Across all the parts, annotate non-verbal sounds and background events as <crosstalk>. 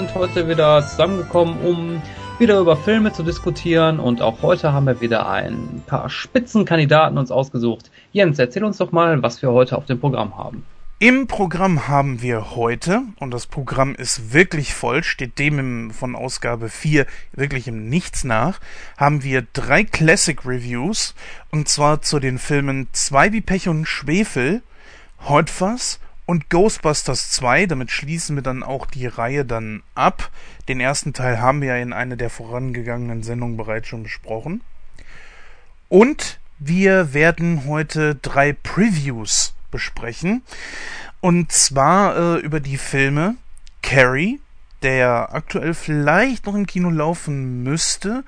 Sind heute wieder zusammengekommen, um wieder über Filme zu diskutieren und auch heute haben wir wieder ein paar Spitzenkandidaten uns ausgesucht. Jens, erzähl uns doch mal, was wir heute auf dem Programm haben. Im Programm haben wir heute, und das Programm ist wirklich voll, steht dem im, von Ausgabe 4 wirklich im Nichts nach, haben wir drei Classic Reviews, und zwar zu den Filmen Zwei wie Pech und Schwefel, Hotfuss und Ghostbusters 2. Damit schließen wir dann auch die Reihe dann ab. Den ersten Teil haben wir ja in einer der vorangegangenen Sendungen bereits schon besprochen. Und wir werden heute drei Previews besprechen. Und zwar äh, über die Filme Carrie, der aktuell vielleicht noch im Kino laufen müsste.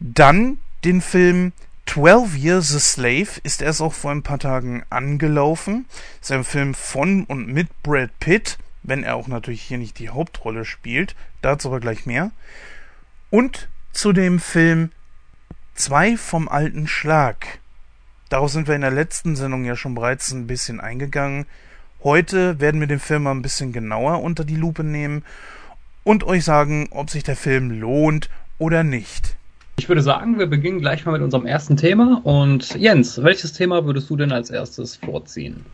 Dann den Film 12 Years a Slave ist erst auch vor ein paar Tagen angelaufen. Ist ein Film von und mit Brad Pitt, wenn er auch natürlich hier nicht die Hauptrolle spielt. Dazu aber gleich mehr. Und zu dem Film Zwei vom alten Schlag. Darauf sind wir in der letzten Sendung ja schon bereits ein bisschen eingegangen. Heute werden wir den Film mal ein bisschen genauer unter die Lupe nehmen und euch sagen, ob sich der Film lohnt oder nicht. Ich würde sagen, wir beginnen gleich mal mit unserem ersten Thema. Und Jens, welches Thema würdest du denn als erstes vorziehen?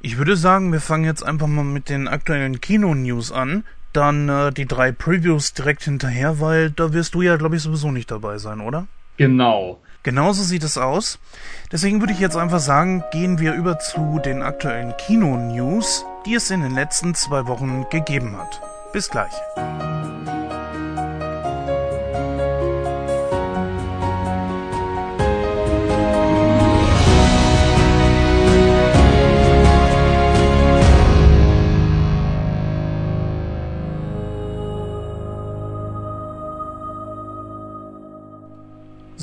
Ich würde sagen, wir fangen jetzt einfach mal mit den aktuellen Kino-News an. Dann äh, die drei Previews direkt hinterher, weil da wirst du ja, glaube ich, sowieso nicht dabei sein, oder? Genau. Genauso sieht es aus. Deswegen würde ich jetzt einfach sagen, gehen wir über zu den aktuellen Kino-News, die es in den letzten zwei Wochen gegeben hat. Bis gleich.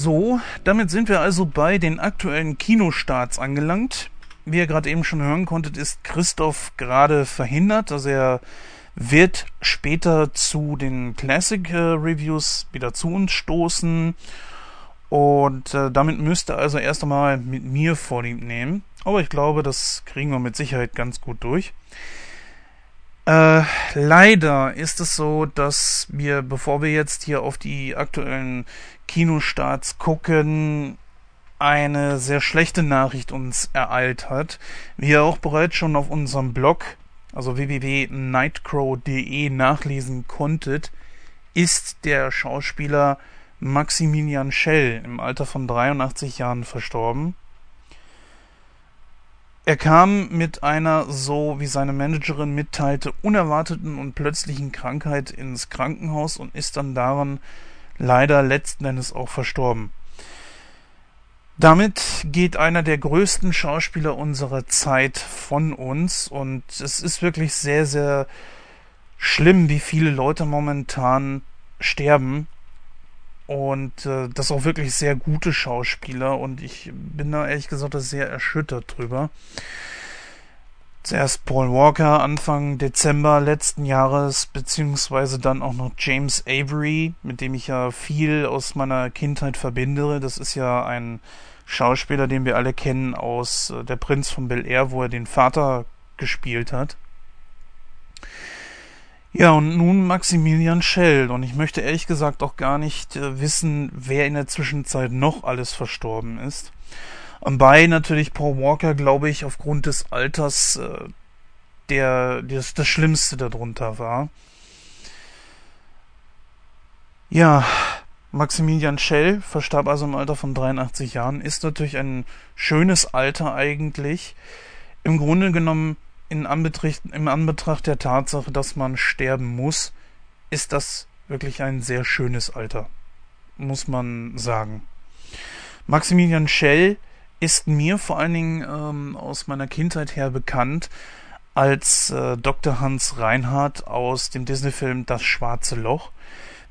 So, damit sind wir also bei den aktuellen Kinostarts angelangt. Wie ihr gerade eben schon hören konntet, ist Christoph gerade verhindert. Also er wird später zu den Classic äh, Reviews wieder zu uns stoßen. Und äh, damit müsste also erst einmal mit mir vorlieb nehmen. Aber ich glaube, das kriegen wir mit Sicherheit ganz gut durch. Leider ist es so, dass wir, bevor wir jetzt hier auf die aktuellen Kinostarts gucken, eine sehr schlechte Nachricht uns ereilt hat. Wie ihr auch bereits schon auf unserem Blog, also www.nightcrow.de nachlesen konntet, ist der Schauspieler Maximilian Schell im Alter von 83 Jahren verstorben. Er kam mit einer, so wie seine Managerin mitteilte, unerwarteten und plötzlichen Krankheit ins Krankenhaus und ist dann daran leider letzten Endes auch verstorben. Damit geht einer der größten Schauspieler unserer Zeit von uns und es ist wirklich sehr, sehr schlimm, wie viele Leute momentan sterben und äh, das auch wirklich sehr gute Schauspieler und ich bin da ehrlich gesagt sehr erschüttert drüber. Zuerst Paul Walker Anfang Dezember letzten Jahres, beziehungsweise dann auch noch James Avery, mit dem ich ja viel aus meiner Kindheit verbinde. Das ist ja ein Schauspieler, den wir alle kennen aus äh, Der Prinz von Bel Air, wo er den Vater gespielt hat. Ja, und nun Maximilian Schell. Und ich möchte ehrlich gesagt auch gar nicht äh, wissen, wer in der Zwischenzeit noch alles verstorben ist. Am Bei natürlich Paul Walker, glaube ich, aufgrund des Alters äh, der, das, das Schlimmste darunter war. Ja, Maximilian Schell verstarb also im Alter von 83 Jahren, ist natürlich ein schönes Alter eigentlich. Im Grunde genommen in Anbetracht, im Anbetracht der Tatsache, dass man sterben muss, ist das wirklich ein sehr schönes Alter, muss man sagen. Maximilian Schell ist mir vor allen Dingen ähm, aus meiner Kindheit her bekannt als äh, Dr. Hans Reinhardt aus dem Disney-Film Das Schwarze Loch.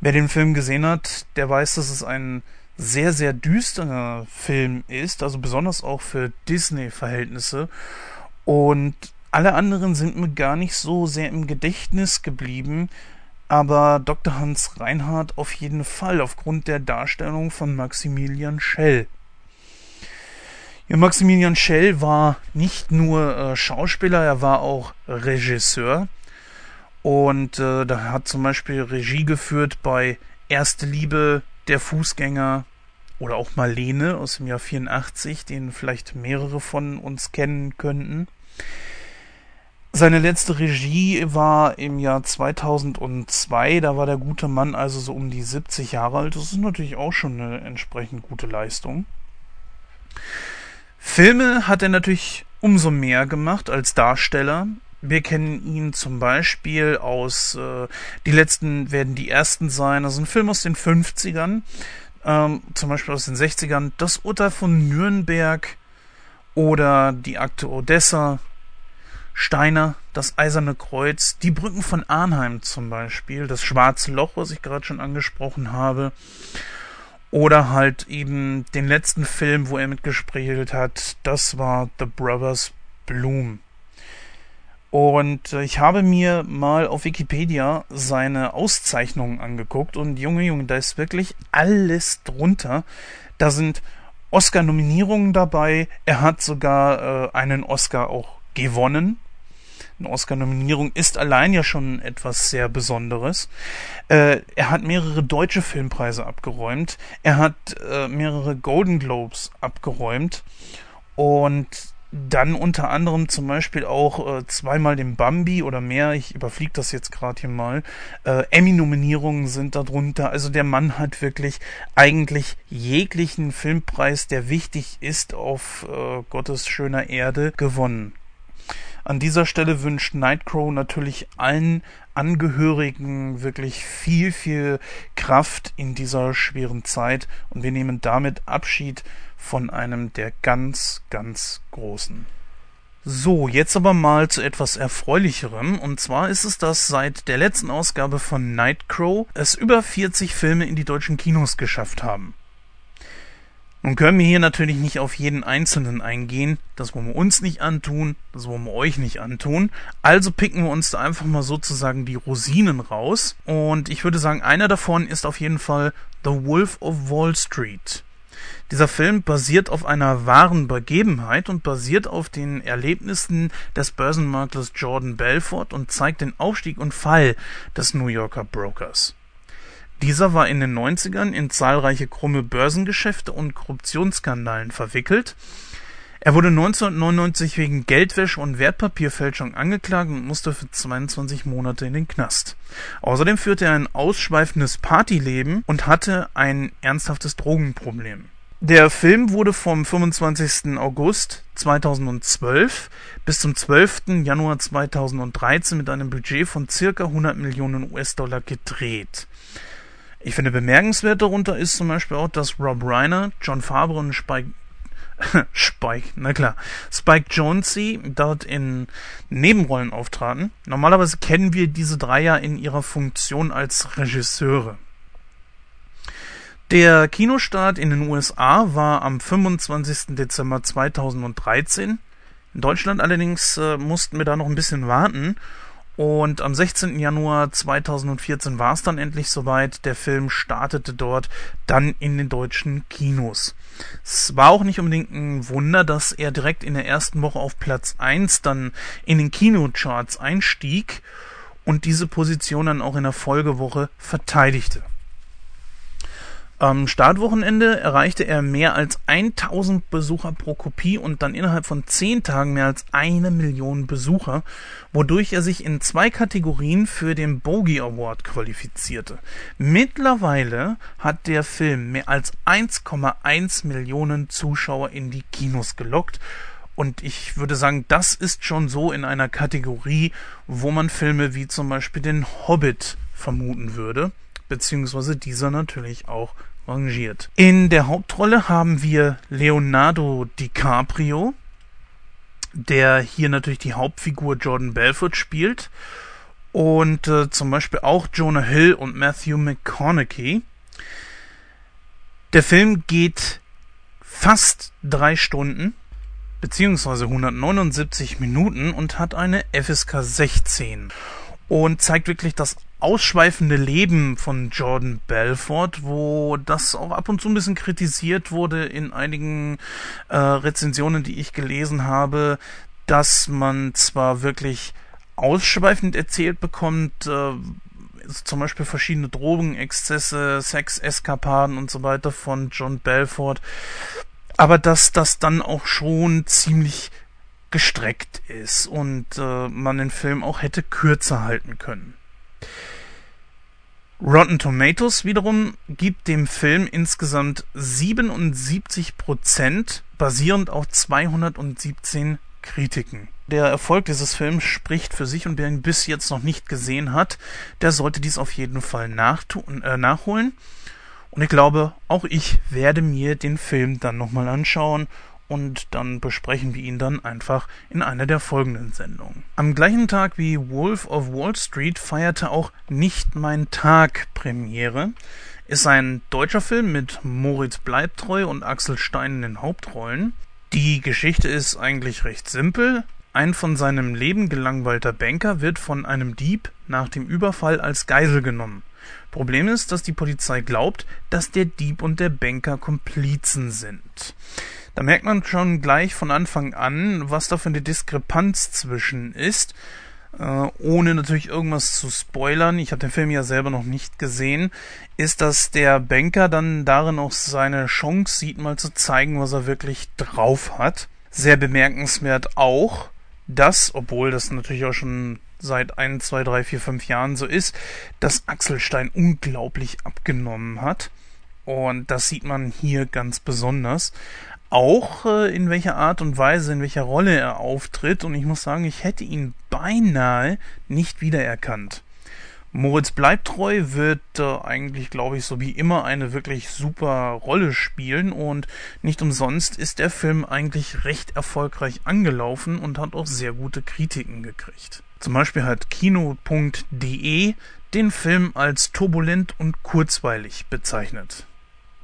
Wer den Film gesehen hat, der weiß, dass es ein sehr, sehr düsterer Film ist, also besonders auch für Disney-Verhältnisse. Und alle anderen sind mir gar nicht so sehr im Gedächtnis geblieben, aber Dr. Hans Reinhardt auf jeden Fall aufgrund der Darstellung von Maximilian Schell. Ja, Maximilian Schell war nicht nur äh, Schauspieler, er war auch Regisseur. Und äh, da hat zum Beispiel Regie geführt bei Erste Liebe, Der Fußgänger oder auch Marlene aus dem Jahr 84, den vielleicht mehrere von uns kennen könnten. Seine letzte Regie war im Jahr 2002, da war der gute Mann also so um die 70 Jahre alt. Das ist natürlich auch schon eine entsprechend gute Leistung. Filme hat er natürlich umso mehr gemacht als Darsteller. Wir kennen ihn zum Beispiel aus äh, Die letzten werden die ersten sein, also ein Film aus den 50ern, ähm, zum Beispiel aus den 60ern, Das Urteil von Nürnberg oder Die Akte Odessa, Steiner, Das Eiserne Kreuz, Die Brücken von Arnheim zum Beispiel, Das Schwarze Loch, was ich gerade schon angesprochen habe. Oder halt eben den letzten Film, wo er mitgespielt hat, das war The Brothers Bloom. Und äh, ich habe mir mal auf Wikipedia seine Auszeichnungen angeguckt und Junge, Junge, da ist wirklich alles drunter. Da sind Oscar-Nominierungen dabei. Er hat sogar äh, einen Oscar auch gewonnen. Eine Oscar-Nominierung ist allein ja schon etwas sehr Besonderes. Äh, er hat mehrere deutsche Filmpreise abgeräumt. Er hat äh, mehrere Golden Globes abgeräumt. Und dann unter anderem zum Beispiel auch äh, zweimal den Bambi oder mehr, ich überfliege das jetzt gerade hier mal, äh, Emmy-Nominierungen sind darunter. Also der Mann hat wirklich eigentlich jeglichen Filmpreis, der wichtig ist, auf äh, Gottes schöner Erde gewonnen. An dieser Stelle wünscht Nightcrow natürlich allen Angehörigen wirklich viel, viel Kraft in dieser schweren Zeit und wir nehmen damit Abschied von einem der ganz, ganz großen. So, jetzt aber mal zu etwas Erfreulicherem. Und zwar ist es, dass seit der letzten Ausgabe von Nightcrow es über 40 Filme in die deutschen Kinos geschafft haben. Nun können wir hier natürlich nicht auf jeden einzelnen eingehen. Das wollen wir uns nicht antun, das wollen wir euch nicht antun. Also picken wir uns da einfach mal sozusagen die Rosinen raus. Und ich würde sagen, einer davon ist auf jeden Fall The Wolf of Wall Street. Dieser Film basiert auf einer wahren Begebenheit und basiert auf den Erlebnissen des Börsenmaklers Jordan Belfort und zeigt den Aufstieg und Fall des New Yorker Brokers. Dieser war in den 90ern in zahlreiche krumme Börsengeschäfte und Korruptionsskandalen verwickelt. Er wurde 1999 wegen Geldwäsche und Wertpapierfälschung angeklagt und musste für 22 Monate in den Knast. Außerdem führte er ein ausschweifendes Partyleben und hatte ein ernsthaftes Drogenproblem. Der Film wurde vom 25. August 2012 bis zum 12. Januar 2013 mit einem Budget von circa 100 Millionen US-Dollar gedreht. Ich finde bemerkenswert darunter ist zum Beispiel auch, dass Rob Reiner, John Favre und Spike <laughs> Spike, na klar. Spike Jonze dort in Nebenrollen auftraten. Normalerweise kennen wir diese drei ja in ihrer Funktion als Regisseure. Der Kinostart in den USA war am 25. Dezember 2013. In Deutschland allerdings äh, mussten wir da noch ein bisschen warten. Und am 16. Januar 2014 war es dann endlich soweit. Der Film startete dort dann in den deutschen Kinos. Es war auch nicht unbedingt ein Wunder, dass er direkt in der ersten Woche auf Platz 1 dann in den Kinocharts einstieg und diese Position dann auch in der Folgewoche verteidigte. Am Startwochenende erreichte er mehr als 1000 Besucher pro Kopie und dann innerhalb von 10 Tagen mehr als eine Million Besucher, wodurch er sich in zwei Kategorien für den Bogey Award qualifizierte. Mittlerweile hat der Film mehr als 1,1 Millionen Zuschauer in die Kinos gelockt und ich würde sagen, das ist schon so in einer Kategorie, wo man Filme wie zum Beispiel den Hobbit vermuten würde beziehungsweise dieser natürlich auch rangiert. In der Hauptrolle haben wir Leonardo DiCaprio, der hier natürlich die Hauptfigur Jordan Belfort spielt und äh, zum Beispiel auch Jonah Hill und Matthew McConaughey. Der Film geht fast drei Stunden beziehungsweise 179 Minuten und hat eine FSK 16 und zeigt wirklich das ausschweifende Leben von Jordan Belfort, wo das auch ab und zu ein bisschen kritisiert wurde in einigen äh, Rezensionen, die ich gelesen habe, dass man zwar wirklich ausschweifend erzählt bekommt, äh, zum Beispiel verschiedene Drogenexzesse, Sexeskapaden und so weiter von John Belfort, aber dass das dann auch schon ziemlich gestreckt ist und äh, man den Film auch hätte kürzer halten können. Rotten Tomatoes wiederum gibt dem Film insgesamt 77% basierend auf 217 Kritiken. Der Erfolg dieses Films spricht für sich und wer ihn bis jetzt noch nicht gesehen hat, der sollte dies auf jeden Fall äh, nachholen. Und ich glaube, auch ich werde mir den Film dann nochmal anschauen und dann besprechen wir ihn dann einfach in einer der folgenden Sendungen. Am gleichen Tag wie Wolf of Wall Street feierte auch Nicht mein Tag Premiere. Ist ein deutscher Film mit Moritz Bleibtreu und Axel Stein in den Hauptrollen. Die Geschichte ist eigentlich recht simpel. Ein von seinem Leben gelangweilter Banker wird von einem Dieb nach dem Überfall als Geisel genommen. Problem ist, dass die Polizei glaubt, dass der Dieb und der Banker Komplizen sind. Da merkt man schon gleich von Anfang an, was da für eine Diskrepanz zwischen ist. Äh, ohne natürlich irgendwas zu spoilern, ich habe den Film ja selber noch nicht gesehen, ist, dass der Banker dann darin auch seine Chance sieht, mal zu zeigen, was er wirklich drauf hat. Sehr bemerkenswert auch, dass, obwohl das natürlich auch schon seit ein, zwei, drei, vier, fünf Jahren so ist, dass Axel Stein unglaublich abgenommen hat. Und das sieht man hier ganz besonders auch, äh, in welcher Art und Weise, in welcher Rolle er auftritt. Und ich muss sagen, ich hätte ihn beinahe nicht wiedererkannt. Moritz Bleibtreu wird äh, eigentlich, glaube ich, so wie immer eine wirklich super Rolle spielen und nicht umsonst ist der Film eigentlich recht erfolgreich angelaufen und hat auch sehr gute Kritiken gekriegt. Zum Beispiel hat Kino.de den Film als turbulent und kurzweilig bezeichnet.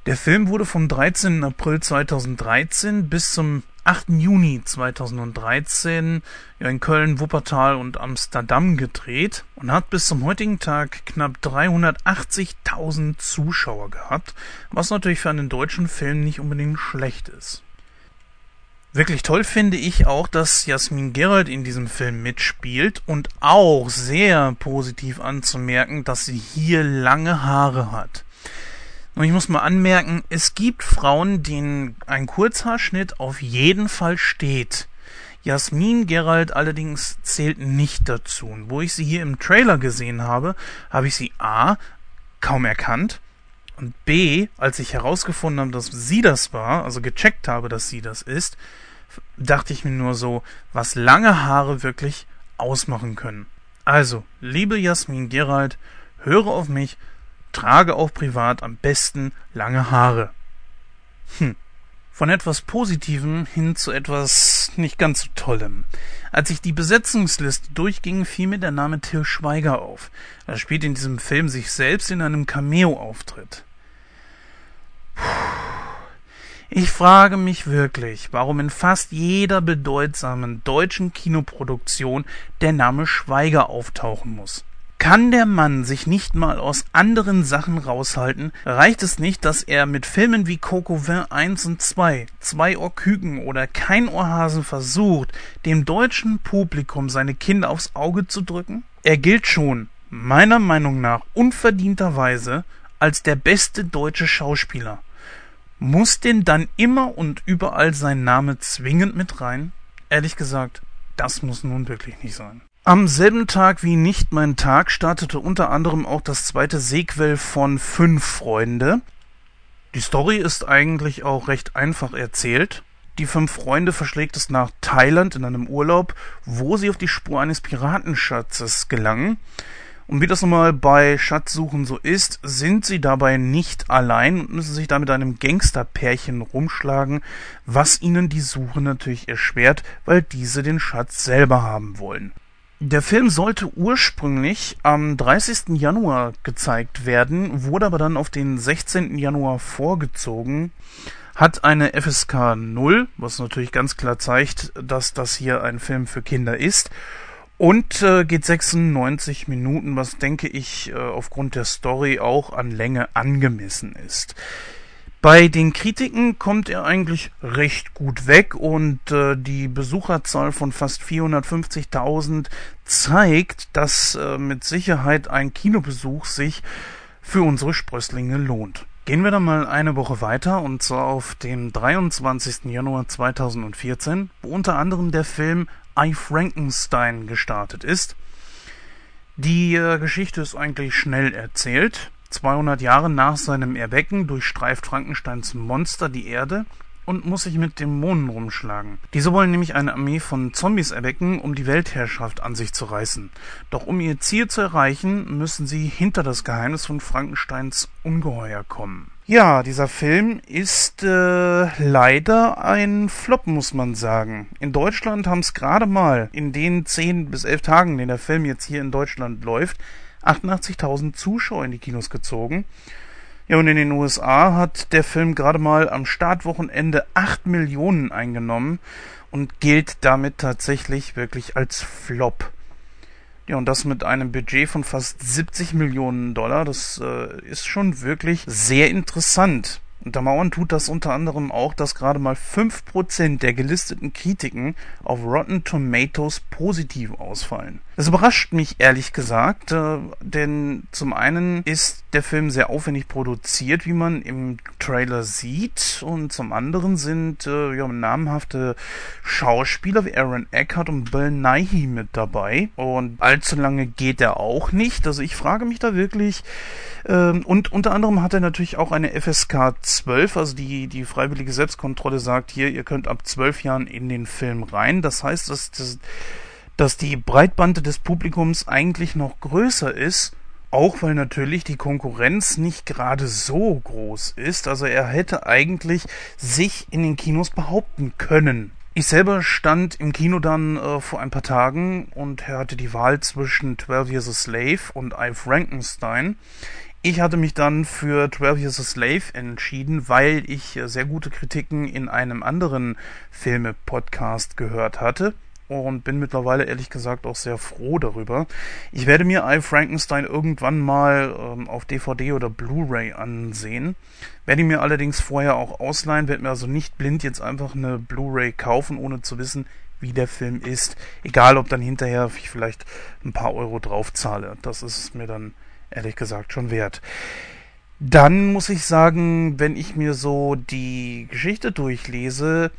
Der Film wurde vom 13. April 2013 bis zum 8. Juni 2013 in Köln, Wuppertal und Amsterdam gedreht und hat bis zum heutigen Tag knapp 380.000 Zuschauer gehabt, was natürlich für einen deutschen Film nicht unbedingt schlecht ist. Wirklich toll finde ich auch, dass Jasmin Gerald in diesem Film mitspielt und auch sehr positiv anzumerken, dass sie hier lange Haare hat. Und ich muss mal anmerken, es gibt Frauen, denen ein Kurzhaarschnitt auf jeden Fall steht. Jasmin Gerald allerdings zählt nicht dazu. Und wo ich sie hier im Trailer gesehen habe, habe ich sie A kaum erkannt und B, als ich herausgefunden habe, dass sie das war, also gecheckt habe, dass sie das ist, dachte ich mir nur so, was lange Haare wirklich ausmachen können. Also, liebe Jasmin Gerald, höre auf mich Trage auch privat am besten lange Haare. Hm. Von etwas Positivem hin zu etwas nicht ganz so Tollem. Als ich die Besetzungsliste durchging, fiel mir der Name Till Schweiger auf. Er spielt in diesem Film sich selbst in einem Cameo-Auftritt. Ich frage mich wirklich, warum in fast jeder bedeutsamen deutschen Kinoproduktion der Name Schweiger auftauchen muss. Kann der Mann sich nicht mal aus anderen Sachen raushalten, reicht es nicht, dass er mit Filmen wie Coco Vin 1 und 2, Zwei Ohrküken oder Kein Ohrhasen versucht, dem deutschen Publikum seine Kinder aufs Auge zu drücken? Er gilt schon, meiner Meinung nach unverdienterweise, als der beste deutsche Schauspieler. Muss denn dann immer und überall sein Name zwingend mit rein? Ehrlich gesagt, das muss nun wirklich nicht sein. Am selben Tag wie Nicht mein Tag startete unter anderem auch das zweite Sequel von Fünf Freunde. Die Story ist eigentlich auch recht einfach erzählt. Die fünf Freunde verschlägt es nach Thailand in einem Urlaub, wo sie auf die Spur eines Piratenschatzes gelangen. Und wie das nun mal bei Schatzsuchen so ist, sind sie dabei nicht allein und müssen sich da mit einem Gangsterpärchen rumschlagen, was ihnen die Suche natürlich erschwert, weil diese den Schatz selber haben wollen. Der Film sollte ursprünglich am 30. Januar gezeigt werden, wurde aber dann auf den 16. Januar vorgezogen, hat eine FSK 0, was natürlich ganz klar zeigt, dass das hier ein Film für Kinder ist und äh, geht 96 Minuten, was denke ich äh, aufgrund der Story auch an Länge angemessen ist. Bei den Kritiken kommt er eigentlich recht gut weg und äh, die Besucherzahl von fast 450.000 zeigt, dass äh, mit Sicherheit ein Kinobesuch sich für unsere Sprösslinge lohnt. Gehen wir dann mal eine Woche weiter und zwar auf den 23. Januar 2014, wo unter anderem der Film I Frankenstein gestartet ist. Die äh, Geschichte ist eigentlich schnell erzählt. 200 Jahre nach seinem Erwecken durchstreift Frankensteins Monster die Erde und muss sich mit Dämonen rumschlagen. Diese wollen nämlich eine Armee von Zombies erwecken, um die Weltherrschaft an sich zu reißen. Doch um ihr Ziel zu erreichen, müssen sie hinter das Geheimnis von Frankensteins Ungeheuer kommen. Ja, dieser Film ist äh, leider ein Flop, muss man sagen. In Deutschland haben es gerade mal in den 10 bis 11 Tagen, in der Film jetzt hier in Deutschland läuft, 88.000 Zuschauer in die Kinos gezogen. Ja, und in den USA hat der Film gerade mal am Startwochenende 8 Millionen eingenommen und gilt damit tatsächlich wirklich als Flop. Ja, und das mit einem Budget von fast 70 Millionen Dollar, das äh, ist schon wirklich sehr interessant. Untermauern tut das unter anderem auch, dass gerade mal 5% der gelisteten Kritiken auf Rotten Tomatoes positiv ausfallen. Das überrascht mich ehrlich gesagt, äh, denn zum einen ist der Film sehr aufwendig produziert, wie man im Trailer sieht, und zum anderen sind äh, ja, namhafte Schauspieler wie Aaron Eckhart und Bill Nighy mit dabei. Und allzu lange geht er auch nicht. Also ich frage mich da wirklich, ähm, und unter anderem hat er natürlich auch eine FSK 12, also die, die freiwillige Selbstkontrolle sagt hier, ihr könnt ab 12 Jahren in den Film rein. Das heißt, dass, dass, dass die Breitbande des Publikums eigentlich noch größer ist, auch weil natürlich die Konkurrenz nicht gerade so groß ist. Also er hätte eigentlich sich in den Kinos behaupten können. Ich selber stand im Kino dann äh, vor ein paar Tagen und hatte die Wahl zwischen 12 Years a Slave und I Frankenstein. Ich hatte mich dann für 12 Years a Slave entschieden, weil ich äh, sehr gute Kritiken in einem anderen Filme-Podcast gehört hatte und bin mittlerweile ehrlich gesagt auch sehr froh darüber. Ich werde mir I Frankenstein irgendwann mal ähm, auf DVD oder Blu-ray ansehen. Werde ihn mir allerdings vorher auch ausleihen, werde mir also nicht blind jetzt einfach eine Blu-ray kaufen, ohne zu wissen, wie der Film ist. Egal, ob dann hinterher ich vielleicht ein paar Euro drauf zahle. Das ist mir dann ehrlich gesagt schon wert. Dann muss ich sagen, wenn ich mir so die Geschichte durchlese,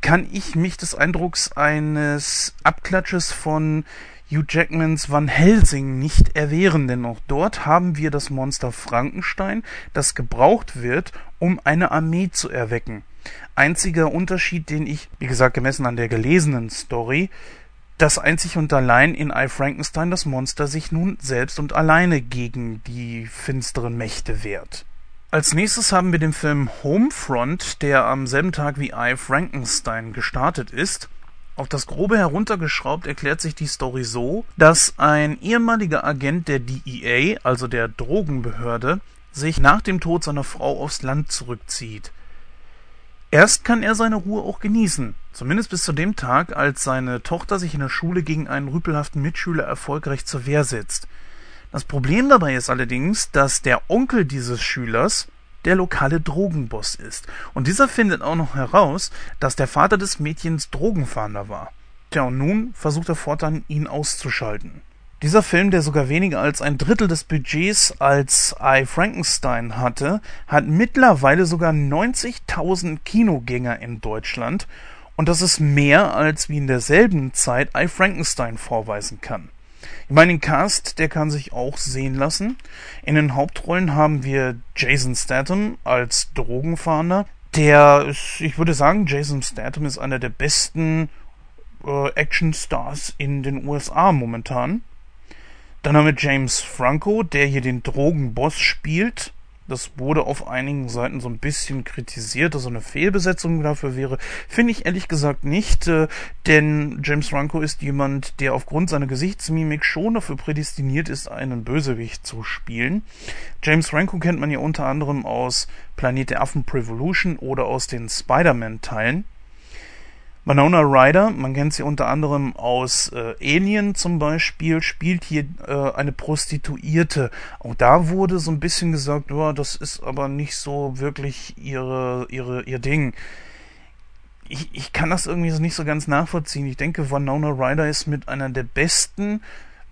kann ich mich des Eindrucks eines Abklatsches von Hugh Jackmans Van Helsing nicht erwehren, denn auch dort haben wir das Monster Frankenstein, das gebraucht wird, um eine Armee zu erwecken. Einziger Unterschied, den ich, wie gesagt, gemessen an der gelesenen Story, dass einzig und allein in I Frankenstein das Monster sich nun selbst und alleine gegen die finsteren Mächte wehrt. Als nächstes haben wir den Film Homefront, der am selben Tag wie I Frankenstein gestartet ist. Auf das Grobe heruntergeschraubt erklärt sich die Story so, dass ein ehemaliger Agent der DEA, also der Drogenbehörde, sich nach dem Tod seiner Frau aufs Land zurückzieht. Erst kann er seine Ruhe auch genießen, zumindest bis zu dem Tag, als seine Tochter sich in der Schule gegen einen rüpelhaften Mitschüler erfolgreich zur Wehr setzt. Das Problem dabei ist allerdings, dass der Onkel dieses Schülers der lokale Drogenboss ist. Und dieser findet auch noch heraus, dass der Vater des Mädchens Drogenfahnder war. Tja, und nun versucht er fortan, ihn auszuschalten. Dieser Film, der sogar weniger als ein Drittel des Budgets als I Frankenstein hatte, hat mittlerweile sogar 90.000 Kinogänger in Deutschland und das ist mehr als wie in derselben Zeit I Frankenstein vorweisen kann. Ich meine, den Cast, der kann sich auch sehen lassen. In den Hauptrollen haben wir Jason Statham als Drogenfahnder. Der ist, ich würde sagen, Jason Statham ist einer der besten äh, Actionstars in den USA momentan. Dann haben wir James Franco, der hier den Drogenboss spielt. Das wurde auf einigen Seiten so ein bisschen kritisiert, dass so eine Fehlbesetzung dafür wäre. Finde ich ehrlich gesagt nicht, äh, denn James Franco ist jemand, der aufgrund seiner Gesichtsmimik schon dafür prädestiniert ist, einen Bösewicht zu spielen. James Franco kennt man ja unter anderem aus Planet der Affen Prevolution oder aus den Spider-Man-Teilen. Winona Ryder, man kennt sie unter anderem aus äh, Alien zum Beispiel, spielt hier äh, eine Prostituierte. Auch da wurde so ein bisschen gesagt, oh, das ist aber nicht so wirklich ihre, ihre, ihr Ding. Ich, ich kann das irgendwie so nicht so ganz nachvollziehen. Ich denke, Winona Ryder ist mit einer der besten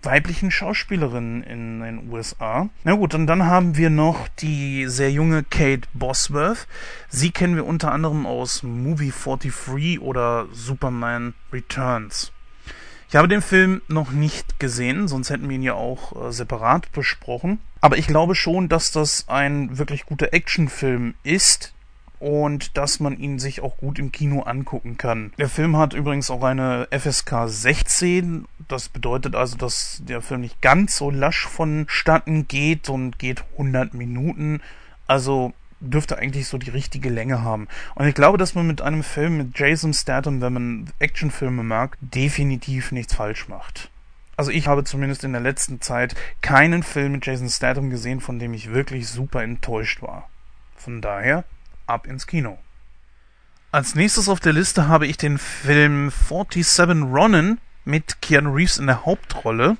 weiblichen Schauspielerinnen in den USA. Na gut, und dann haben wir noch die sehr junge Kate Bosworth. Sie kennen wir unter anderem aus Movie 43 oder Superman Returns. Ich habe den Film noch nicht gesehen, sonst hätten wir ihn ja auch äh, separat besprochen. Aber ich glaube schon, dass das ein wirklich guter Actionfilm ist, und dass man ihn sich auch gut im Kino angucken kann. Der Film hat übrigens auch eine FSK 16. Das bedeutet also, dass der Film nicht ganz so lasch vonstatten geht und geht 100 Minuten. Also dürfte eigentlich so die richtige Länge haben. Und ich glaube, dass man mit einem Film mit Jason Statham, wenn man Actionfilme mag, definitiv nichts falsch macht. Also ich habe zumindest in der letzten Zeit keinen Film mit Jason Statham gesehen, von dem ich wirklich super enttäuscht war. Von daher ab ins Kino. Als nächstes auf der Liste habe ich den Film 47 Ronin mit Keanu Reeves in der Hauptrolle.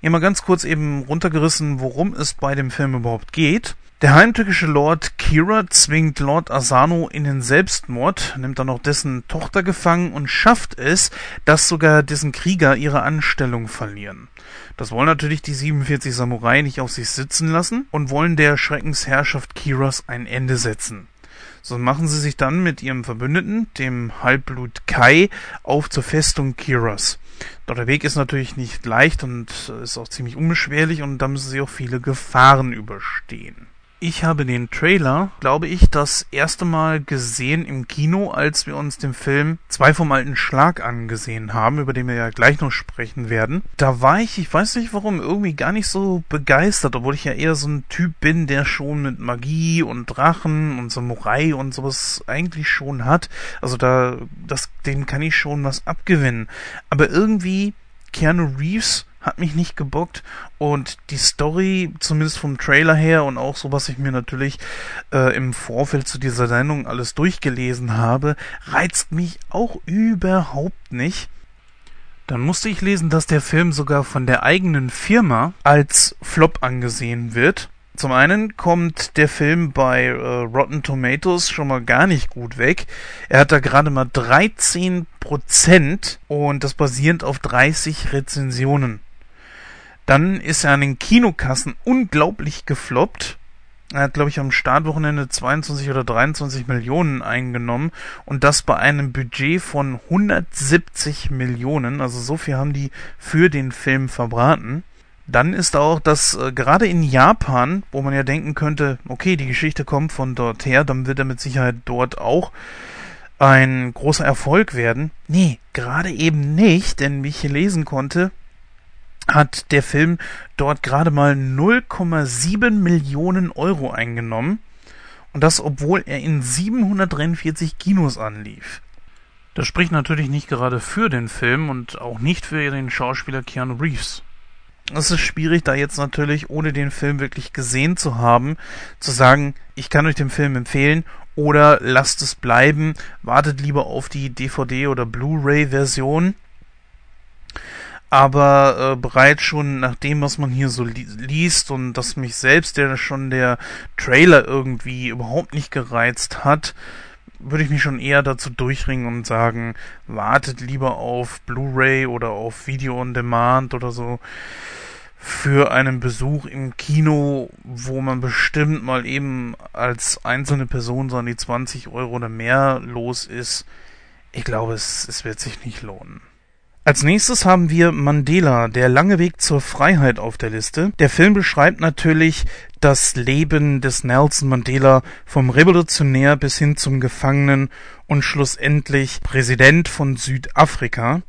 Hier mal ganz kurz eben runtergerissen, worum es bei dem Film überhaupt geht. Der heimtückische Lord Kira zwingt Lord Asano in den Selbstmord, nimmt dann auch dessen Tochter gefangen und schafft es, dass sogar dessen Krieger ihre Anstellung verlieren. Das wollen natürlich die 47 Samurai nicht auf sich sitzen lassen und wollen der Schreckensherrschaft Kiras ein Ende setzen. So machen sie sich dann mit ihrem Verbündeten, dem Halbblut Kai, auf zur Festung Kiras. Doch der Weg ist natürlich nicht leicht und ist auch ziemlich unbeschwerlich und da müssen sie auch viele Gefahren überstehen. Ich habe den Trailer, glaube ich, das erste Mal gesehen im Kino, als wir uns den Film Zwei vom alten Schlag angesehen haben, über den wir ja gleich noch sprechen werden. Da war ich, ich weiß nicht warum, irgendwie gar nicht so begeistert, obwohl ich ja eher so ein Typ bin, der schon mit Magie und Drachen und Samurai und sowas eigentlich schon hat. Also da, das, dem kann ich schon was abgewinnen. Aber irgendwie Keanu Reeves hat mich nicht gebockt und die Story, zumindest vom Trailer her und auch so, was ich mir natürlich äh, im Vorfeld zu dieser Sendung alles durchgelesen habe, reizt mich auch überhaupt nicht. Dann musste ich lesen, dass der Film sogar von der eigenen Firma als Flop angesehen wird. Zum einen kommt der Film bei äh, Rotten Tomatoes schon mal gar nicht gut weg. Er hat da gerade mal 13 Prozent und das basierend auf 30 Rezensionen. Dann ist er an den Kinokassen unglaublich gefloppt. Er hat, glaube ich, am Startwochenende 22 oder 23 Millionen eingenommen und das bei einem Budget von 170 Millionen. Also so viel haben die für den Film verbraten. Dann ist auch, dass äh, gerade in Japan, wo man ja denken könnte, okay, die Geschichte kommt von dort her, dann wird er mit Sicherheit dort auch ein großer Erfolg werden. Nee, gerade eben nicht, denn wie ich hier lesen konnte, hat der Film dort gerade mal 0,7 Millionen Euro eingenommen. Und das, obwohl er in 743 Kinos anlief. Das spricht natürlich nicht gerade für den Film und auch nicht für den Schauspieler Keanu Reeves. Es ist schwierig, da jetzt natürlich, ohne den Film wirklich gesehen zu haben, zu sagen, ich kann euch den Film empfehlen oder lasst es bleiben, wartet lieber auf die DVD oder Blu-ray-Version aber äh, bereits schon nach dem, was man hier so li liest und dass mich selbst der schon der Trailer irgendwie überhaupt nicht gereizt hat, würde ich mich schon eher dazu durchringen und sagen, wartet lieber auf Blu-ray oder auf Video on Demand oder so für einen Besuch im Kino, wo man bestimmt mal eben als einzelne Person so an die 20 Euro oder mehr los ist. Ich glaube, es, es wird sich nicht lohnen. Als nächstes haben wir Mandela, der lange Weg zur Freiheit auf der Liste. Der Film beschreibt natürlich das Leben des Nelson Mandela vom Revolutionär bis hin zum Gefangenen und schlussendlich Präsident von Südafrika.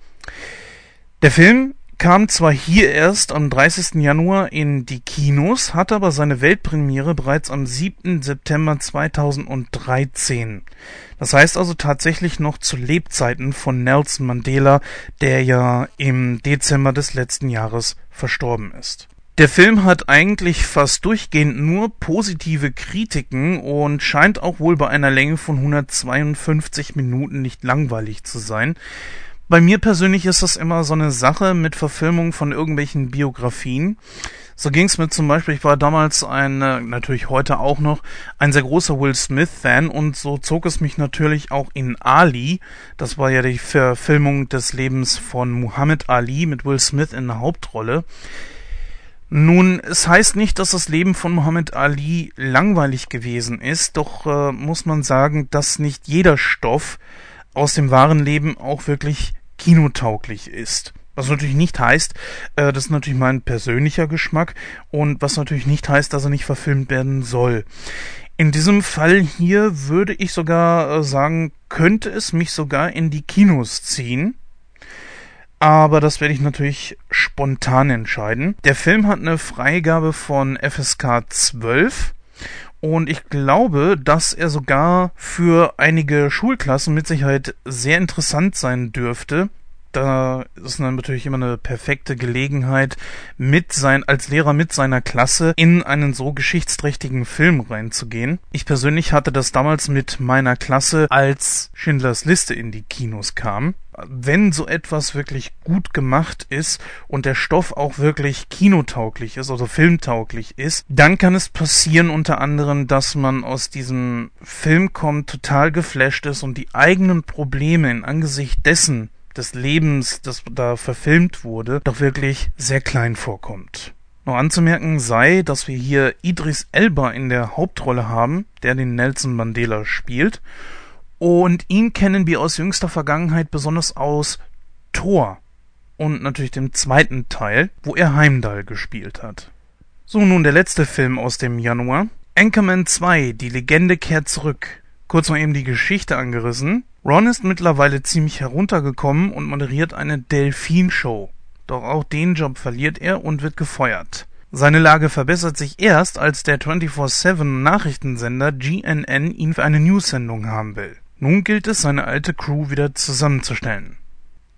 Der Film kam zwar hier erst am 30. Januar in die Kinos, hatte aber seine Weltpremiere bereits am 7. September 2013. Das heißt also tatsächlich noch zu Lebzeiten von Nelson Mandela, der ja im Dezember des letzten Jahres verstorben ist. Der Film hat eigentlich fast durchgehend nur positive Kritiken und scheint auch wohl bei einer Länge von 152 Minuten nicht langweilig zu sein. Bei mir persönlich ist das immer so eine Sache mit Verfilmung von irgendwelchen Biografien. So ging es mir zum Beispiel, ich war damals ein, äh, natürlich heute auch noch, ein sehr großer Will Smith-Fan und so zog es mich natürlich auch in Ali. Das war ja die Verfilmung des Lebens von Muhammad Ali mit Will Smith in der Hauptrolle. Nun, es heißt nicht, dass das Leben von Muhammad Ali langweilig gewesen ist, doch äh, muss man sagen, dass nicht jeder Stoff aus dem wahren Leben auch wirklich kinotauglich ist. Was natürlich nicht heißt, äh, das ist natürlich mein persönlicher Geschmack und was natürlich nicht heißt, dass er nicht verfilmt werden soll. In diesem Fall hier würde ich sogar äh, sagen, könnte es mich sogar in die Kinos ziehen. Aber das werde ich natürlich spontan entscheiden. Der Film hat eine Freigabe von FSK 12 und ich glaube, dass er sogar für einige Schulklassen mit Sicherheit sehr interessant sein dürfte. Da ist natürlich immer eine perfekte Gelegenheit, mit sein, als Lehrer mit seiner Klasse in einen so geschichtsträchtigen Film reinzugehen. Ich persönlich hatte das damals mit meiner Klasse, als Schindlers Liste in die Kinos kam wenn so etwas wirklich gut gemacht ist und der Stoff auch wirklich kinotauglich ist, also filmtauglich ist, dann kann es passieren unter anderem, dass man aus diesem Film kommt, total geflasht ist und die eigenen Probleme in Angesicht dessen, des Lebens, das da verfilmt wurde, doch wirklich sehr klein vorkommt. Noch anzumerken sei, dass wir hier Idris Elba in der Hauptrolle haben, der den Nelson Mandela spielt und ihn kennen wir aus jüngster Vergangenheit besonders aus Thor und natürlich dem zweiten Teil, wo er Heimdall gespielt hat. So, nun der letzte Film aus dem Januar. Anchorman 2, die Legende kehrt zurück. Kurz mal eben die Geschichte angerissen. Ron ist mittlerweile ziemlich heruntergekommen und moderiert eine Delfin-Show. Doch auch den Job verliert er und wird gefeuert. Seine Lage verbessert sich erst, als der 24-7 Nachrichtensender GNN ihn für eine News-Sendung haben will. Nun gilt es, seine alte Crew wieder zusammenzustellen.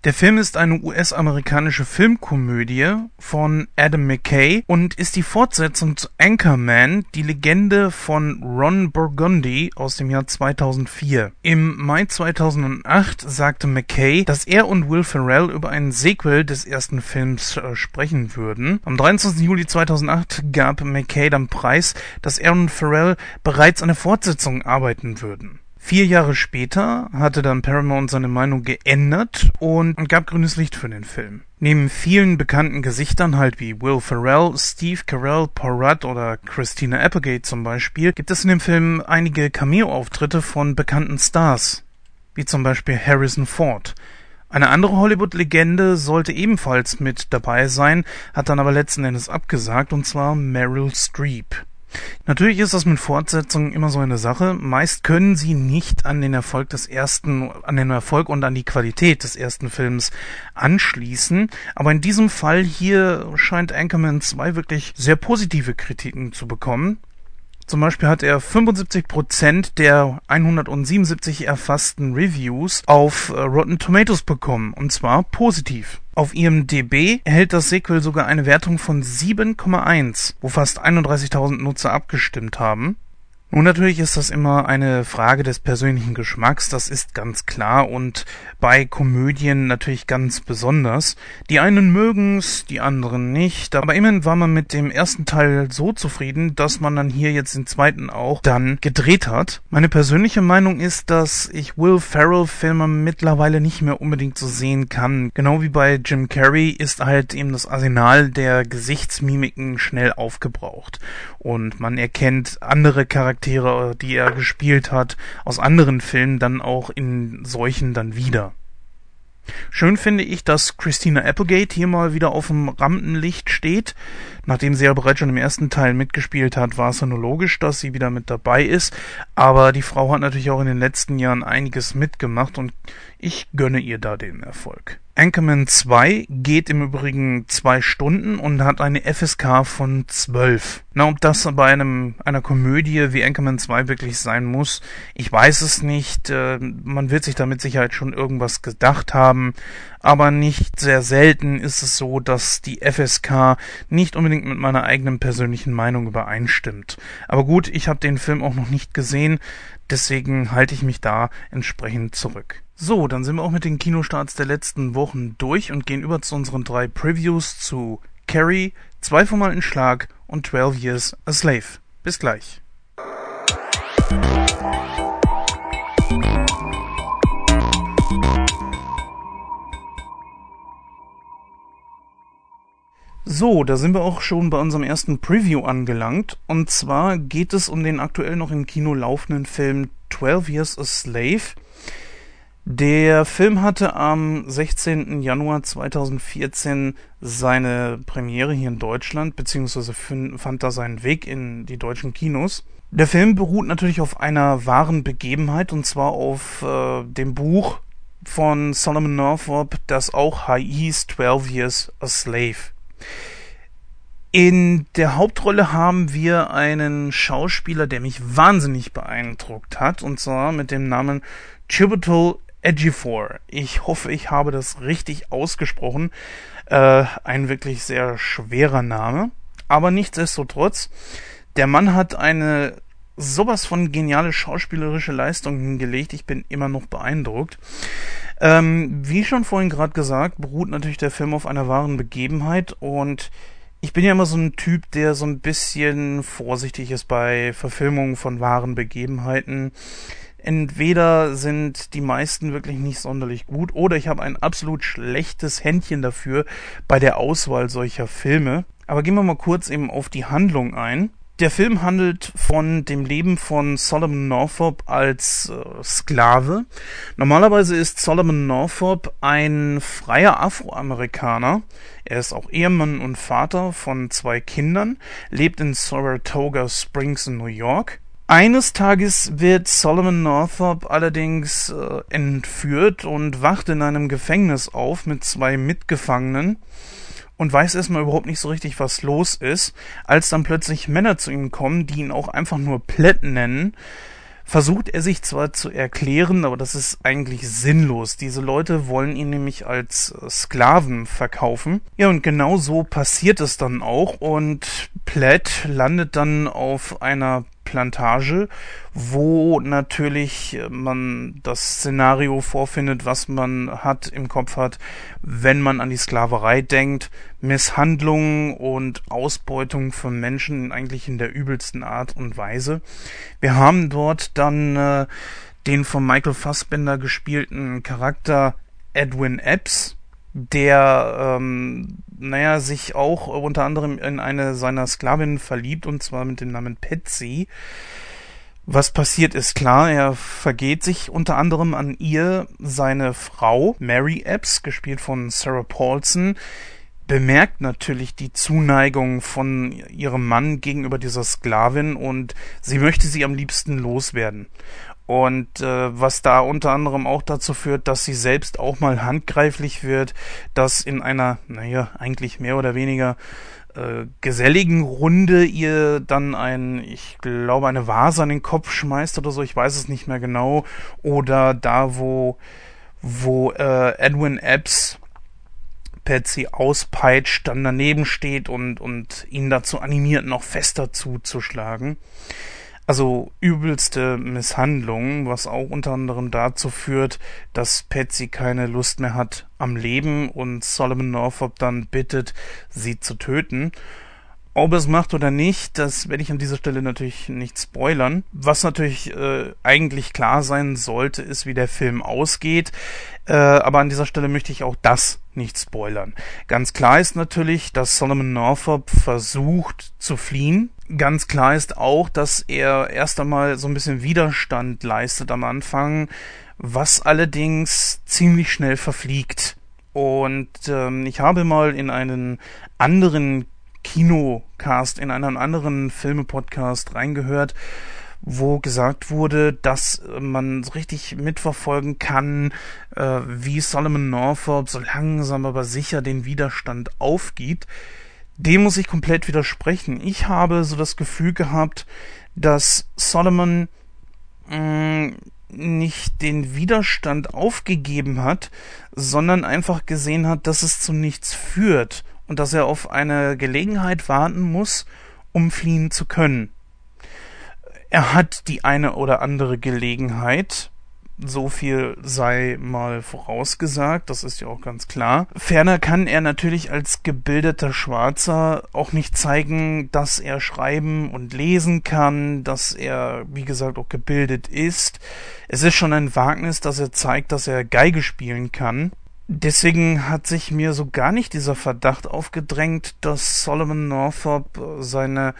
Der Film ist eine US-amerikanische Filmkomödie von Adam McKay und ist die Fortsetzung zu Anchorman, die Legende von Ron Burgundy aus dem Jahr 2004. Im Mai 2008 sagte McKay, dass er und Will Ferrell über ein Sequel des ersten Films äh, sprechen würden. Am 23. Juli 2008 gab McKay dann preis, dass er und Ferrell bereits an der Fortsetzung arbeiten würden. Vier Jahre später hatte dann Paramount seine Meinung geändert und gab grünes Licht für den Film. Neben vielen bekannten Gesichtern halt wie Will Ferrell, Steve Carell, Paul Rudd oder Christina Applegate zum Beispiel, gibt es in dem Film einige Cameo-Auftritte von bekannten Stars, wie zum Beispiel Harrison Ford. Eine andere Hollywood-Legende sollte ebenfalls mit dabei sein, hat dann aber letzten Endes abgesagt, und zwar Meryl Streep. Natürlich ist das mit Fortsetzungen immer so eine Sache. Meist können sie nicht an den Erfolg des ersten, an den Erfolg und an die Qualität des ersten Films anschließen. Aber in diesem Fall hier scheint Anchorman 2 wirklich sehr positive Kritiken zu bekommen. Zum Beispiel hat er 75% der 177 erfassten Reviews auf äh, Rotten Tomatoes bekommen, und zwar positiv. Auf IMDb erhält das Sequel sogar eine Wertung von 7,1, wo fast 31.000 Nutzer abgestimmt haben. Nun natürlich ist das immer eine Frage des persönlichen Geschmacks, das ist ganz klar und bei Komödien natürlich ganz besonders. Die einen mögen's, die anderen nicht, aber immerhin war man mit dem ersten Teil so zufrieden, dass man dann hier jetzt den zweiten auch dann gedreht hat. Meine persönliche Meinung ist, dass ich Will Ferrell Filme mittlerweile nicht mehr unbedingt so sehen kann. Genau wie bei Jim Carrey ist halt eben das Arsenal der Gesichtsmimiken schnell aufgebraucht und man erkennt andere Charaktere, die er gespielt hat, aus anderen Filmen dann auch in solchen dann wieder. Schön finde ich, dass Christina Applegate hier mal wieder auf dem Rampenlicht steht. Nachdem sie ja bereits schon im ersten Teil mitgespielt hat, war es ja nur logisch, dass sie wieder mit dabei ist. Aber die Frau hat natürlich auch in den letzten Jahren einiges mitgemacht und ich gönne ihr da den Erfolg. Anchorman 2 geht im Übrigen zwei Stunden und hat eine FSK von 12. Na, ob das bei einem, einer Komödie wie Anchorman 2 wirklich sein muss, ich weiß es nicht. Äh, man wird sich da mit Sicherheit schon irgendwas gedacht haben. Aber nicht sehr selten ist es so, dass die FSK nicht unbedingt mit meiner eigenen persönlichen Meinung übereinstimmt. Aber gut, ich habe den Film auch noch nicht gesehen, deswegen halte ich mich da entsprechend zurück. So, dann sind wir auch mit den Kinostarts der letzten Wochen durch und gehen über zu unseren drei Previews zu Carrie, Zwei vom alten Schlag und 12 Years a Slave. Bis gleich. So, da sind wir auch schon bei unserem ersten Preview angelangt. Und zwar geht es um den aktuell noch im Kino laufenden Film 12 Years a Slave. Der Film hatte am 16. Januar 2014 seine Premiere hier in Deutschland, beziehungsweise fand da seinen Weg in die deutschen Kinos. Der Film beruht natürlich auf einer wahren Begebenheit, und zwar auf äh, dem Buch von Solomon Northrop, das auch hieß 12 Years a Slave. In der Hauptrolle haben wir einen Schauspieler, der mich wahnsinnig beeindruckt hat, und zwar mit dem Namen Chiwetel Edgifor. Ich hoffe, ich habe das richtig ausgesprochen. Äh, ein wirklich sehr schwerer Name. Aber nichtsdestotrotz, der Mann hat eine sowas von geniale schauspielerische Leistung hingelegt. Ich bin immer noch beeindruckt. Ähm, wie schon vorhin gerade gesagt, beruht natürlich der Film auf einer wahren Begebenheit und ich bin ja immer so ein Typ, der so ein bisschen vorsichtig ist bei Verfilmungen von wahren Begebenheiten entweder sind die meisten wirklich nicht sonderlich gut oder ich habe ein absolut schlechtes Händchen dafür bei der Auswahl solcher Filme. Aber gehen wir mal kurz eben auf die Handlung ein. Der Film handelt von dem Leben von Solomon Northrop als äh, Sklave. Normalerweise ist Solomon Northrop ein freier Afroamerikaner. Er ist auch Ehemann und Vater von zwei Kindern, lebt in Saratoga Springs in New York. Eines Tages wird Solomon Northrop allerdings äh, entführt und wacht in einem Gefängnis auf mit zwei Mitgefangenen und weiß erstmal überhaupt nicht so richtig, was los ist, als dann plötzlich Männer zu ihm kommen, die ihn auch einfach nur Plätt nennen versucht er sich zwar zu erklären, aber das ist eigentlich sinnlos. Diese Leute wollen ihn nämlich als äh, Sklaven verkaufen. Ja, und genau so passiert es dann auch und Platt landet dann auf einer Plantage, wo natürlich man das Szenario vorfindet, was man hat im Kopf hat, wenn man an die Sklaverei denkt, Misshandlungen und Ausbeutung von Menschen eigentlich in der übelsten Art und Weise. Wir haben dort dann äh, den von Michael Fassbender gespielten Charakter Edwin Epps, der, ähm, naja, sich auch unter anderem in eine seiner Sklavinnen verliebt, und zwar mit dem Namen Patsy. Was passiert ist klar, er vergeht sich unter anderem an ihr. Seine Frau, Mary Epps, gespielt von Sarah Paulson, bemerkt natürlich die Zuneigung von ihrem Mann gegenüber dieser Sklavin und sie möchte sie am liebsten loswerden. Und äh, was da unter anderem auch dazu führt, dass sie selbst auch mal handgreiflich wird, dass in einer, naja, eigentlich mehr oder weniger äh, geselligen Runde ihr dann ein, ich glaube, eine Vase an den Kopf schmeißt oder so, ich weiß es nicht mehr genau. Oder da, wo, wo äh, Edwin Epps Patsy auspeitscht, dann daneben steht und, und ihn dazu animiert, noch fester zuzuschlagen. Also übelste Misshandlung, was auch unter anderem dazu führt, dass Patsy keine Lust mehr hat am Leben und Solomon Northup dann bittet, sie zu töten. Ob es macht oder nicht, das werde ich an dieser Stelle natürlich nicht spoilern. Was natürlich äh, eigentlich klar sein sollte, ist, wie der Film ausgeht. Äh, aber an dieser Stelle möchte ich auch das nicht spoilern. Ganz klar ist natürlich, dass Solomon Northup versucht zu fliehen. Ganz klar ist auch, dass er erst einmal so ein bisschen Widerstand leistet am Anfang, was allerdings ziemlich schnell verfliegt. Und ähm, ich habe mal in einen anderen Kinocast, in einen anderen Filme-Podcast reingehört, wo gesagt wurde, dass man richtig mitverfolgen kann, äh, wie Solomon Northup so langsam aber sicher den Widerstand aufgibt. Dem muss ich komplett widersprechen. Ich habe so das Gefühl gehabt, dass Solomon mh, mm, nicht den Widerstand aufgegeben hat, sondern einfach gesehen hat, dass es zu nichts führt und dass er auf eine Gelegenheit warten muss, um fliehen zu können. Er hat die eine oder andere Gelegenheit, so viel sei mal vorausgesagt, das ist ja auch ganz klar. Ferner kann er natürlich als gebildeter Schwarzer auch nicht zeigen, dass er schreiben und lesen kann, dass er, wie gesagt, auch gebildet ist. Es ist schon ein Wagnis, dass er zeigt, dass er Geige spielen kann. Deswegen hat sich mir so gar nicht dieser Verdacht aufgedrängt, dass Solomon Northup seine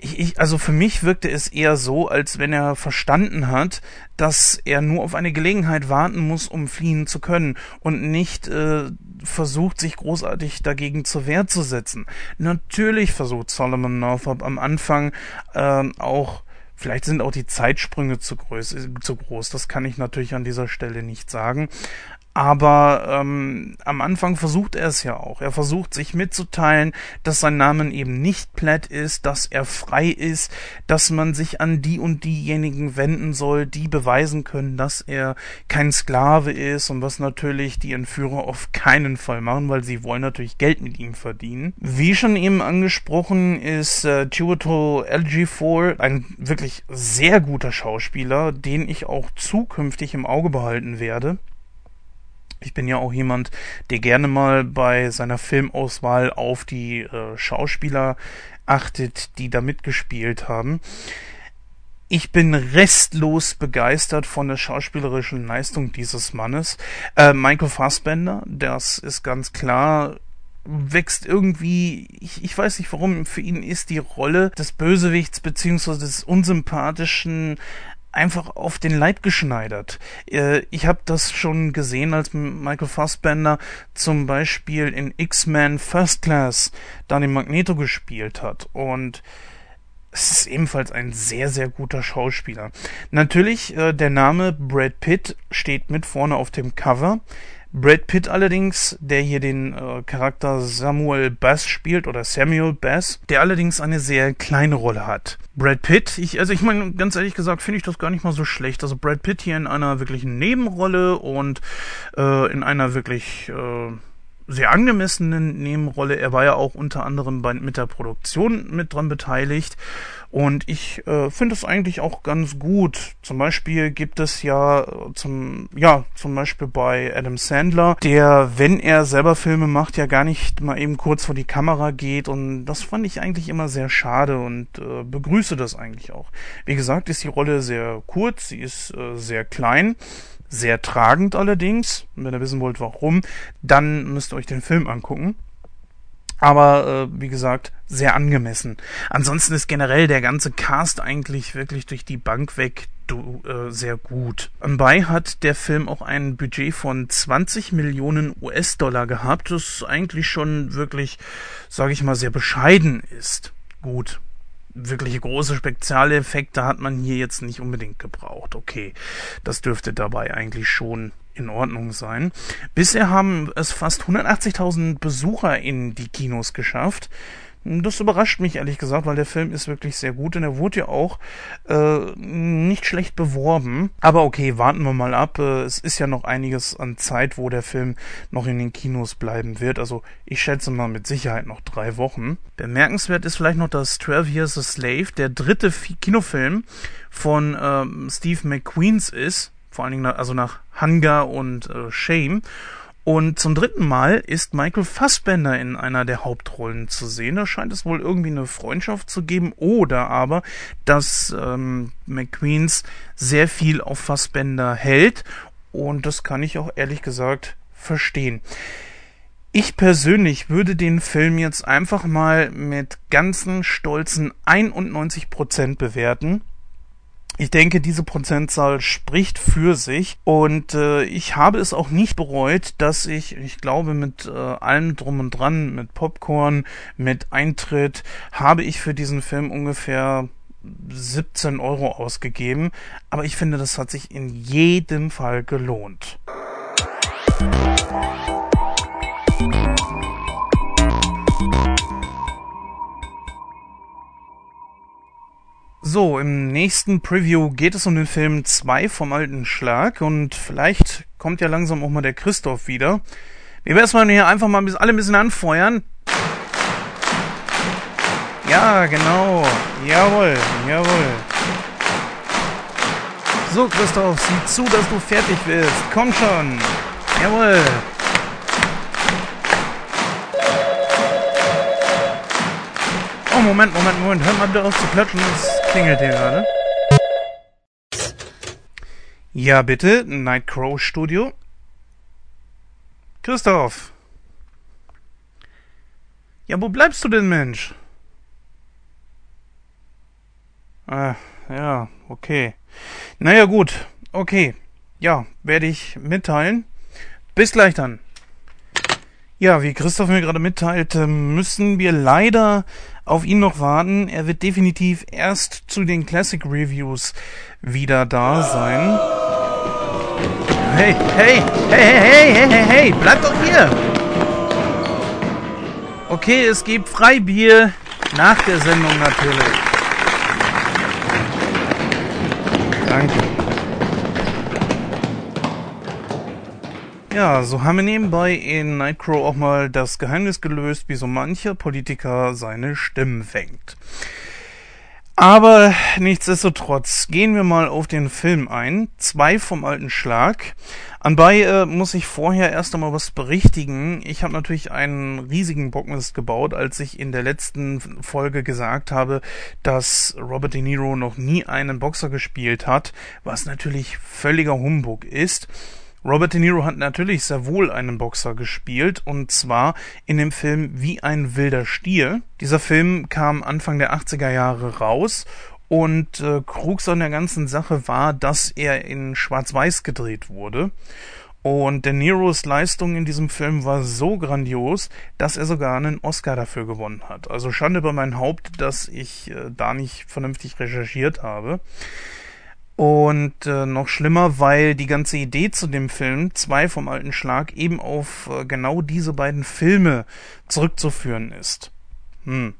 ich, also für mich wirkte es eher so, als wenn er verstanden hat, dass er nur auf eine Gelegenheit warten muss, um fliehen zu können und nicht äh, versucht, sich großartig dagegen zur Wehr zu setzen. Natürlich versucht Solomon Northup am Anfang äh, auch Vielleicht sind auch die Zeitsprünge zu groß, zu groß. Das kann ich natürlich an dieser Stelle nicht sagen. Aber ähm, am Anfang versucht er es ja auch. Er versucht sich mitzuteilen, dass sein Name eben nicht Platt ist, dass er frei ist, dass man sich an die und diejenigen wenden soll, die beweisen können, dass er kein Sklave ist und was natürlich die Entführer auf keinen Fall machen, weil sie wollen natürlich Geld mit ihm verdienen. Wie schon eben angesprochen ist äh, Chiwetel LG4 ein wirklich sehr guter Schauspieler, den ich auch zukünftig im Auge behalten werde. Ich bin ja auch jemand, der gerne mal bei seiner Filmauswahl auf die äh, Schauspieler achtet, die da mitgespielt haben. Ich bin restlos begeistert von der schauspielerischen Leistung dieses Mannes. Äh, Michael Fassbender, das ist ganz klar, wächst irgendwie, ich, ich weiß nicht warum, für ihn ist die Rolle des Bösewichts beziehungsweise des unsympathischen einfach auf den Leib geschneidert. Äh, ich habe das schon gesehen, als Michael Fassbender zum Beispiel in X-Men First Class dann den Magneto gespielt hat und es ist ebenfalls ein sehr, sehr guter Schauspieler. Natürlich, äh, der Name Brad Pitt steht mit vorne auf dem Cover. Brad Pitt allerdings, der hier den äh, Charakter Samuel Bass spielt oder Samuel Bass, der allerdings eine sehr kleine Rolle hat. Brad Pitt, ich, also ich meine, ganz ehrlich gesagt, finde ich das gar nicht mal so schlecht. Also Brad Pitt hier in einer wirklichen Nebenrolle und äh, in einer wirklich äh, sehr angemessenen Nebenrolle. Er war ja auch unter anderem bei, mit der Produktion mit dran beteiligt. Und ich äh, finde es eigentlich auch ganz gut. Zum Beispiel gibt es ja äh, zum, ja, zum Beispiel bei Adam Sandler, der, wenn er selber Filme macht, ja gar nicht mal eben kurz vor die Kamera geht. Und das fand ich eigentlich immer sehr schade und äh, begrüße das eigentlich auch. Wie gesagt, ist die Rolle sehr kurz, sie ist äh, sehr klein. Sehr tragend allerdings. Wenn ihr wissen wollt, warum, dann müsst ihr euch den Film angucken aber äh, wie gesagt sehr angemessen. Ansonsten ist generell der ganze Cast eigentlich wirklich durch die Bank weg du, äh, sehr gut. Anbei hat der Film auch ein Budget von 20 Millionen US-Dollar gehabt, das eigentlich schon wirklich, sage ich mal, sehr bescheiden ist. Gut, wirklich große Spezialeffekte hat man hier jetzt nicht unbedingt gebraucht. Okay, das dürfte dabei eigentlich schon in Ordnung sein. Bisher haben es fast 180.000 Besucher in die Kinos geschafft. Das überrascht mich ehrlich gesagt, weil der Film ist wirklich sehr gut und er wurde ja auch äh, nicht schlecht beworben. Aber okay, warten wir mal ab. Äh, es ist ja noch einiges an Zeit, wo der Film noch in den Kinos bleiben wird. Also ich schätze mal mit Sicherheit noch drei Wochen. Bemerkenswert ist vielleicht noch, dass 12 Years a Slave der dritte Kinofilm von ähm, Steve McQueens ist. Vor allen Dingen nach, also nach Hunger und äh, Shame. Und zum dritten Mal ist Michael Fassbender in einer der Hauptrollen zu sehen. Da scheint es wohl irgendwie eine Freundschaft zu geben oder aber, dass ähm, McQueens sehr viel auf Fassbender hält. Und das kann ich auch ehrlich gesagt verstehen. Ich persönlich würde den Film jetzt einfach mal mit ganzen stolzen 91% bewerten. Ich denke, diese Prozentzahl spricht für sich und äh, ich habe es auch nicht bereut, dass ich, ich glaube, mit äh, allem drum und dran, mit Popcorn, mit Eintritt, habe ich für diesen Film ungefähr 17 Euro ausgegeben. Aber ich finde, das hat sich in jedem Fall gelohnt. So, im nächsten Preview geht es um den Film 2 vom alten Schlag und vielleicht kommt ja langsam auch mal der Christoph wieder. Wir werden mal hier einfach mal alle ein bisschen anfeuern. Ja, genau. Jawohl, jawohl. So, Christoph, sieh zu, dass du fertig wirst. Komm schon. Jawohl. Oh, Moment, Moment, Moment. Hör mal bitte auf zu klatschen. Es klingelt hier gerade. Ja, bitte. Nightcrow Studio. Christoph. Ja, wo bleibst du denn, Mensch? Ah, ja, okay. Naja, gut. Okay. Ja, werde ich mitteilen. Bis gleich dann. Ja, wie Christoph mir gerade mitteilt, ähm, müssen wir leider auf ihn noch warten. Er wird definitiv erst zu den Classic Reviews wieder da sein. Hey, hey, hey, hey, hey, hey, hey, hey, bleib doch hier! Okay, es gibt Freibier nach der Sendung natürlich. Danke. Ja, so haben wir nebenbei in Nightcrow auch mal das Geheimnis gelöst, wie so mancher Politiker seine Stimmen fängt. Aber nichtsdestotrotz gehen wir mal auf den Film ein. Zwei vom alten Schlag. Anbei äh, muss ich vorher erst einmal was berichtigen. Ich habe natürlich einen riesigen Bockmist gebaut, als ich in der letzten Folge gesagt habe, dass Robert De Niro noch nie einen Boxer gespielt hat, was natürlich völliger Humbug ist. Robert De Niro hat natürlich sehr wohl einen Boxer gespielt und zwar in dem Film Wie ein wilder Stier. Dieser Film kam Anfang der 80er Jahre raus und äh, Krux an der ganzen Sache war, dass er in Schwarz-Weiß gedreht wurde. Und De Niros Leistung in diesem Film war so grandios, dass er sogar einen Oscar dafür gewonnen hat. Also Schande über mein Haupt, dass ich äh, da nicht vernünftig recherchiert habe. Und äh, noch schlimmer, weil die ganze Idee zu dem Film, zwei vom alten Schlag, eben auf äh, genau diese beiden Filme zurückzuführen ist. Hm.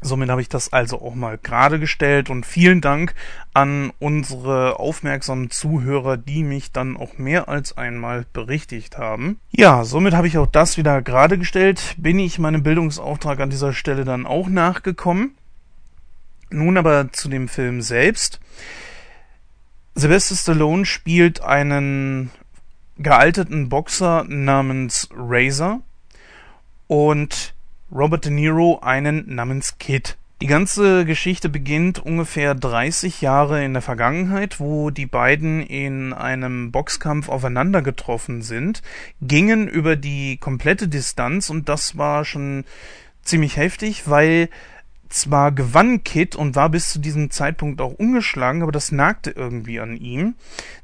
Somit habe ich das also auch mal gerade gestellt und vielen Dank an unsere aufmerksamen Zuhörer, die mich dann auch mehr als einmal berichtigt haben. Ja, somit habe ich auch das wieder gerade gestellt. Bin ich meinem Bildungsauftrag an dieser Stelle dann auch nachgekommen. Nun aber zu dem Film selbst. Sylvester Stallone spielt einen gealterten Boxer namens Razor und Robert De Niro einen namens Kid. Die ganze Geschichte beginnt ungefähr 30 Jahre in der Vergangenheit, wo die beiden in einem Boxkampf aufeinander getroffen sind, gingen über die komplette Distanz und das war schon ziemlich heftig, weil zwar gewann Kit und war bis zu diesem Zeitpunkt auch ungeschlagen, aber das nagte irgendwie an ihm.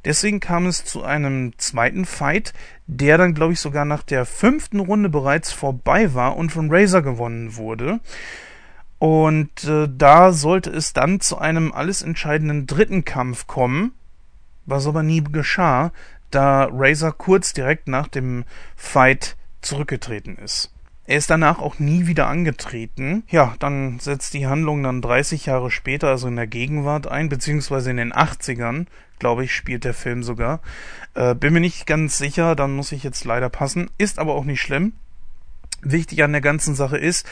Deswegen kam es zu einem zweiten Fight, der dann, glaube ich, sogar nach der fünften Runde bereits vorbei war und von Razor gewonnen wurde. Und äh, da sollte es dann zu einem alles entscheidenden dritten Kampf kommen, was aber nie geschah, da Razor kurz direkt nach dem Fight zurückgetreten ist. Er ist danach auch nie wieder angetreten. Ja, dann setzt die Handlung dann 30 Jahre später, also in der Gegenwart ein, beziehungsweise in den 80ern, glaube ich, spielt der Film sogar. Äh, bin mir nicht ganz sicher, dann muss ich jetzt leider passen. Ist aber auch nicht schlimm. Wichtig an der ganzen Sache ist,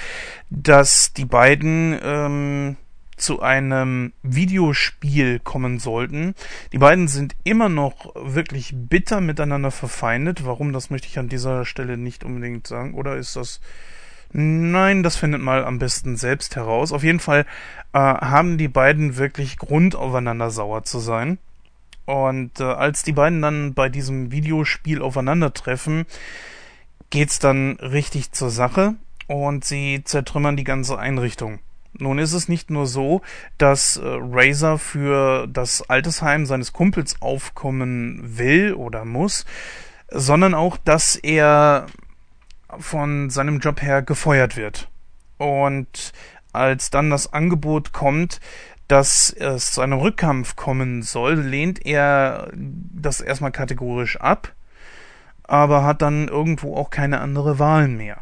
dass die beiden ähm, zu einem Videospiel kommen sollten. Die beiden sind immer noch wirklich bitter miteinander verfeindet. Warum, das möchte ich an dieser Stelle nicht unbedingt sagen. Oder ist das... Nein, das findet mal am besten selbst heraus. Auf jeden Fall äh, haben die beiden wirklich Grund aufeinander sauer zu sein. Und äh, als die beiden dann bei diesem Videospiel aufeinandertreffen, geht's dann richtig zur Sache und sie zertrümmern die ganze Einrichtung. Nun ist es nicht nur so, dass äh, Razor für das Altersheim seines Kumpels aufkommen will oder muss, sondern auch, dass er von seinem Job her gefeuert wird. Und als dann das Angebot kommt, dass es zu einem Rückkampf kommen soll, lehnt er das erstmal kategorisch ab, aber hat dann irgendwo auch keine andere Wahl mehr.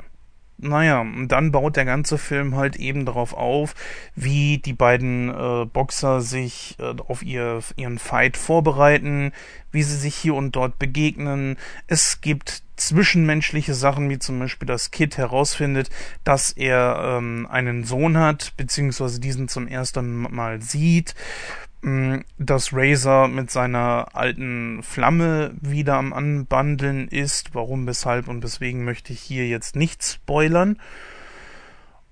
Naja, und dann baut der ganze Film halt eben darauf auf, wie die beiden äh, Boxer sich äh, auf ihr, ihren Fight vorbereiten, wie sie sich hier und dort begegnen. Es gibt zwischenmenschliche Sachen, wie zum Beispiel, dass Kid herausfindet, dass er ähm, einen Sohn hat, beziehungsweise diesen zum ersten Mal sieht dass Razor mit seiner alten Flamme wieder am Anbandeln ist. Warum, weshalb und weswegen möchte ich hier jetzt nicht spoilern.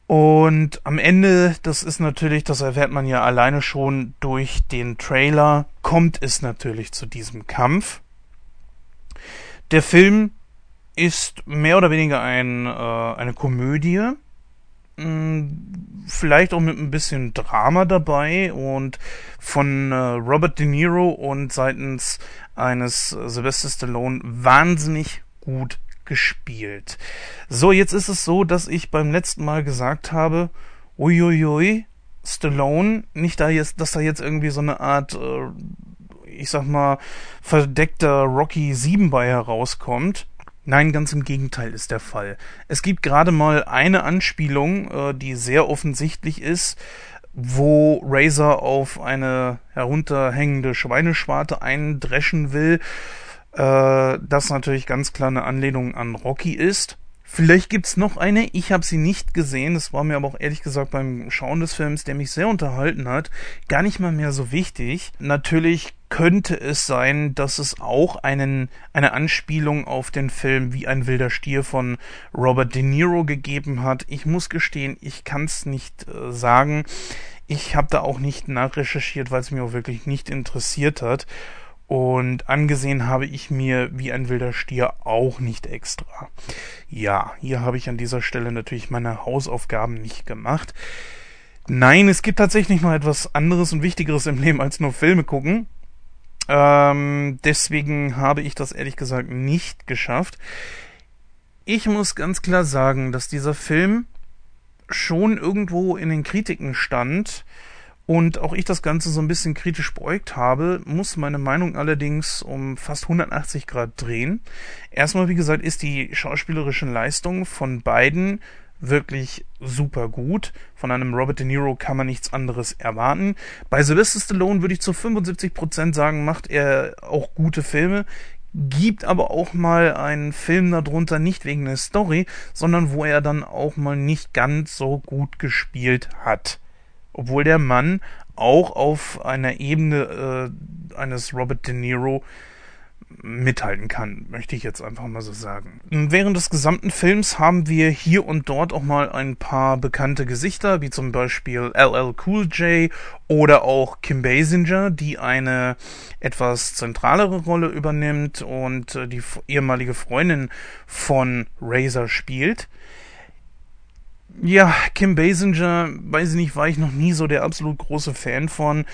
Und am Ende, das ist natürlich, das erfährt man ja alleine schon durch den Trailer, kommt es natürlich zu diesem Kampf. Der Film ist mehr oder weniger ein, äh, eine Komödie vielleicht auch mit ein bisschen Drama dabei und von äh, Robert De Niro und seitens eines äh, Sylvester Stallone wahnsinnig gut gespielt. So, jetzt ist es so, dass ich beim letzten Mal gesagt habe, uiuiui, Stallone, nicht da jetzt, dass da jetzt irgendwie so eine Art, äh, ich sag mal, verdeckter Rocky 7 bei herauskommt. Nein, ganz im Gegenteil ist der Fall. Es gibt gerade mal eine Anspielung, äh, die sehr offensichtlich ist, wo Razor auf eine herunterhängende Schweineschwarte eindreschen will, äh, das natürlich ganz klar eine Anlehnung an Rocky ist. Vielleicht gibt's noch eine, ich habe sie nicht gesehen, das war mir aber auch ehrlich gesagt beim Schauen des Films, der mich sehr unterhalten hat, gar nicht mal mehr so wichtig. Natürlich könnte es sein, dass es auch einen, eine Anspielung auf den Film Wie ein wilder Stier von Robert De Niro gegeben hat. Ich muss gestehen, ich kann's nicht äh, sagen. Ich habe da auch nicht nachrecherchiert, weil es mir auch wirklich nicht interessiert hat. Und angesehen habe ich mir wie ein wilder Stier auch nicht extra. Ja, hier habe ich an dieser Stelle natürlich meine Hausaufgaben nicht gemacht. Nein, es gibt tatsächlich noch etwas anderes und Wichtigeres im Leben als nur Filme gucken. Ähm, deswegen habe ich das ehrlich gesagt nicht geschafft. Ich muss ganz klar sagen, dass dieser Film schon irgendwo in den Kritiken stand, und auch ich das Ganze so ein bisschen kritisch beäugt habe, muss meine Meinung allerdings um fast 180 Grad drehen. Erstmal, wie gesagt, ist die schauspielerische Leistung von beiden wirklich super gut. Von einem Robert De Niro kann man nichts anderes erwarten. Bei Sylvester Stallone würde ich zu 75% sagen, macht er auch gute Filme gibt aber auch mal einen Film darunter, nicht wegen der Story, sondern wo er dann auch mal nicht ganz so gut gespielt hat obwohl der Mann auch auf einer Ebene äh, eines Robert De Niro mithalten kann, möchte ich jetzt einfach mal so sagen. Während des gesamten Films haben wir hier und dort auch mal ein paar bekannte Gesichter, wie zum Beispiel LL Cool J oder auch Kim Basinger, die eine etwas zentralere Rolle übernimmt und äh, die ehemalige Freundin von Razor spielt. Ja, Kim Basinger, weiß ich nicht, war ich noch nie so der absolut große Fan von.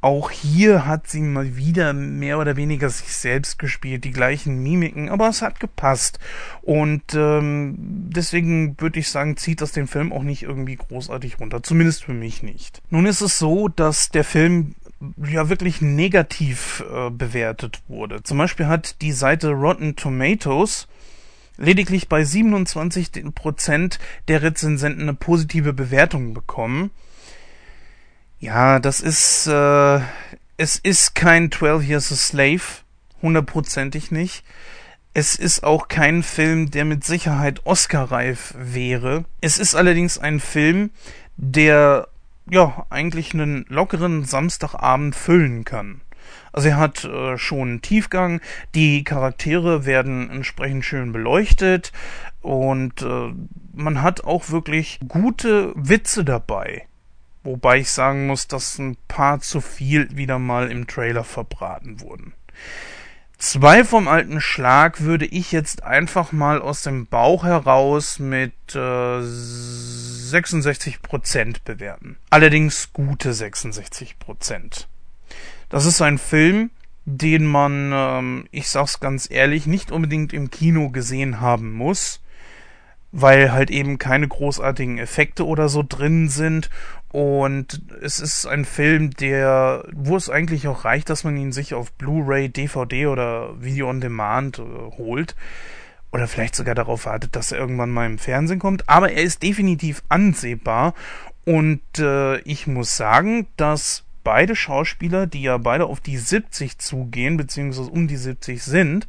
Auch hier hat sie mal wieder mehr oder weniger sich selbst gespielt, die gleichen Mimiken, aber es hat gepasst. Und ähm, deswegen würde ich sagen, zieht das den Film auch nicht irgendwie großartig runter, zumindest für mich nicht. Nun ist es so, dass der Film ja wirklich negativ äh, bewertet wurde. Zum Beispiel hat die Seite Rotten Tomatoes lediglich bei 27 Prozent der Rezensenten eine positive Bewertung bekommen. Ja, das ist, äh, es ist kein 12 Years a Slave, hundertprozentig nicht. Es ist auch kein Film, der mit Sicherheit Oscar-reif wäre. Es ist allerdings ein Film, der ja eigentlich einen lockeren Samstagabend füllen kann. Also er hat äh, schon Tiefgang, die Charaktere werden entsprechend schön beleuchtet und äh, man hat auch wirklich gute Witze dabei. Wobei ich sagen muss, dass ein paar zu viel wieder mal im Trailer verbraten wurden. Zwei vom alten Schlag würde ich jetzt einfach mal aus dem Bauch heraus mit äh, 66% bewerten. Allerdings gute 66%. Das ist ein Film, den man, ähm, ich sag's ganz ehrlich, nicht unbedingt im Kino gesehen haben muss, weil halt eben keine großartigen Effekte oder so drin sind und es ist ein Film, der, wo es eigentlich auch reicht, dass man ihn sich auf Blu-ray, DVD oder Video on Demand äh, holt. Oder vielleicht sogar darauf wartet, dass er irgendwann mal im Fernsehen kommt. Aber er ist definitiv ansehbar. Und äh, ich muss sagen, dass beide Schauspieler, die ja beide auf die 70 zugehen, beziehungsweise um die 70 sind,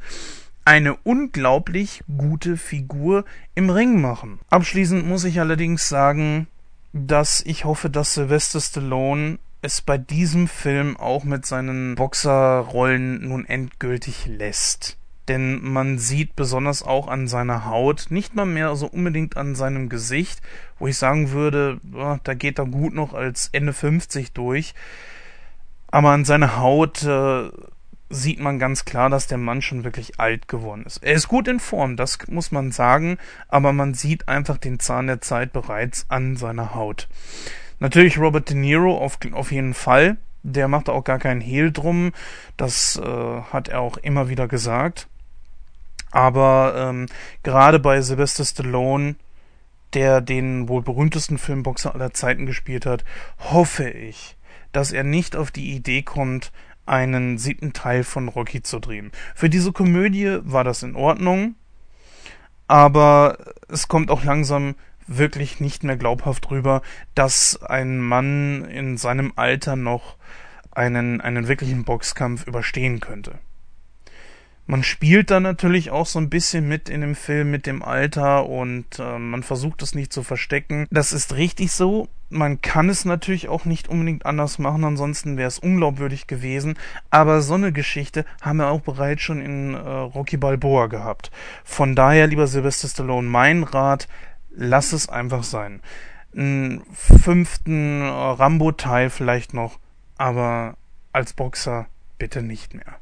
eine unglaublich gute Figur im Ring machen. Abschließend muss ich allerdings sagen, dass ich hoffe, dass Sylvester Stallone es bei diesem Film auch mit seinen Boxerrollen nun endgültig lässt. Denn man sieht besonders auch an seiner Haut, nicht mal mehr so unbedingt an seinem Gesicht, wo ich sagen würde, da geht er gut noch als Ende 50 durch. Aber an seiner Haut äh, sieht man ganz klar, dass der Mann schon wirklich alt geworden ist. Er ist gut in Form, das muss man sagen, aber man sieht einfach den Zahn der Zeit bereits an seiner Haut. Natürlich Robert De Niro auf, auf jeden Fall. Der macht auch gar keinen Hehl drum. Das äh, hat er auch immer wieder gesagt. Aber ähm, gerade bei Sylvester Stallone, der den wohl berühmtesten Filmboxer aller Zeiten gespielt hat, hoffe ich, dass er nicht auf die Idee kommt, einen siebten Teil von Rocky zu drehen. Für diese Komödie war das in Ordnung, aber es kommt auch langsam wirklich nicht mehr glaubhaft rüber, dass ein Mann in seinem Alter noch einen, einen wirklichen Boxkampf überstehen könnte. Man spielt da natürlich auch so ein bisschen mit in dem Film mit dem Alter und äh, man versucht es nicht zu verstecken. Das ist richtig so. Man kann es natürlich auch nicht unbedingt anders machen, ansonsten wäre es unglaubwürdig gewesen. Aber so eine Geschichte haben wir auch bereits schon in äh, Rocky Balboa gehabt. Von daher, lieber Sylvester Stallone, mein Rat, lass es einfach sein. Einen fünften äh, Rambo-Teil vielleicht noch, aber als Boxer bitte nicht mehr.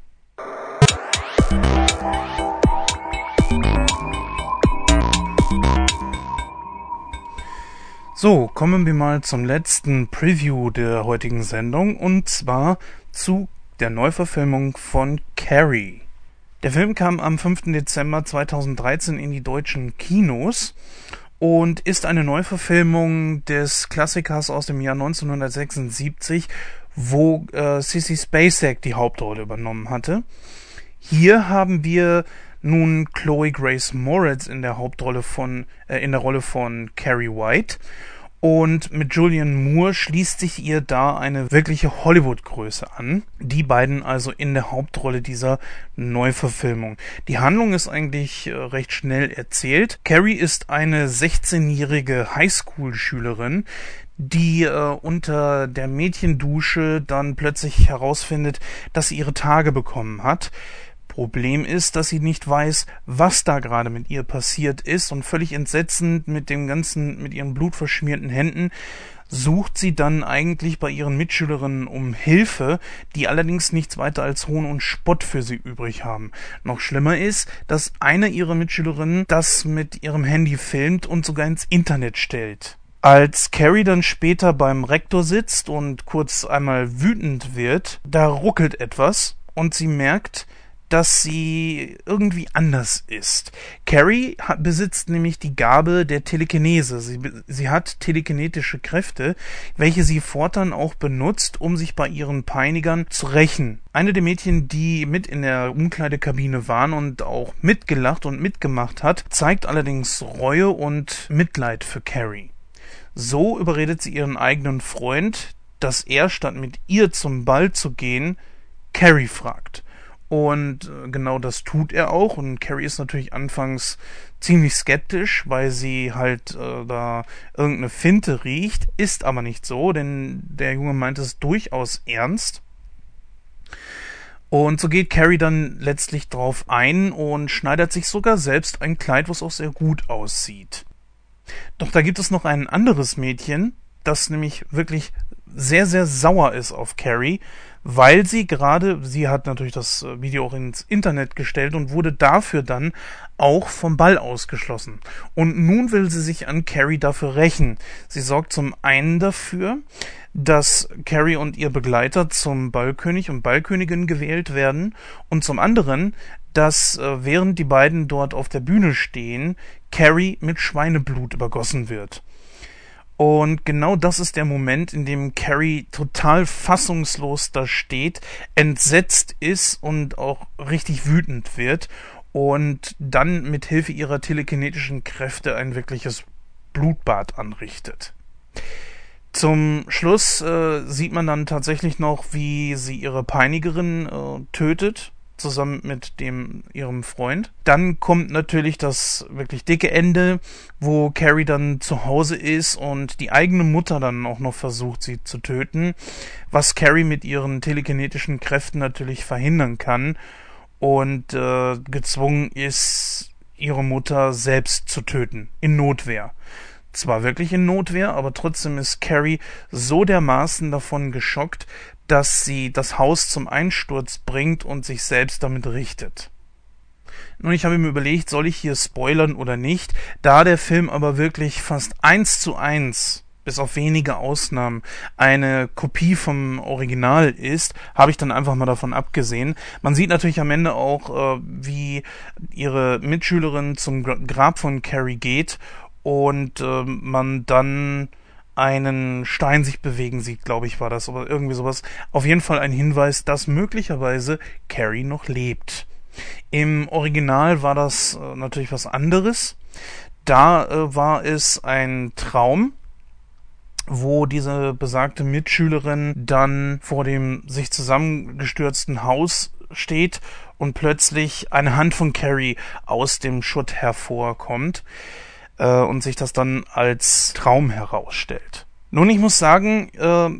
So, kommen wir mal zum letzten Preview der heutigen Sendung und zwar zu der Neuverfilmung von Carrie. Der Film kam am 5. Dezember 2013 in die deutschen Kinos und ist eine Neuverfilmung des Klassikers aus dem Jahr 1976, wo äh, Sissy Spacek die Hauptrolle übernommen hatte. Hier haben wir nun Chloe Grace Moritz in der Hauptrolle von äh, in der Rolle von Carrie White und mit Julian Moore schließt sich ihr da eine wirkliche Hollywood-Größe an. Die beiden also in der Hauptrolle dieser Neuverfilmung. Die Handlung ist eigentlich äh, recht schnell erzählt. Carrie ist eine 16-jährige Highschool-Schülerin, die äh, unter der Mädchendusche dann plötzlich herausfindet, dass sie ihre Tage bekommen hat. Problem ist, dass sie nicht weiß, was da gerade mit ihr passiert ist und völlig entsetzend mit dem ganzen, mit ihren blutverschmierten Händen sucht sie dann eigentlich bei ihren Mitschülerinnen um Hilfe, die allerdings nichts weiter als Hohn und Spott für sie übrig haben. Noch schlimmer ist, dass eine ihrer Mitschülerinnen das mit ihrem Handy filmt und sogar ins Internet stellt. Als Carrie dann später beim Rektor sitzt und kurz einmal wütend wird, da ruckelt etwas und sie merkt, dass sie irgendwie anders ist. Carrie hat, besitzt nämlich die Gabe der Telekinese. Sie, sie hat telekinetische Kräfte, welche sie fortan auch benutzt, um sich bei ihren Peinigern zu rächen. Eine der Mädchen, die mit in der Umkleidekabine waren und auch mitgelacht und mitgemacht hat, zeigt allerdings Reue und Mitleid für Carrie. So überredet sie ihren eigenen Freund, dass er statt mit ihr zum Ball zu gehen, Carrie fragt. Und äh, genau das tut er auch. Und Carrie ist natürlich anfangs ziemlich skeptisch, weil sie halt äh, da irgendeine Finte riecht. Ist aber nicht so, denn der Junge meint es durchaus ernst. Und so geht Carrie dann letztlich drauf ein und schneidet sich sogar selbst ein Kleid, was auch sehr gut aussieht. Doch da gibt es noch ein anderes Mädchen, das nämlich wirklich sehr, sehr sauer ist auf Carrie, weil sie gerade, sie hat natürlich das äh, Video auch ins Internet gestellt und wurde dafür dann auch vom Ball ausgeschlossen. Und nun will sie sich an Carrie dafür rächen. Sie sorgt zum einen dafür, dass Carrie und ihr Begleiter zum Ballkönig und Ballkönigin gewählt werden und zum anderen, dass äh, während die beiden dort auf der Bühne stehen, Carrie mit Schweineblut übergossen wird. Und genau das ist der Moment, in dem Carrie total fassungslos da steht, entsetzt ist und auch richtig wütend wird und dann mit Hilfe ihrer telekinetischen Kräfte ein wirkliches Blutbad anrichtet. Zum Schluss äh, sieht man dann tatsächlich noch, wie sie ihre Peinigerin äh, tötet zusammen mit dem ihrem Freund. Dann kommt natürlich das wirklich dicke Ende, wo Carrie dann zu Hause ist und die eigene Mutter dann auch noch versucht, sie zu töten, was Carrie mit ihren telekinetischen Kräften natürlich verhindern kann und äh, gezwungen ist, ihre Mutter selbst zu töten in Notwehr zwar wirklich in Notwehr, aber trotzdem ist Carrie so dermaßen davon geschockt, dass sie das Haus zum Einsturz bringt und sich selbst damit richtet. Nun, ich habe mir überlegt, soll ich hier spoilern oder nicht, da der Film aber wirklich fast eins zu eins bis auf wenige Ausnahmen eine Kopie vom Original ist, habe ich dann einfach mal davon abgesehen. Man sieht natürlich am Ende auch, äh, wie ihre Mitschülerin zum Grab von Carrie geht und äh, man dann einen Stein sich bewegen sieht, glaube ich, war das, oder irgendwie sowas. Auf jeden Fall ein Hinweis, dass möglicherweise Carrie noch lebt. Im Original war das äh, natürlich was anderes. Da äh, war es ein Traum, wo diese besagte Mitschülerin dann vor dem sich zusammengestürzten Haus steht und plötzlich eine Hand von Carrie aus dem Schutt hervorkommt äh, und sich das dann als Traum herausstellt. Nun, ich muss sagen, äh,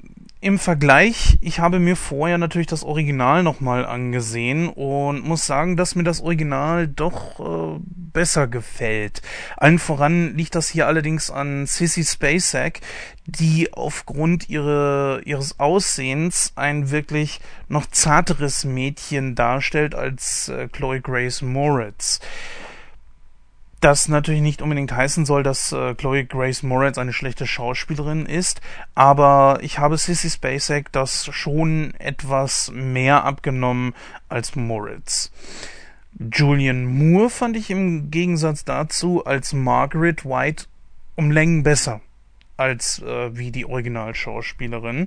im Vergleich, ich habe mir vorher natürlich das Original nochmal angesehen und muss sagen, dass mir das Original doch äh, besser gefällt. Allen voran liegt das hier allerdings an Sissy Spacek, die aufgrund ihre, ihres Aussehens ein wirklich noch zarteres Mädchen darstellt als äh, Chloe Grace Moritz. Das natürlich nicht unbedingt heißen soll, dass äh, Chloe Grace Moretz eine schlechte Schauspielerin ist, aber ich habe Sissy Spacek das schon etwas mehr abgenommen als Moritz. Julian Moore fand ich im Gegensatz dazu als Margaret White um Längen besser als äh, wie die Originalschauspielerin.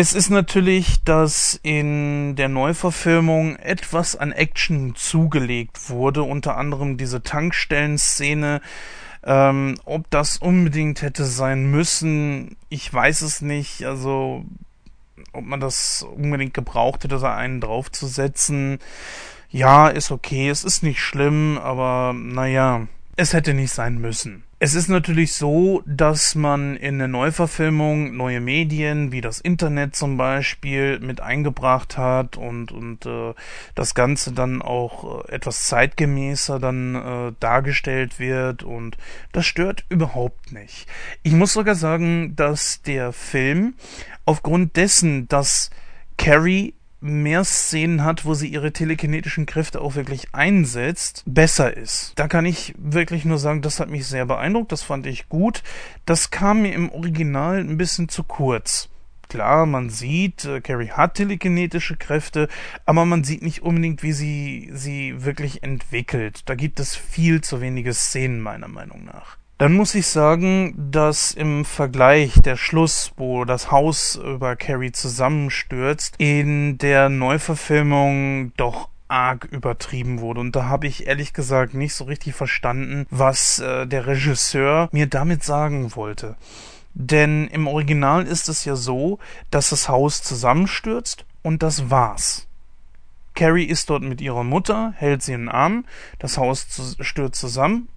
Es ist natürlich, dass in der Neuverfilmung etwas an Action zugelegt wurde, unter anderem diese Tankstellenszene. Ähm, ob das unbedingt hätte sein müssen, ich weiß es nicht. Also, ob man das unbedingt gebraucht hätte, da einen draufzusetzen. Ja, ist okay, es ist nicht schlimm, aber naja, es hätte nicht sein müssen. Es ist natürlich so, dass man in der Neuverfilmung neue Medien wie das Internet zum Beispiel mit eingebracht hat und, und äh, das Ganze dann auch äh, etwas zeitgemäßer dann äh, dargestellt wird und das stört überhaupt nicht. Ich muss sogar sagen, dass der Film aufgrund dessen, dass Carrie mehr Szenen hat, wo sie ihre telekinetischen Kräfte auch wirklich einsetzt, besser ist. Da kann ich wirklich nur sagen, das hat mich sehr beeindruckt, das fand ich gut. Das kam mir im Original ein bisschen zu kurz. klar, man sieht, äh, Carrie hat telekinetische Kräfte, aber man sieht nicht unbedingt, wie sie sie wirklich entwickelt. Da gibt es viel zu wenige Szenen meiner Meinung nach. Dann muss ich sagen, dass im Vergleich der Schluss, wo das Haus über Carrie zusammenstürzt, in der Neuverfilmung doch arg übertrieben wurde. Und da habe ich ehrlich gesagt nicht so richtig verstanden, was äh, der Regisseur mir damit sagen wollte. Denn im Original ist es ja so, dass das Haus zusammenstürzt und das war's. Carrie ist dort mit ihrer Mutter, hält sie in den Arm, das Haus stürzt zusammen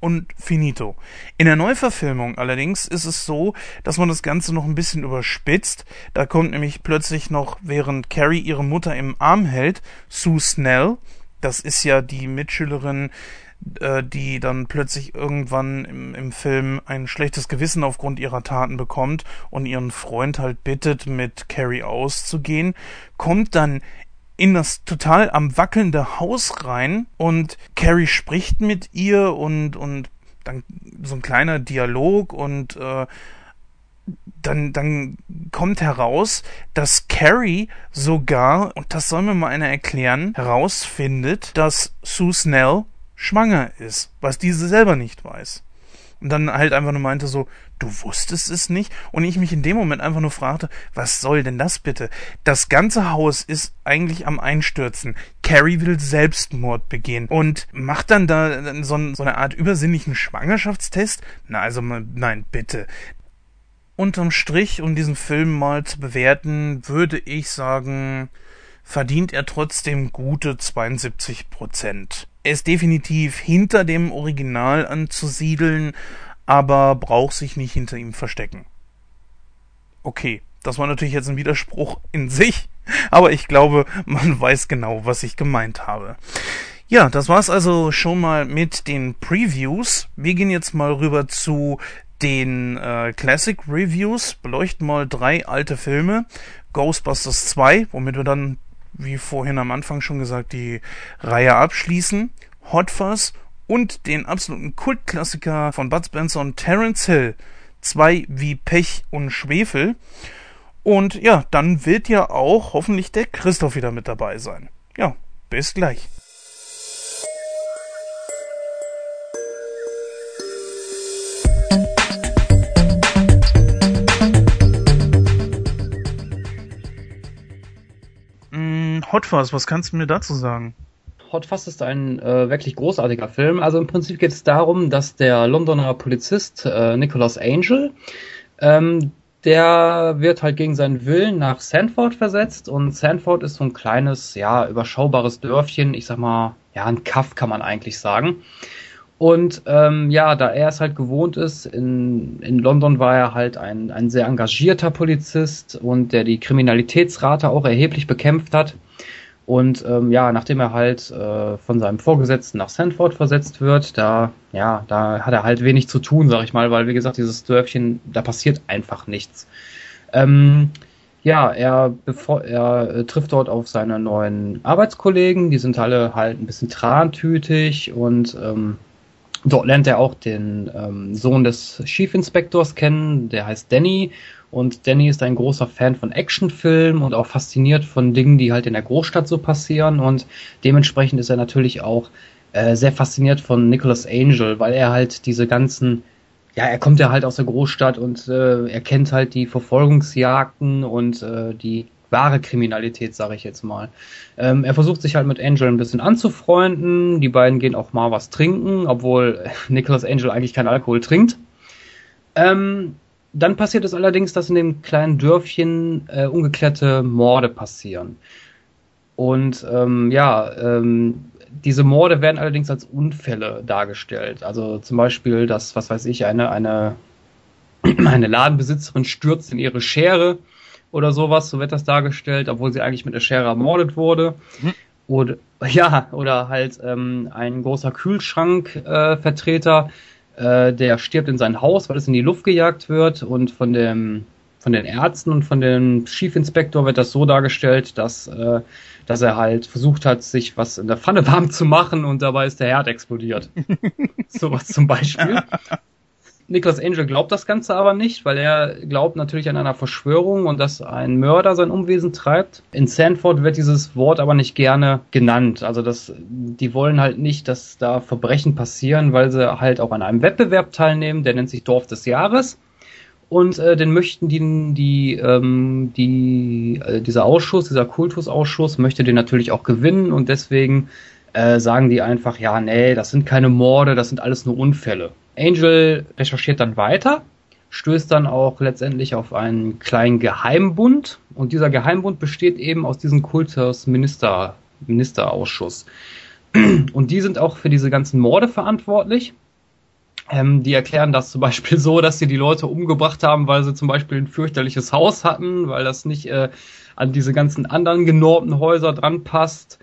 und finito. In der Neuverfilmung allerdings ist es so, dass man das Ganze noch ein bisschen überspitzt. Da kommt nämlich plötzlich noch, während Carrie ihre Mutter im Arm hält, Sue Snell, das ist ja die Mitschülerin, äh, die dann plötzlich irgendwann im, im Film ein schlechtes Gewissen aufgrund ihrer Taten bekommt und ihren Freund halt bittet, mit Carrie auszugehen, kommt dann in das total am wackelnde Haus rein und Carrie spricht mit ihr und und dann so ein kleiner Dialog und äh, dann, dann kommt heraus, dass Carrie sogar, und das soll mir mal einer erklären, herausfindet, dass Sue Snell schwanger ist, was diese selber nicht weiß. Und dann halt einfach nur meinte so, du wusstest es nicht? Und ich mich in dem Moment einfach nur fragte, was soll denn das bitte? Das ganze Haus ist eigentlich am Einstürzen. Carrie will Selbstmord begehen und macht dann da so, so eine Art übersinnlichen Schwangerschaftstest? Na, also, nein, bitte. Unterm Strich, um diesen Film mal zu bewerten, würde ich sagen, verdient er trotzdem gute 72 Prozent. Er ist definitiv hinter dem Original anzusiedeln, aber braucht sich nicht hinter ihm verstecken. Okay, das war natürlich jetzt ein Widerspruch in <laughs> sich, aber ich glaube, man weiß genau, was ich gemeint habe. Ja, das war's also schon mal mit den Previews. Wir gehen jetzt mal rüber zu den äh, Classic Reviews, beleuchten mal drei alte Filme. Ghostbusters 2, womit wir dann wie vorhin am Anfang schon gesagt, die Reihe abschließen. Hot Fuzz und den absoluten Kultklassiker von Bud Spencer und Terence Hill. Zwei wie Pech und Schwefel. Und ja, dann wird ja auch hoffentlich der Christoph wieder mit dabei sein. Ja, bis gleich. Hot Fuzz, was kannst du mir dazu sagen? Hot Fuzz ist ein äh, wirklich großartiger Film. Also im Prinzip geht es darum, dass der Londoner Polizist äh, Nicholas Angel, ähm, der wird halt gegen seinen Willen nach Sandford versetzt und Sandford ist so ein kleines, ja, überschaubares Dörfchen, ich sag mal, ja, ein Kaff kann man eigentlich sagen. Und ähm, ja, da er es halt gewohnt ist, in, in London war er halt ein, ein sehr engagierter Polizist und der die Kriminalitätsrate auch erheblich bekämpft hat. Und ähm, ja, nachdem er halt äh, von seinem Vorgesetzten nach Sandford versetzt wird, da ja, da hat er halt wenig zu tun, sag ich mal, weil wie gesagt, dieses Dörfchen, da passiert einfach nichts. Ähm, ja, er, bevor, er äh, trifft dort auf seine neuen Arbeitskollegen, die sind alle halt ein bisschen trantütig und ähm, Dort lernt er auch den ähm, Sohn des Chief Inspectors kennen, der heißt Danny. Und Danny ist ein großer Fan von Actionfilmen und auch fasziniert von Dingen, die halt in der Großstadt so passieren. Und dementsprechend ist er natürlich auch äh, sehr fasziniert von Nicholas Angel, weil er halt diese ganzen, ja, er kommt ja halt aus der Großstadt und äh, er kennt halt die Verfolgungsjagden und äh, die wahre Kriminalität, sage ich jetzt mal. Ähm, er versucht sich halt mit Angel ein bisschen anzufreunden. Die beiden gehen auch mal was trinken, obwohl <laughs> Nicholas Angel eigentlich keinen Alkohol trinkt. Ähm, dann passiert es allerdings, dass in dem kleinen Dörfchen äh, ungeklärte Morde passieren. Und ähm, ja, ähm, diese Morde werden allerdings als Unfälle dargestellt. Also zum Beispiel, dass, was weiß ich, eine, eine, <clears throat> eine Ladenbesitzerin stürzt in ihre Schere oder sowas, so wird das dargestellt, obwohl sie eigentlich mit der Schere ermordet wurde. Mhm. Oder <laughs> ja, oder halt ähm, ein großer Kühlschrankvertreter, äh, äh, der stirbt in sein Haus, weil es in die Luft gejagt wird und von dem von den Ärzten und von dem Chief Inspector wird das so dargestellt, dass äh, dass er halt versucht hat, sich was in der Pfanne warm zu machen und dabei ist der Herd explodiert. <laughs> Sowas zum Beispiel. Nicholas Angel glaubt das Ganze aber nicht, weil er glaubt natürlich an einer Verschwörung und dass ein Mörder sein Umwesen treibt. In Sanford wird dieses Wort aber nicht gerne genannt. Also das, die wollen halt nicht, dass da Verbrechen passieren, weil sie halt auch an einem Wettbewerb teilnehmen, der nennt sich Dorf des Jahres. Und äh, den möchten die, die, ähm, die äh, dieser Ausschuss, dieser Kultusausschuss möchte den natürlich auch gewinnen und deswegen äh, sagen die einfach, ja, nee, das sind keine Morde, das sind alles nur Unfälle. Angel recherchiert dann weiter, stößt dann auch letztendlich auf einen kleinen Geheimbund und dieser Geheimbund besteht eben aus diesem Kultusminister, Ministerausschuss. Und die sind auch für diese ganzen Morde verantwortlich. Ähm, die erklären das zum Beispiel <laughs> so, dass sie die Leute umgebracht haben, weil sie zum Beispiel ein fürchterliches Haus hatten, weil das nicht äh, an diese ganzen anderen genormten Häuser dran passt.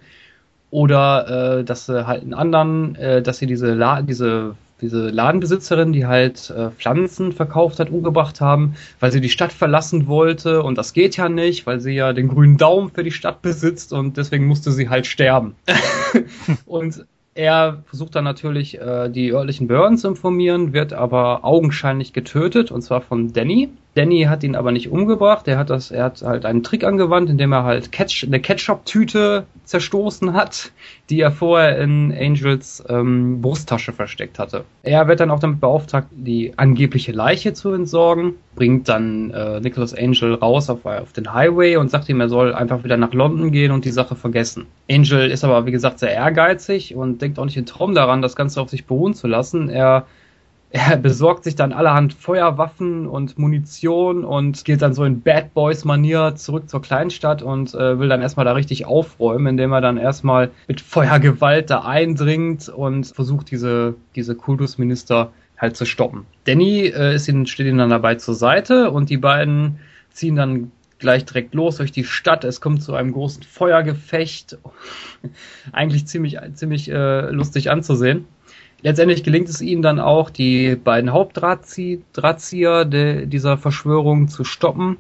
Oder äh, dass sie halt einen anderen, äh, dass sie diese, La diese diese Ladenbesitzerin, die halt äh, Pflanzen verkauft hat, umgebracht haben, weil sie die Stadt verlassen wollte und das geht ja nicht, weil sie ja den grünen Daumen für die Stadt besitzt und deswegen musste sie halt sterben. <laughs> und er versucht dann natürlich äh, die örtlichen Behörden zu informieren, wird aber augenscheinlich getötet und zwar von Danny. Danny hat ihn aber nicht umgebracht. Er hat das, er hat halt einen Trick angewandt, indem er halt Ketch, eine Ketchup-Tüte zerstoßen hat, die er vorher in Angels ähm, Brusttasche versteckt hatte. Er wird dann auch damit beauftragt, die angebliche Leiche zu entsorgen, bringt dann äh, Nicholas Angel raus auf, auf den Highway und sagt ihm, er soll einfach wieder nach London gehen und die Sache vergessen. Angel ist aber, wie gesagt, sehr ehrgeizig und denkt auch nicht in Traum daran, das Ganze auf sich beruhen zu lassen. Er er besorgt sich dann allerhand Feuerwaffen und Munition und geht dann so in Bad Boys Manier zurück zur Kleinstadt und äh, will dann erstmal da richtig aufräumen, indem er dann erstmal mit Feuergewalt da eindringt und versucht diese diese Kultusminister halt zu stoppen. Danny äh, ist ihnen, steht ihnen dann dabei zur Seite und die beiden ziehen dann gleich direkt los durch die Stadt. Es kommt zu einem großen Feuergefecht. <laughs> Eigentlich ziemlich ziemlich äh, lustig anzusehen. Letztendlich gelingt es ihnen dann auch, die beiden Hauptdrahtzieher de, dieser Verschwörung zu stoppen.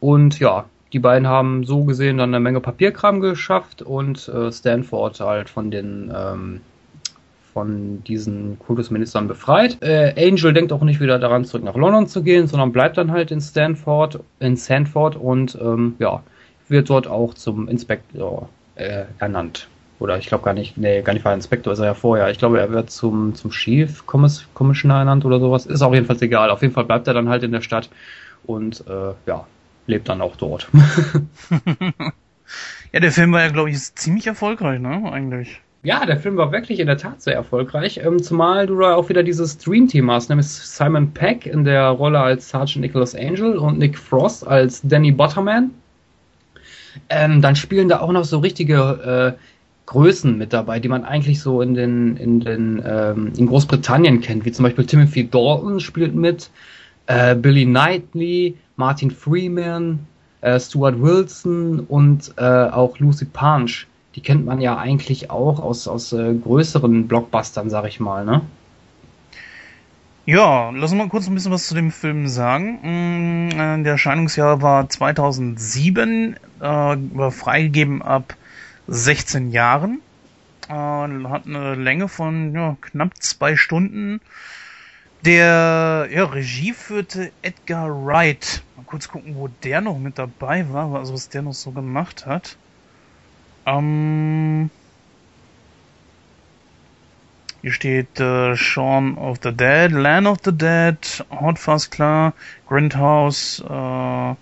Und ja, die beiden haben so gesehen dann eine Menge Papierkram geschafft und äh, Stanford halt von den ähm, von diesen Kultusministern befreit. Äh, Angel denkt auch nicht wieder daran, zurück nach London zu gehen, sondern bleibt dann halt in Stanford, in Sanford und ähm, ja, wird dort auch zum Inspektor äh, ernannt. Oder ich glaube gar nicht, nee, gar nicht war Inspektor, ist er ja vorher. Ich glaube, er wird zum, zum Chief Commissioner ernannt oder sowas. Ist auch jedenfalls egal. Auf jeden Fall bleibt er dann halt in der Stadt und äh, ja, lebt dann auch dort. <laughs> ja, der Film war ja, glaube ich, ziemlich erfolgreich, ne? Eigentlich. Ja, der Film war wirklich in der Tat sehr erfolgreich, ähm, zumal du da auch wieder dieses Dream-Team hast, nämlich Simon Peck in der Rolle als Sergeant Nicholas Angel und Nick Frost als Danny Butterman. Ähm, dann spielen da auch noch so richtige äh, Größen mit dabei, die man eigentlich so in den, in den, ähm, in Großbritannien kennt, wie zum Beispiel Timothy Dalton spielt mit, äh, Billy Knightley, Martin Freeman, äh, Stuart Wilson und äh, auch Lucy Punch. Die kennt man ja eigentlich auch aus, aus äh, größeren Blockbustern, sag ich mal, ne? Ja, lass uns mal kurz ein bisschen was zu dem Film sagen. Mm, äh, der Erscheinungsjahr war 2007, äh, war freigegeben ab 16 Jahren. Äh, hat eine Länge von ja, knapp zwei Stunden. Der ja, Regie führte Edgar Wright. Mal kurz gucken, wo der noch mit dabei war, also was der noch so gemacht hat. Ähm, hier steht äh, Shaun of the Dead, Land of the Dead, Hot Fuzz klar, Grindhouse, äh,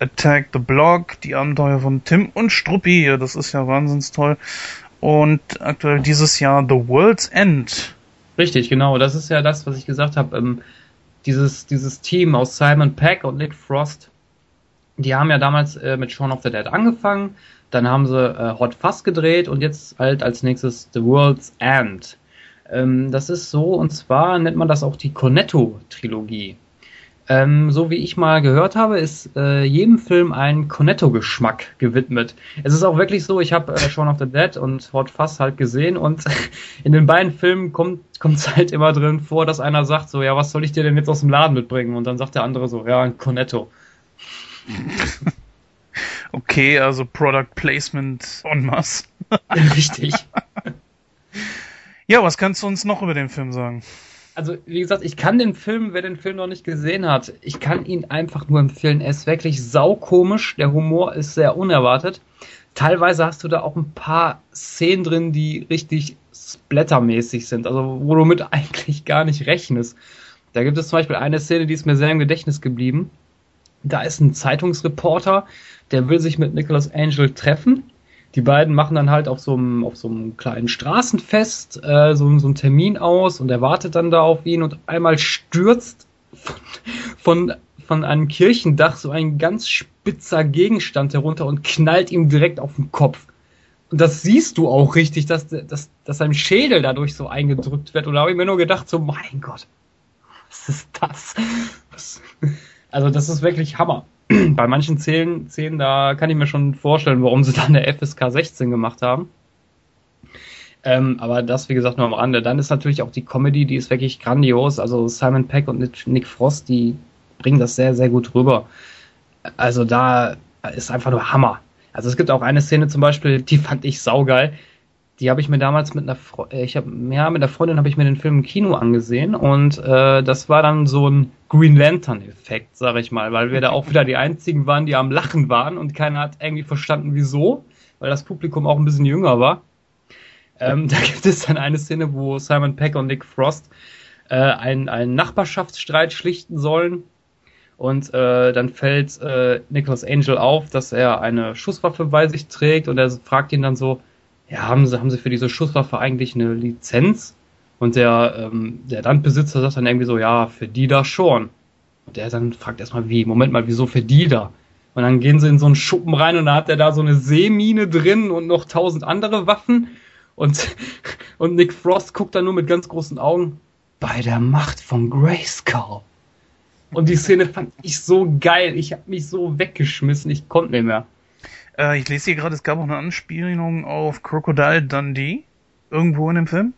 Attack the Block, die Abenteuer von Tim und Struppi, das ist ja wahnsinns toll. Und aktuell dieses Jahr The World's End. Richtig, genau. Das ist ja das, was ich gesagt habe. Ähm, dieses, dieses Team aus Simon Peck und Nick Frost, die haben ja damals äh, mit Shaun of the Dead angefangen. Dann haben sie äh, Hot Fuzz gedreht und jetzt halt als nächstes The World's End. Ähm, das ist so, und zwar nennt man das auch die Cornetto-Trilogie. Ähm, so wie ich mal gehört habe, ist äh, jedem Film ein Cornetto-Geschmack gewidmet. Es ist auch wirklich so, ich habe äh, Shaun of the Dead und Hot Fuzz halt gesehen und <laughs> in den beiden Filmen kommt es halt immer drin vor, dass einer sagt so, ja, was soll ich dir denn jetzt aus dem Laden mitbringen? Und dann sagt der andere so, ja, ein Cornetto. <laughs> Okay, also Product Placement en masse. <laughs> Richtig. ja, was kannst du uns noch über den Film sagen? Also wie gesagt, ich kann den Film, wer den Film noch nicht gesehen hat, ich kann ihn einfach nur empfehlen. Er ist wirklich saukomisch, der Humor ist sehr unerwartet. Teilweise hast du da auch ein paar Szenen drin, die richtig splattermäßig sind, also wo du mit <laughs> eigentlich gar nicht rechnest. Da gibt es zum Beispiel eine Szene, die ist mir sehr im Gedächtnis geblieben. Da ist ein Zeitungsreporter, der will sich mit Nicholas Angel treffen. Die beiden machen dann halt auf so einem, auf so einem kleinen Straßenfest äh, so, so einen Termin aus und er wartet dann da auf ihn und einmal stürzt von, von, von einem Kirchendach so ein ganz spitzer Gegenstand herunter und knallt ihm direkt auf den Kopf. Und das siehst du auch richtig, dass, dass, dass sein Schädel dadurch so eingedrückt wird. Und da habe ich mir nur gedacht, so, mein Gott, was ist das? Was? Also das ist wirklich Hammer. <clears throat> Bei manchen Szenen, Szenen, da kann ich mir schon vorstellen, warum sie dann eine FSK 16 gemacht haben. Ähm, aber das, wie gesagt, nur am Rande. Dann ist natürlich auch die Comedy, die ist wirklich grandios. Also Simon Peck und Nick Frost, die bringen das sehr, sehr gut rüber. Also da ist einfach nur Hammer. Also es gibt auch eine Szene zum Beispiel, die fand ich saugeil die habe ich mir damals mit einer Fre äh, ich habe ja mit der Freundin habe ich mir den Film im Kino angesehen und äh, das war dann so ein Green Lantern Effekt, sag ich mal, weil wir da auch wieder die einzigen waren, die am Lachen waren und keiner hat irgendwie verstanden, wieso, weil das Publikum auch ein bisschen jünger war. Ähm, <laughs> da gibt es dann eine Szene, wo Simon Peck und Nick Frost äh, einen, einen Nachbarschaftsstreit schlichten sollen und äh, dann fällt äh, Nicholas Angel auf, dass er eine Schusswaffe bei sich trägt und er fragt ihn dann so, ja, haben sie, haben sie für diese Schusswaffe eigentlich eine Lizenz? Und der, ähm, der Landbesitzer sagt dann irgendwie so, ja, für die da schon. Und der dann fragt erstmal, wie, Moment mal, wieso für die da? Und dann gehen sie in so einen Schuppen rein und da hat er da so eine Seemine drin und noch tausend andere Waffen. Und, <laughs> und Nick Frost guckt dann nur mit ganz großen Augen, bei der Macht von Grayskull. Und die Szene fand ich so geil. Ich habe mich so weggeschmissen, ich konnte nicht mehr. Äh, ich lese hier gerade, es gab auch eine Anspielung auf Crocodile Dundee. Irgendwo in dem Film?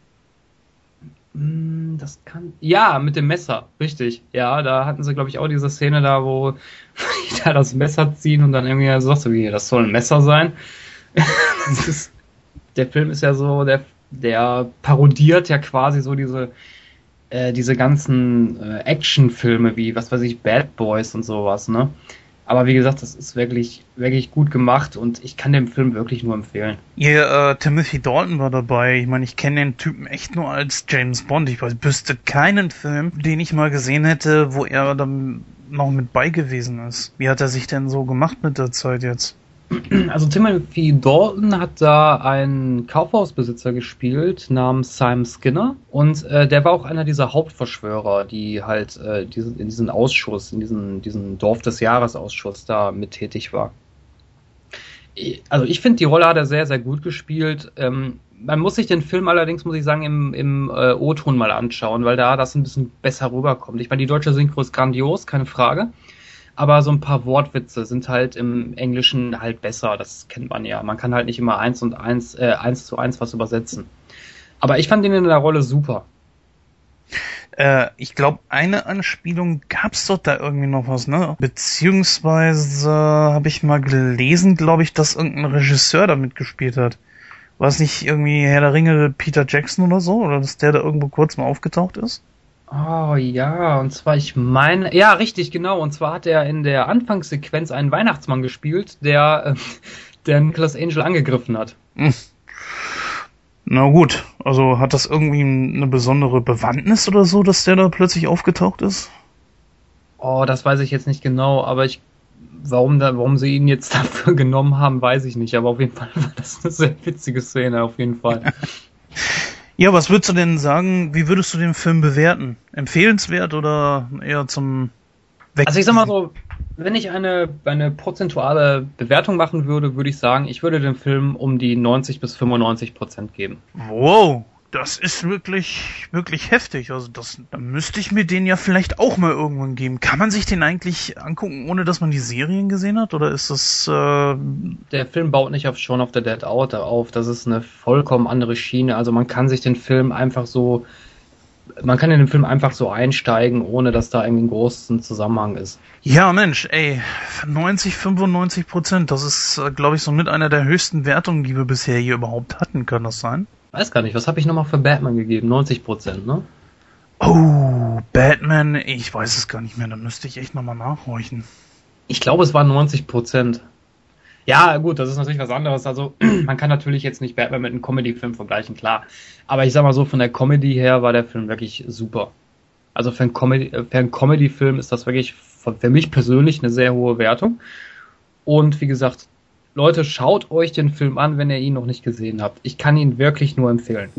Hm, das kann. Ja, mit dem Messer, richtig. Ja, da hatten sie, glaube ich, auch diese Szene da, wo <laughs> die da das Messer ziehen und dann irgendwie sagst du, wie, das soll ein Messer sein. <laughs> ist, der Film ist ja so, der, der parodiert ja quasi so diese, äh, diese ganzen äh, Actionfilme wie, was weiß ich, Bad Boys und sowas, ne? Aber wie gesagt, das ist wirklich, wirklich gut gemacht und ich kann den Film wirklich nur empfehlen. Ja, äh, Timothy Dalton war dabei. Ich meine, ich kenne den Typen echt nur als James Bond. Ich wüsste keinen Film, den ich mal gesehen hätte, wo er dann noch mit bei gewesen ist. Wie hat er sich denn so gemacht mit der Zeit jetzt? <clears throat> Also Timothy Dalton hat da einen Kaufhausbesitzer gespielt namens Simon Skinner und äh, der war auch einer dieser Hauptverschwörer, die halt äh, diesen, in diesem Ausschuss, in diesem, diesen Dorf des Jahresausschuss da mit tätig war. Also ich finde, die Rolle hat er sehr, sehr gut gespielt. Ähm, man muss sich den Film allerdings, muss ich sagen, im, im äh, O-Ton mal anschauen, weil da das ein bisschen besser rüberkommt. Ich meine, die deutsche Synchro ist grandios, keine Frage aber so ein paar Wortwitze sind halt im Englischen halt besser, das kennt man ja. Man kann halt nicht immer eins und eins, äh, eins zu eins was übersetzen. Aber ich fand ihn in der Rolle super. Äh, ich glaube, eine Anspielung gab's doch da irgendwie noch was, ne? Beziehungsweise habe ich mal gelesen, glaube ich, dass irgendein Regisseur da mitgespielt hat. War es nicht irgendwie Herr der Ringe Peter Jackson oder so? Oder dass der da irgendwo kurz mal aufgetaucht ist? Oh ja, und zwar, ich meine, ja, richtig, genau. Und zwar hat er in der Anfangssequenz einen Weihnachtsmann gespielt, der, äh, der Nicholas Angel angegriffen hat. Hm. Na gut, also hat das irgendwie eine besondere Bewandtnis oder so, dass der da plötzlich aufgetaucht ist? Oh, das weiß ich jetzt nicht genau, aber ich, warum da, warum sie ihn jetzt <laughs> dafür genommen haben, weiß ich nicht. Aber auf jeden Fall war das eine sehr witzige Szene, auf jeden Fall. <laughs> Ja, was würdest du denn sagen, wie würdest du den Film bewerten? Empfehlenswert oder eher zum Weg Also ich sag mal so, wenn ich eine, eine prozentuale Bewertung machen würde, würde ich sagen, ich würde dem Film um die 90 bis 95 Prozent geben. Wow, das ist wirklich, wirklich heftig. Also das, da müsste ich mir den ja vielleicht auch mal irgendwann geben. Kann man sich den eigentlich angucken, ohne dass man die Serien gesehen hat? Oder ist das? Äh der Film baut nicht auf Shaun of the Dead Out auf. Das ist eine vollkommen andere Schiene. Also man kann sich den Film einfach so, man kann in den Film einfach so einsteigen, ohne dass da irgendwie ein großen Zusammenhang ist. Ja, Mensch, ey, 90, 95 Prozent. Das ist, äh, glaube ich, so mit einer der höchsten Wertungen, die wir bisher hier überhaupt hatten. Kann das sein? Weiß gar nicht, was habe ich nochmal für Batman gegeben? 90 Prozent, ne? Oh, Batman, ich weiß es gar nicht mehr, da müsste ich echt nochmal nachhorchen. Ich glaube, es waren 90 Prozent. Ja, gut, das ist natürlich was anderes. Also, <clears throat> man kann natürlich jetzt nicht Batman mit einem Comedy-Film vergleichen, klar. Aber ich sag mal so, von der Comedy her war der Film wirklich super. Also für einen Comedy, Comedy-Film ist das wirklich für mich persönlich eine sehr hohe Wertung. Und wie gesagt, Leute, schaut euch den Film an, wenn ihr ihn noch nicht gesehen habt. Ich kann ihn wirklich nur empfehlen.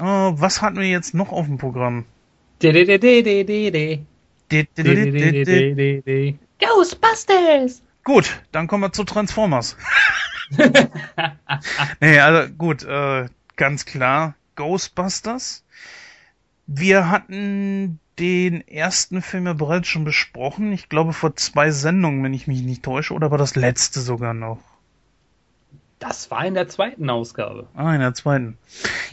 Oh, was hatten wir jetzt noch auf dem Programm? Ghostbusters! Gut, dann kommen wir zu Transformers. <laughs> nee, also gut, äh, ganz klar, Ghostbusters. Wir hatten den ersten Film ja bereits schon besprochen. Ich glaube vor zwei Sendungen, wenn ich mich nicht täusche, oder war das letzte sogar noch? Das war in der zweiten Ausgabe. Ah, in der zweiten.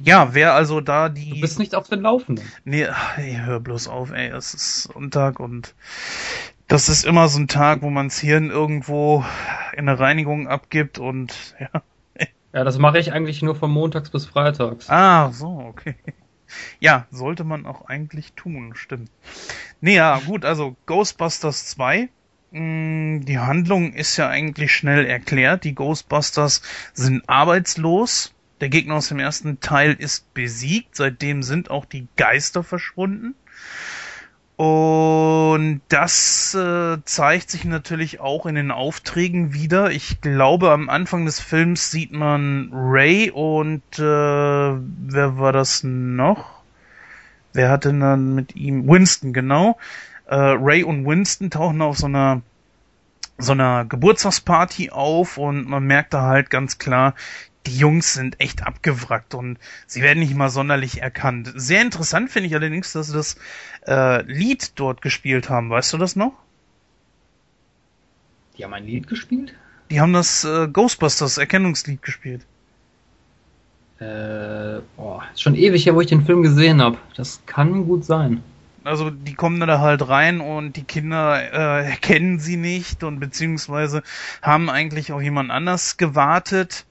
Ja, wer also da die. Du bist nicht auf den Laufenden. Nee, ey, hör bloß auf, ey. Es ist Sonntag und das ist immer so ein Tag, wo man das Hirn irgendwo in eine Reinigung abgibt und <laughs> ja. Ja, das mache ich eigentlich nur von montags bis freitags. Ah, so, okay. Ja, sollte man auch eigentlich tun, stimmt. Nee, ja, gut, also Ghostbusters 2 Mm, die Handlung ist ja eigentlich schnell erklärt. Die Ghostbusters sind arbeitslos. Der Gegner aus dem ersten Teil ist besiegt. Seitdem sind auch die Geister verschwunden. Und das äh, zeigt sich natürlich auch in den Aufträgen wieder. Ich glaube, am Anfang des Films sieht man Ray und äh, wer war das noch? Wer hatte dann mit ihm? Winston, genau. Äh, Ray und Winston tauchen auf so einer so einer Geburtstagsparty auf und man merkt da halt ganz klar, die Jungs sind echt abgewrackt und sie werden nicht mal sonderlich erkannt. Sehr interessant finde ich allerdings, dass sie das äh, Lied dort gespielt haben. Weißt du das noch? Die haben ein Lied gespielt? Die haben das äh, Ghostbusters Erkennungslied gespielt. Äh, boah, ist schon ewig her, wo ich den Film gesehen habe. Das kann gut sein. Also die kommen da halt rein und die Kinder äh, erkennen sie nicht und beziehungsweise haben eigentlich auch jemand anders gewartet.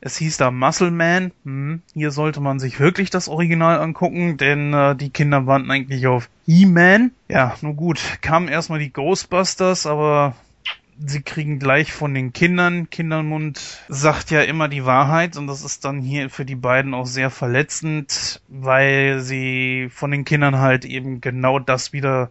Es hieß da Muscle Man. Hm, hier sollte man sich wirklich das Original angucken, denn äh, die Kinder warten eigentlich auf He-Man. Ja, nun gut, kamen erstmal die Ghostbusters, aber sie kriegen gleich von den Kindern. Kindermund sagt ja immer die Wahrheit und das ist dann hier für die beiden auch sehr verletzend, weil sie von den Kindern halt eben genau das wieder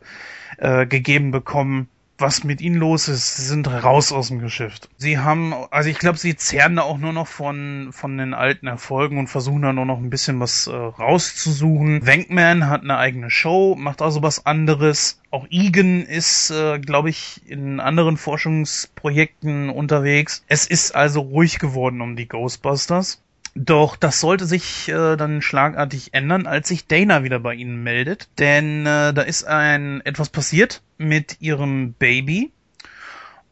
äh, gegeben bekommen, was mit ihnen los ist. Sie sind raus aus dem Geschäft. Sie haben, also ich glaube, sie zehren da auch nur noch von, von den alten Erfolgen und versuchen da nur noch ein bisschen was äh, rauszusuchen. Wankman hat eine eigene Show, macht also was anderes. Auch Egan ist, äh, glaube ich, in anderen Forschungsprojekten unterwegs. Es ist also ruhig geworden um die Ghostbusters. Doch das sollte sich äh, dann schlagartig ändern, als sich Dana wieder bei ihnen meldet. Denn äh, da ist ein etwas passiert mit ihrem Baby.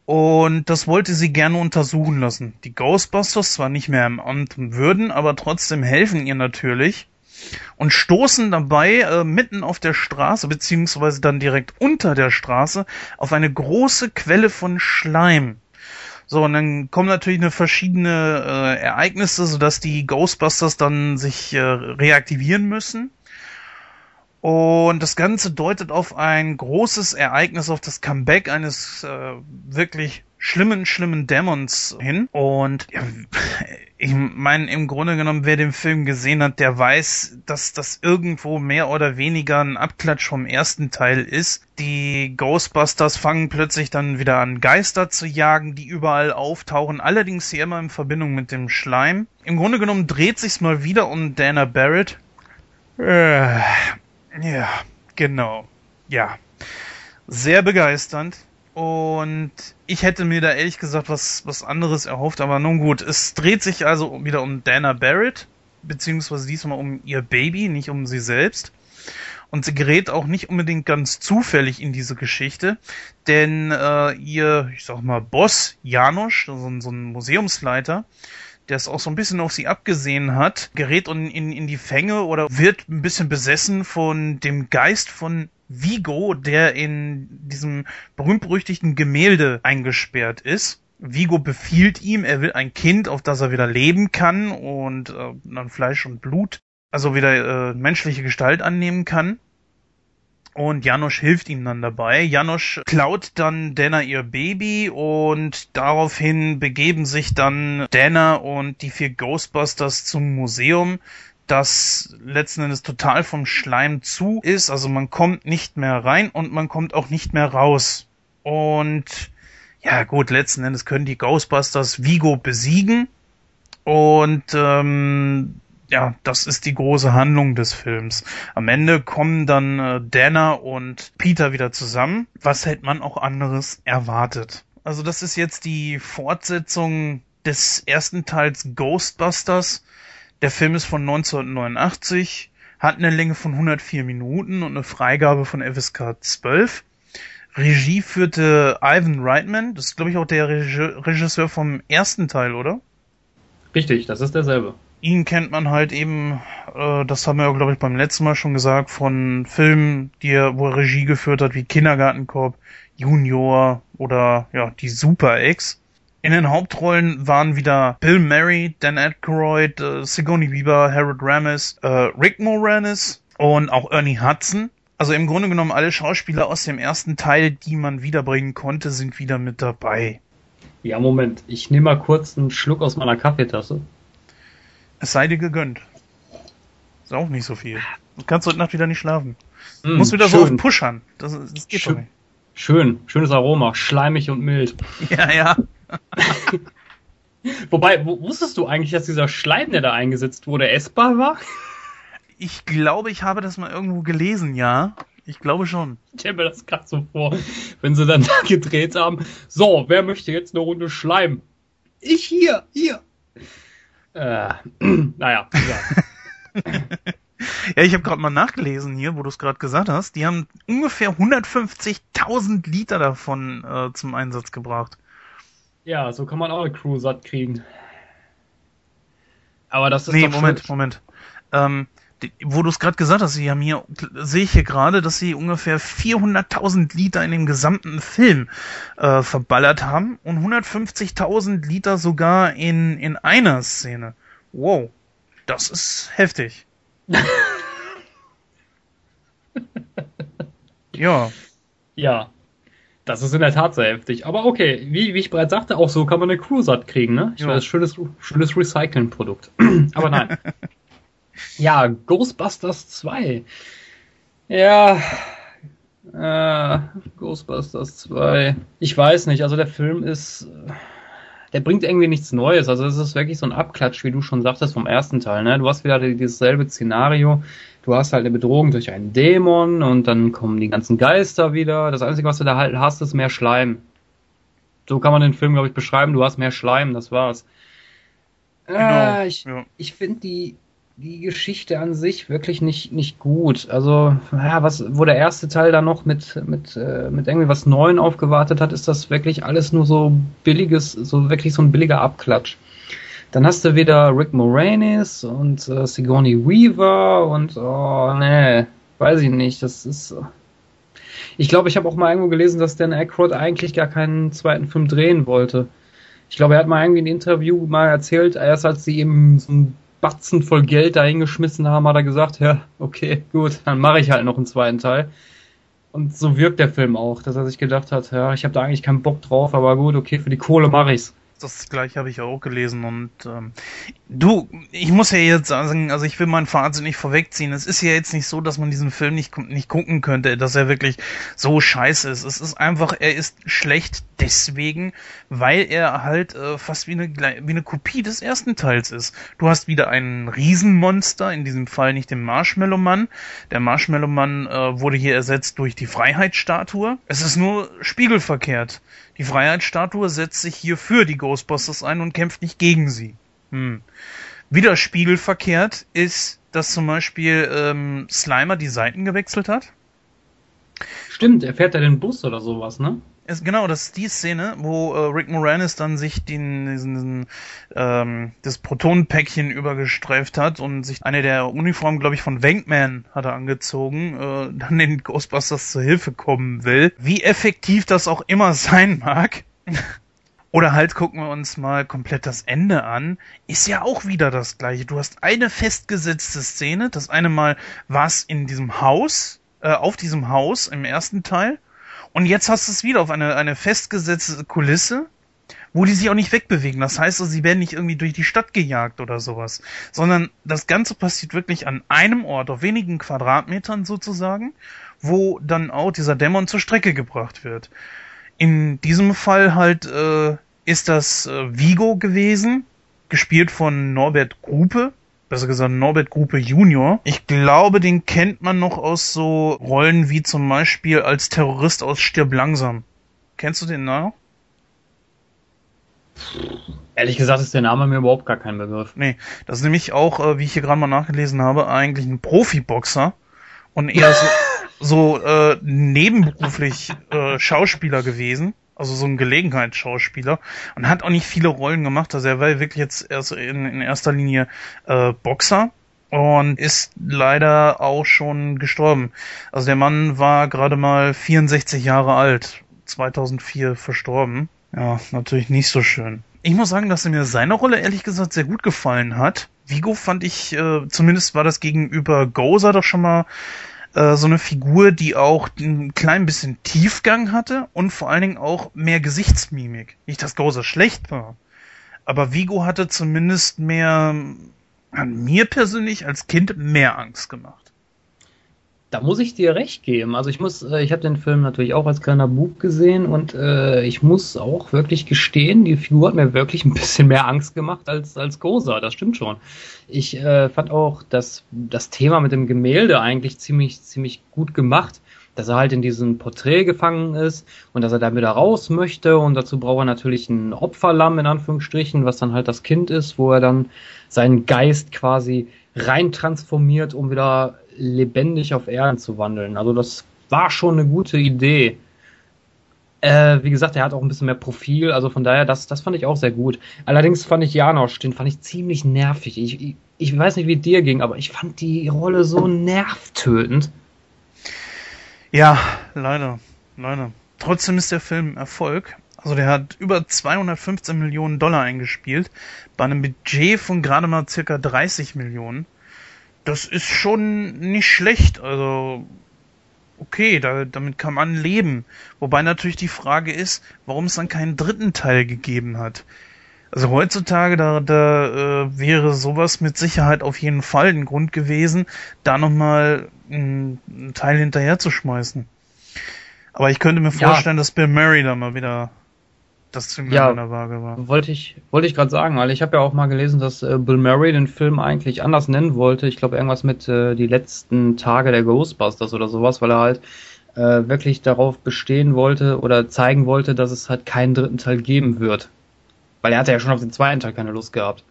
Und das wollte sie gerne untersuchen lassen. Die Ghostbusters zwar nicht mehr im Amt Würden, aber trotzdem helfen ihr natürlich und stoßen dabei äh, mitten auf der Straße, beziehungsweise dann direkt unter der Straße, auf eine große Quelle von Schleim. So, und dann kommen natürlich eine verschiedene äh, Ereignisse, sodass die Ghostbusters dann sich äh, reaktivieren müssen. Und das Ganze deutet auf ein großes Ereignis, auf das Comeback eines äh, wirklich schlimmen, schlimmen Dämons hin. Und ja, ich meine, im Grunde genommen, wer den Film gesehen hat, der weiß, dass das irgendwo mehr oder weniger ein Abklatsch vom ersten Teil ist. Die Ghostbusters fangen plötzlich dann wieder an, Geister zu jagen, die überall auftauchen, allerdings hier immer in Verbindung mit dem Schleim. Im Grunde genommen dreht sich's mal wieder um Dana Barrett. Äh, ja, genau. Ja. Sehr begeisternd. Und ich hätte mir da ehrlich gesagt was, was anderes erhofft, aber nun gut. Es dreht sich also wieder um Dana Barrett, beziehungsweise diesmal um ihr Baby, nicht um sie selbst. Und sie gerät auch nicht unbedingt ganz zufällig in diese Geschichte, denn äh, ihr, ich sag mal, Boss, Janosch, so, so ein Museumsleiter, der es auch so ein bisschen auf sie abgesehen hat, gerät in, in, in die Fänge oder wird ein bisschen besessen von dem Geist von Vigo, der in diesem berühmt-berüchtigten Gemälde eingesperrt ist. Vigo befiehlt ihm, er will ein Kind, auf das er wieder leben kann und äh, dann Fleisch und Blut, also wieder äh, menschliche Gestalt annehmen kann. Und Janosch hilft ihm dann dabei. Janosch klaut dann Dana ihr Baby und daraufhin begeben sich dann Dana und die vier Ghostbusters zum Museum, das letzten Endes total vom Schleim zu ist. Also man kommt nicht mehr rein und man kommt auch nicht mehr raus. Und ja gut, letzten Endes können die Ghostbusters Vigo besiegen. Und ähm, ja, das ist die große Handlung des Films. Am Ende kommen dann äh, Dana und Peter wieder zusammen. Was hätte man auch anderes erwartet? Also das ist jetzt die Fortsetzung des ersten Teils Ghostbusters. Der Film ist von 1989, hat eine Länge von 104 Minuten und eine Freigabe von FSK 12. Regie führte Ivan Reitman, das ist glaube ich auch der Regisseur vom ersten Teil, oder? Richtig, das ist derselbe ihn kennt man halt eben, äh, das haben wir, glaube ich, beim letzten Mal schon gesagt, von Filmen, die er, wo er Regie geführt hat, wie Kindergartenkorb, Junior oder ja, die Super X. In den Hauptrollen waren wieder Bill Murray, Dan Aykroyd, äh, Sigourney Weaver, Harold Ramis, äh, Rick Moranis und auch Ernie Hudson. Also im Grunde genommen alle Schauspieler aus dem ersten Teil, die man wiederbringen konnte, sind wieder mit dabei. Ja, Moment. Ich nehme mal kurz einen Schluck aus meiner Kaffeetasse. Es sei dir gegönnt. Ist auch nicht so viel. Du kannst heute Nacht wieder nicht schlafen. Du mm, musst wieder schön. so auf Pushern. Das, das geht schön. Schön, schönes Aroma, schleimig und mild. <laughs> Ja, ja. <laughs> Wobei, wusstest du eigentlich, dass dieser Schleim, der da eingesetzt wurde, essbar war? Ich glaube, ich habe das mal irgendwo gelesen, ja. Ich glaube schon. Ich stelle mir das gerade so vor, wenn sie dann da gedreht haben. So, wer möchte jetzt eine Runde Schleim? Ich hier, hier. Äh, <clears throat> naja, ja. <laughs> ja, ich habe gerade mal nachgelesen hier, wo du es gerade gesagt hast. Die haben ungefähr 150.000 Liter davon äh, zum Einsatz gebracht. Ja, so kann man auch eine Crew satt kriegen. Aber das ist Nee, Moment. Moment. Ähm, wo du es gerade gesagt hast, sie haben hier, sehe ich hier gerade, dass sie ungefähr 400.000 Liter in dem gesamten Film äh, verballert haben und 150.000 Liter sogar in, in einer Szene. Wow, das ist heftig. <laughs> ja. Ja, das ist in der Tat sehr heftig. Aber okay, wie, wie ich bereits sagte, auch so kann man eine Crew satt kriegen, ne? Ich ja. weiß, schönes, schönes Recycling-Produkt. <clears throat> Aber nein. <laughs> Ja, Ghostbusters 2. Ja, äh, Ghostbusters 2. Ich weiß nicht, also der Film ist, der bringt irgendwie nichts Neues. Also es ist wirklich so ein Abklatsch, wie du schon sagtest vom ersten Teil. Ne? Du hast wieder dieses selbe Szenario. Du hast halt eine Bedrohung durch einen Dämon und dann kommen die ganzen Geister wieder. Das Einzige, was du da halt hast, ist mehr Schleim. So kann man den Film, glaube ich, beschreiben. Du hast mehr Schleim, das war's. Genau, äh, ich ja. ich finde die die Geschichte an sich wirklich nicht, nicht gut. Also, ja, was, wo der erste Teil da noch mit, mit, äh, mit irgendwie was Neuen aufgewartet hat, ist das wirklich alles nur so billiges, so wirklich so ein billiger Abklatsch. Dann hast du wieder Rick Moranis und äh, Sigourney Weaver und oh nee, weiß ich nicht, das ist. Ich glaube, ich habe auch mal irgendwo gelesen, dass Dan Aykroyd eigentlich gar keinen zweiten Film drehen wollte. Ich glaube, er hat mal irgendwie in einem Interview mal erzählt, erst als sie ihm so ein Batzen voll Geld dahingeschmissen haben, hat er gesagt, ja, okay, gut, dann mache ich halt noch einen zweiten Teil. Und so wirkt der Film auch, dass er sich gedacht hat, ja, ich habe da eigentlich keinen Bock drauf, aber gut, okay, für die Kohle mache ich's das gleiche habe ich auch gelesen und ähm, du, ich muss ja jetzt sagen, also ich will mein Fazit nicht vorwegziehen. Es ist ja jetzt nicht so, dass man diesen Film nicht nicht gucken könnte, dass er wirklich so scheiße ist. Es ist einfach, er ist schlecht deswegen, weil er halt äh, fast wie eine wie eine Kopie des ersten Teils ist. Du hast wieder einen Riesenmonster, in diesem Fall nicht den Marshmallow Mann. Der Marshmallow Mann äh, wurde hier ersetzt durch die Freiheitsstatue. Es ist nur spiegelverkehrt. Die Freiheitsstatue setzt sich hier für die Ghostbusters ein und kämpft nicht gegen sie. Hm. Wieder spiegelverkehrt ist, dass zum Beispiel ähm, Slimer die Seiten gewechselt hat. Stimmt, er fährt ja den Bus oder sowas, ne? Ist, genau, das ist die Szene, wo äh, Rick Moranis dann sich den, diesen, ähm, das Protonenpäckchen übergestreift hat und sich eine der Uniformen, glaube ich, von Wankman hat er angezogen, äh, dann den Ghostbusters zur Hilfe kommen will. Wie effektiv das auch immer sein mag. <laughs> Oder halt gucken wir uns mal komplett das Ende an. Ist ja auch wieder das gleiche. Du hast eine festgesetzte Szene. Das eine Mal war es in diesem Haus, äh, auf diesem Haus im ersten Teil. Und jetzt hast du es wieder auf eine, eine festgesetzte Kulisse, wo die sich auch nicht wegbewegen. Das heißt, also, sie werden nicht irgendwie durch die Stadt gejagt oder sowas, sondern das Ganze passiert wirklich an einem Ort, auf wenigen Quadratmetern sozusagen, wo dann auch dieser Dämon zur Strecke gebracht wird. In diesem Fall halt äh, ist das äh, Vigo gewesen, gespielt von Norbert Grupe, besser gesagt Norbert Gruppe Junior. Ich glaube, den kennt man noch aus so Rollen wie zum Beispiel als Terrorist aus Stirb langsam. Kennst du den noch? Ehrlich gesagt ist der Name mir überhaupt gar kein Begriff. Nee, das ist nämlich auch, äh, wie ich hier gerade mal nachgelesen habe, eigentlich ein Profiboxer und eher so, <laughs> so äh, nebenberuflich äh, Schauspieler gewesen also so ein Gelegenheitsschauspieler und hat auch nicht viele Rollen gemacht. Also er war wirklich jetzt erst in, in erster Linie äh, Boxer und ist leider auch schon gestorben. Also der Mann war gerade mal 64 Jahre alt, 2004 verstorben. Ja, natürlich nicht so schön. Ich muss sagen, dass mir seine Rolle ehrlich gesagt sehr gut gefallen hat. Vigo fand ich, äh, zumindest war das gegenüber Gozer doch schon mal äh, so eine Figur, die auch ein klein bisschen Tiefgang hatte und vor allen Dingen auch mehr Gesichtsmimik. Nicht, dass Gozer schlecht war, aber Vigo hatte zumindest mehr an mir persönlich als Kind mehr Angst gemacht. Da muss ich dir recht geben. Also ich muss, äh, ich habe den Film natürlich auch als kleiner Bub gesehen und äh, ich muss auch wirklich gestehen, die Figur hat mir wirklich ein bisschen mehr Angst gemacht als als Goza. Das stimmt schon. Ich äh, fand auch das das Thema mit dem Gemälde eigentlich ziemlich ziemlich gut gemacht dass er halt in diesem Porträt gefangen ist und dass er da wieder raus möchte und dazu braucht er natürlich ein Opferlamm in Anführungsstrichen, was dann halt das Kind ist, wo er dann seinen Geist quasi rein transformiert, um wieder lebendig auf Erden zu wandeln. Also das war schon eine gute Idee. Äh, wie gesagt, er hat auch ein bisschen mehr Profil, also von daher, das, das fand ich auch sehr gut. Allerdings fand ich Janosch, den fand ich ziemlich nervig. Ich, ich, weiß nicht, wie dir ging, aber ich fand die Rolle so nervtötend. Ja, leider, leider. Trotzdem ist der Film Erfolg. Also der hat über 215 Millionen Dollar eingespielt, bei einem Budget von gerade mal circa 30 Millionen das ist schon nicht schlecht. Also, okay, da, damit kann man leben. Wobei natürlich die Frage ist, warum es dann keinen dritten Teil gegeben hat. Also heutzutage, da, da äh, wäre sowas mit Sicherheit auf jeden Fall ein Grund gewesen, da nochmal einen Teil hinterher zu schmeißen. Aber ich könnte mir vorstellen, ja. dass Bill Murray da mal wieder das ziemlich ja, in der Waage war. Wollte ich, wollte ich gerade sagen, weil ich habe ja auch mal gelesen, dass äh, Bill Murray den Film eigentlich anders nennen wollte. Ich glaube irgendwas mit äh, die letzten Tage der Ghostbusters oder sowas, weil er halt äh, wirklich darauf bestehen wollte oder zeigen wollte, dass es halt keinen dritten Teil geben wird. Weil er hatte ja schon auf den zweiten Teil keine Lust gehabt.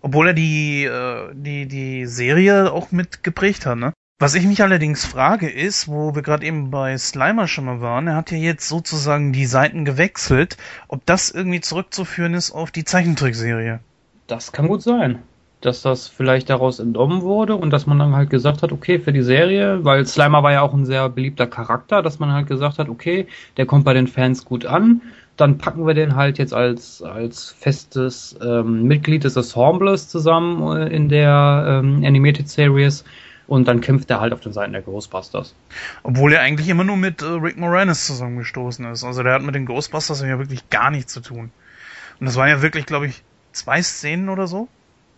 Obwohl er die, äh, die, die Serie auch mit geprägt hat, ne? Was ich mich allerdings frage ist, wo wir gerade eben bei Slimer schon mal waren, er hat ja jetzt sozusagen die Seiten gewechselt, ob das irgendwie zurückzuführen ist auf die Zeichentrickserie. Das kann gut sein. Dass das vielleicht daraus entnommen wurde und dass man dann halt gesagt hat, okay, für die Serie, weil Slimer war ja auch ein sehr beliebter Charakter, dass man halt gesagt hat, okay, der kommt bei den Fans gut an, dann packen wir den halt jetzt als, als festes ähm, Mitglied des Ensembles zusammen äh, in der ähm, Animated Series und dann kämpft er halt auf den Seiten der Ghostbusters. Obwohl er eigentlich immer nur mit äh, Rick Moranis zusammengestoßen ist. Also der hat mit den Ghostbusters ja wirklich gar nichts zu tun. Und das waren ja wirklich, glaube ich, zwei Szenen oder so.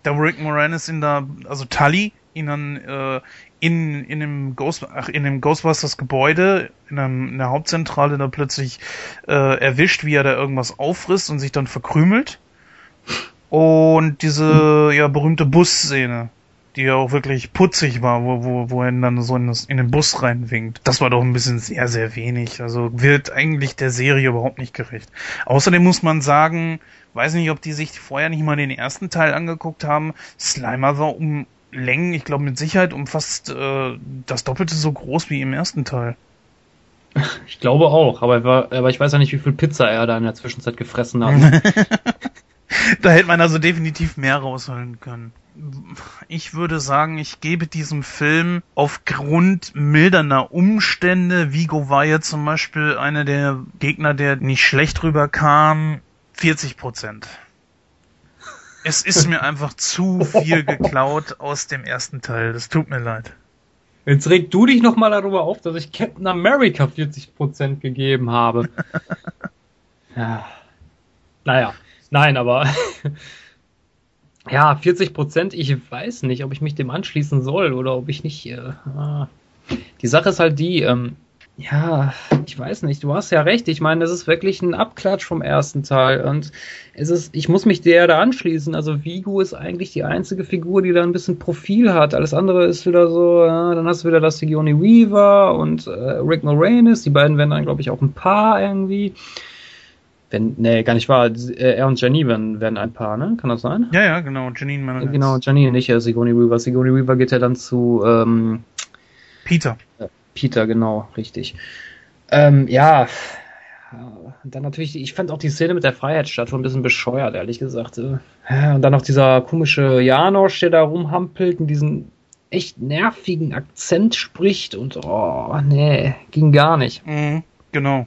Da Rick Moranis in da, also Tully ihn dann äh, in, in, dem Ghost, ach, in dem Ghostbusters Gebäude, in, einem, in der Hauptzentrale da plötzlich äh, erwischt, wie er da irgendwas auffrisst und sich dann verkrümelt. Und diese ja berühmte Busszene, die ja auch wirklich putzig war, wo, wo, wo er dann so in, das, in den Bus reinwinkt. Das war doch ein bisschen sehr, sehr wenig. Also wird eigentlich der Serie überhaupt nicht gerecht. Außerdem muss man sagen, weiß nicht, ob die sich vorher nicht mal den ersten Teil angeguckt haben. Slimer war um Längen, ich glaube mit Sicherheit um fast äh, das Doppelte so groß wie im ersten Teil. <laughs> Ich glaube auch, aber, war, aber ich weiß ja nicht, wie viel Pizza er da in der Zwischenzeit gefressen hat. <laughs> <laughs> da hätte man also definitiv mehr rausholen können. Ich würde sagen, ich gebe diesem Film aufgrund mildernder Umstände, Vigo war ja zum Beispiel einer der Gegner, der nicht schlecht rüberkam, 40 Prozent. Es ist mir einfach zu viel geklaut aus dem ersten Teil. Das tut mir leid. Jetzt reg du dich nochmal darüber auf, dass ich Captain America 40% gegeben habe. <laughs> ja. Naja, nein, aber ja, 40%, ich weiß nicht, ob ich mich dem anschließen soll oder ob ich nicht. Äh, ah. die Sache ist halt die, ähm, ja, ich weiß nicht, du hast ja recht. Ich meine, das ist wirklich ein Abklatsch vom ersten Teil und es ist, ich muss mich der da anschließen. Also Vigo ist eigentlich die einzige Figur, die da ein bisschen Profil hat. Alles andere ist wieder so, ja, dann hast du wieder das Sigourney Weaver und äh, Rick Moranis. Die beiden werden dann, glaube ich, auch ein Paar irgendwie. Wenn, nee, gar nicht wahr. Äh, er und Janine werden, werden ein Paar, ne? Kann das sein? Ja, ja, genau. Janine, meine Genau, Janine, nicht äh, Sigourney Weaver. Sigourney Weaver geht ja dann zu ähm, Peter. Äh, Peter, genau, richtig. Ähm, ja, dann natürlich, ich fand auch die Szene mit der Freiheitsstatue ein bisschen bescheuert, ehrlich gesagt. Und dann noch dieser komische Janosch, der da rumhampelt und diesen echt nervigen Akzent spricht und oh, nee, ging gar nicht. Mhm, genau.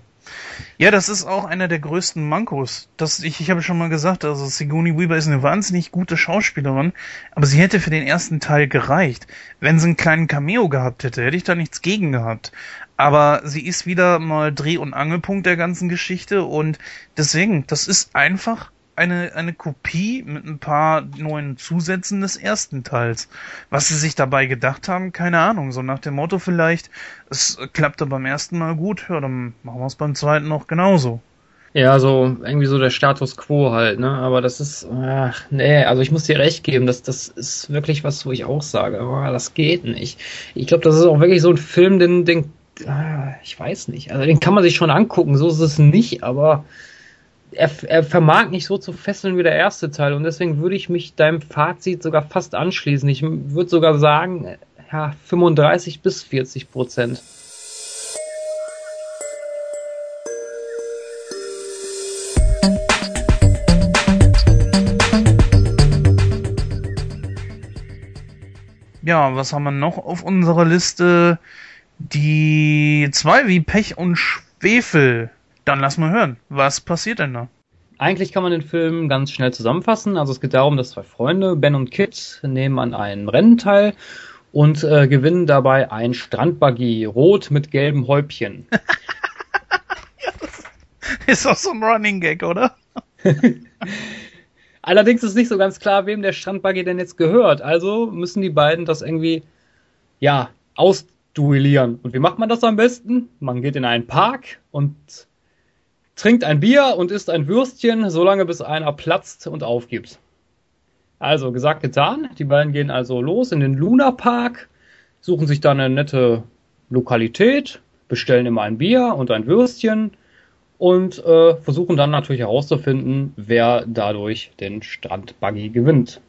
Ja, das ist auch einer der größten Mankos. Das, ich, ich habe schon mal gesagt, also Sigourney Weaver ist eine wahnsinnig gute Schauspielerin, aber sie hätte für den ersten Teil gereicht. Wenn sie einen kleinen Cameo gehabt hätte, hätte ich da nichts gegen gehabt. Aber sie ist wieder mal Dreh- und Angelpunkt der ganzen Geschichte und deswegen, das ist einfach eine, eine Kopie mit ein paar neuen Zusätzen des ersten Teils. Was sie sich dabei gedacht haben, keine Ahnung. So nach dem Motto vielleicht, es klappte beim ersten Mal gut, ja, dann machen wir es beim zweiten noch genauso. Ja, so irgendwie so der Status quo halt, ne? Aber das ist, ach, nee, also ich muss dir recht geben, das, das ist wirklich was, wo ich auch sage, oh, das geht nicht. Ich glaube, das ist auch wirklich so ein Film, den, den, ah, ich weiß nicht, also den kann man sich schon angucken, so ist es nicht, aber er, er vermag nicht so zu fesseln wie der erste Teil und deswegen würde ich mich deinem Fazit sogar fast anschließen. Ich würde sogar sagen, ja, 35 bis 40 Prozent. Ja, was haben wir noch auf unserer Liste? Die zwei wie Pech und Schwefel. Dann lass mal hören. Was passiert denn da? Eigentlich kann man den Film ganz schnell zusammenfassen. Also es geht darum, dass zwei Freunde, Ben und Kit, nehmen an einem Rennen teil und äh, gewinnen dabei ein Strandbuggy, rot mit gelbem Häubchen. <laughs> ist auch so ein Running Gag, oder? <laughs> Allerdings ist nicht so ganz klar, wem der Strandbuggy denn jetzt gehört. Also müssen die beiden das irgendwie, ja, ausduellieren. Und wie macht man das am besten? Man geht in einen Park und trinkt ein Bier und isst ein Würstchen, solange bis einer platzt und aufgibt. Also gesagt, getan. Die beiden gehen also los in den Luna Park, suchen sich da eine nette Lokalität, bestellen immer ein Bier und ein Würstchen und äh, versuchen dann natürlich herauszufinden, wer dadurch den Strandbuggy gewinnt.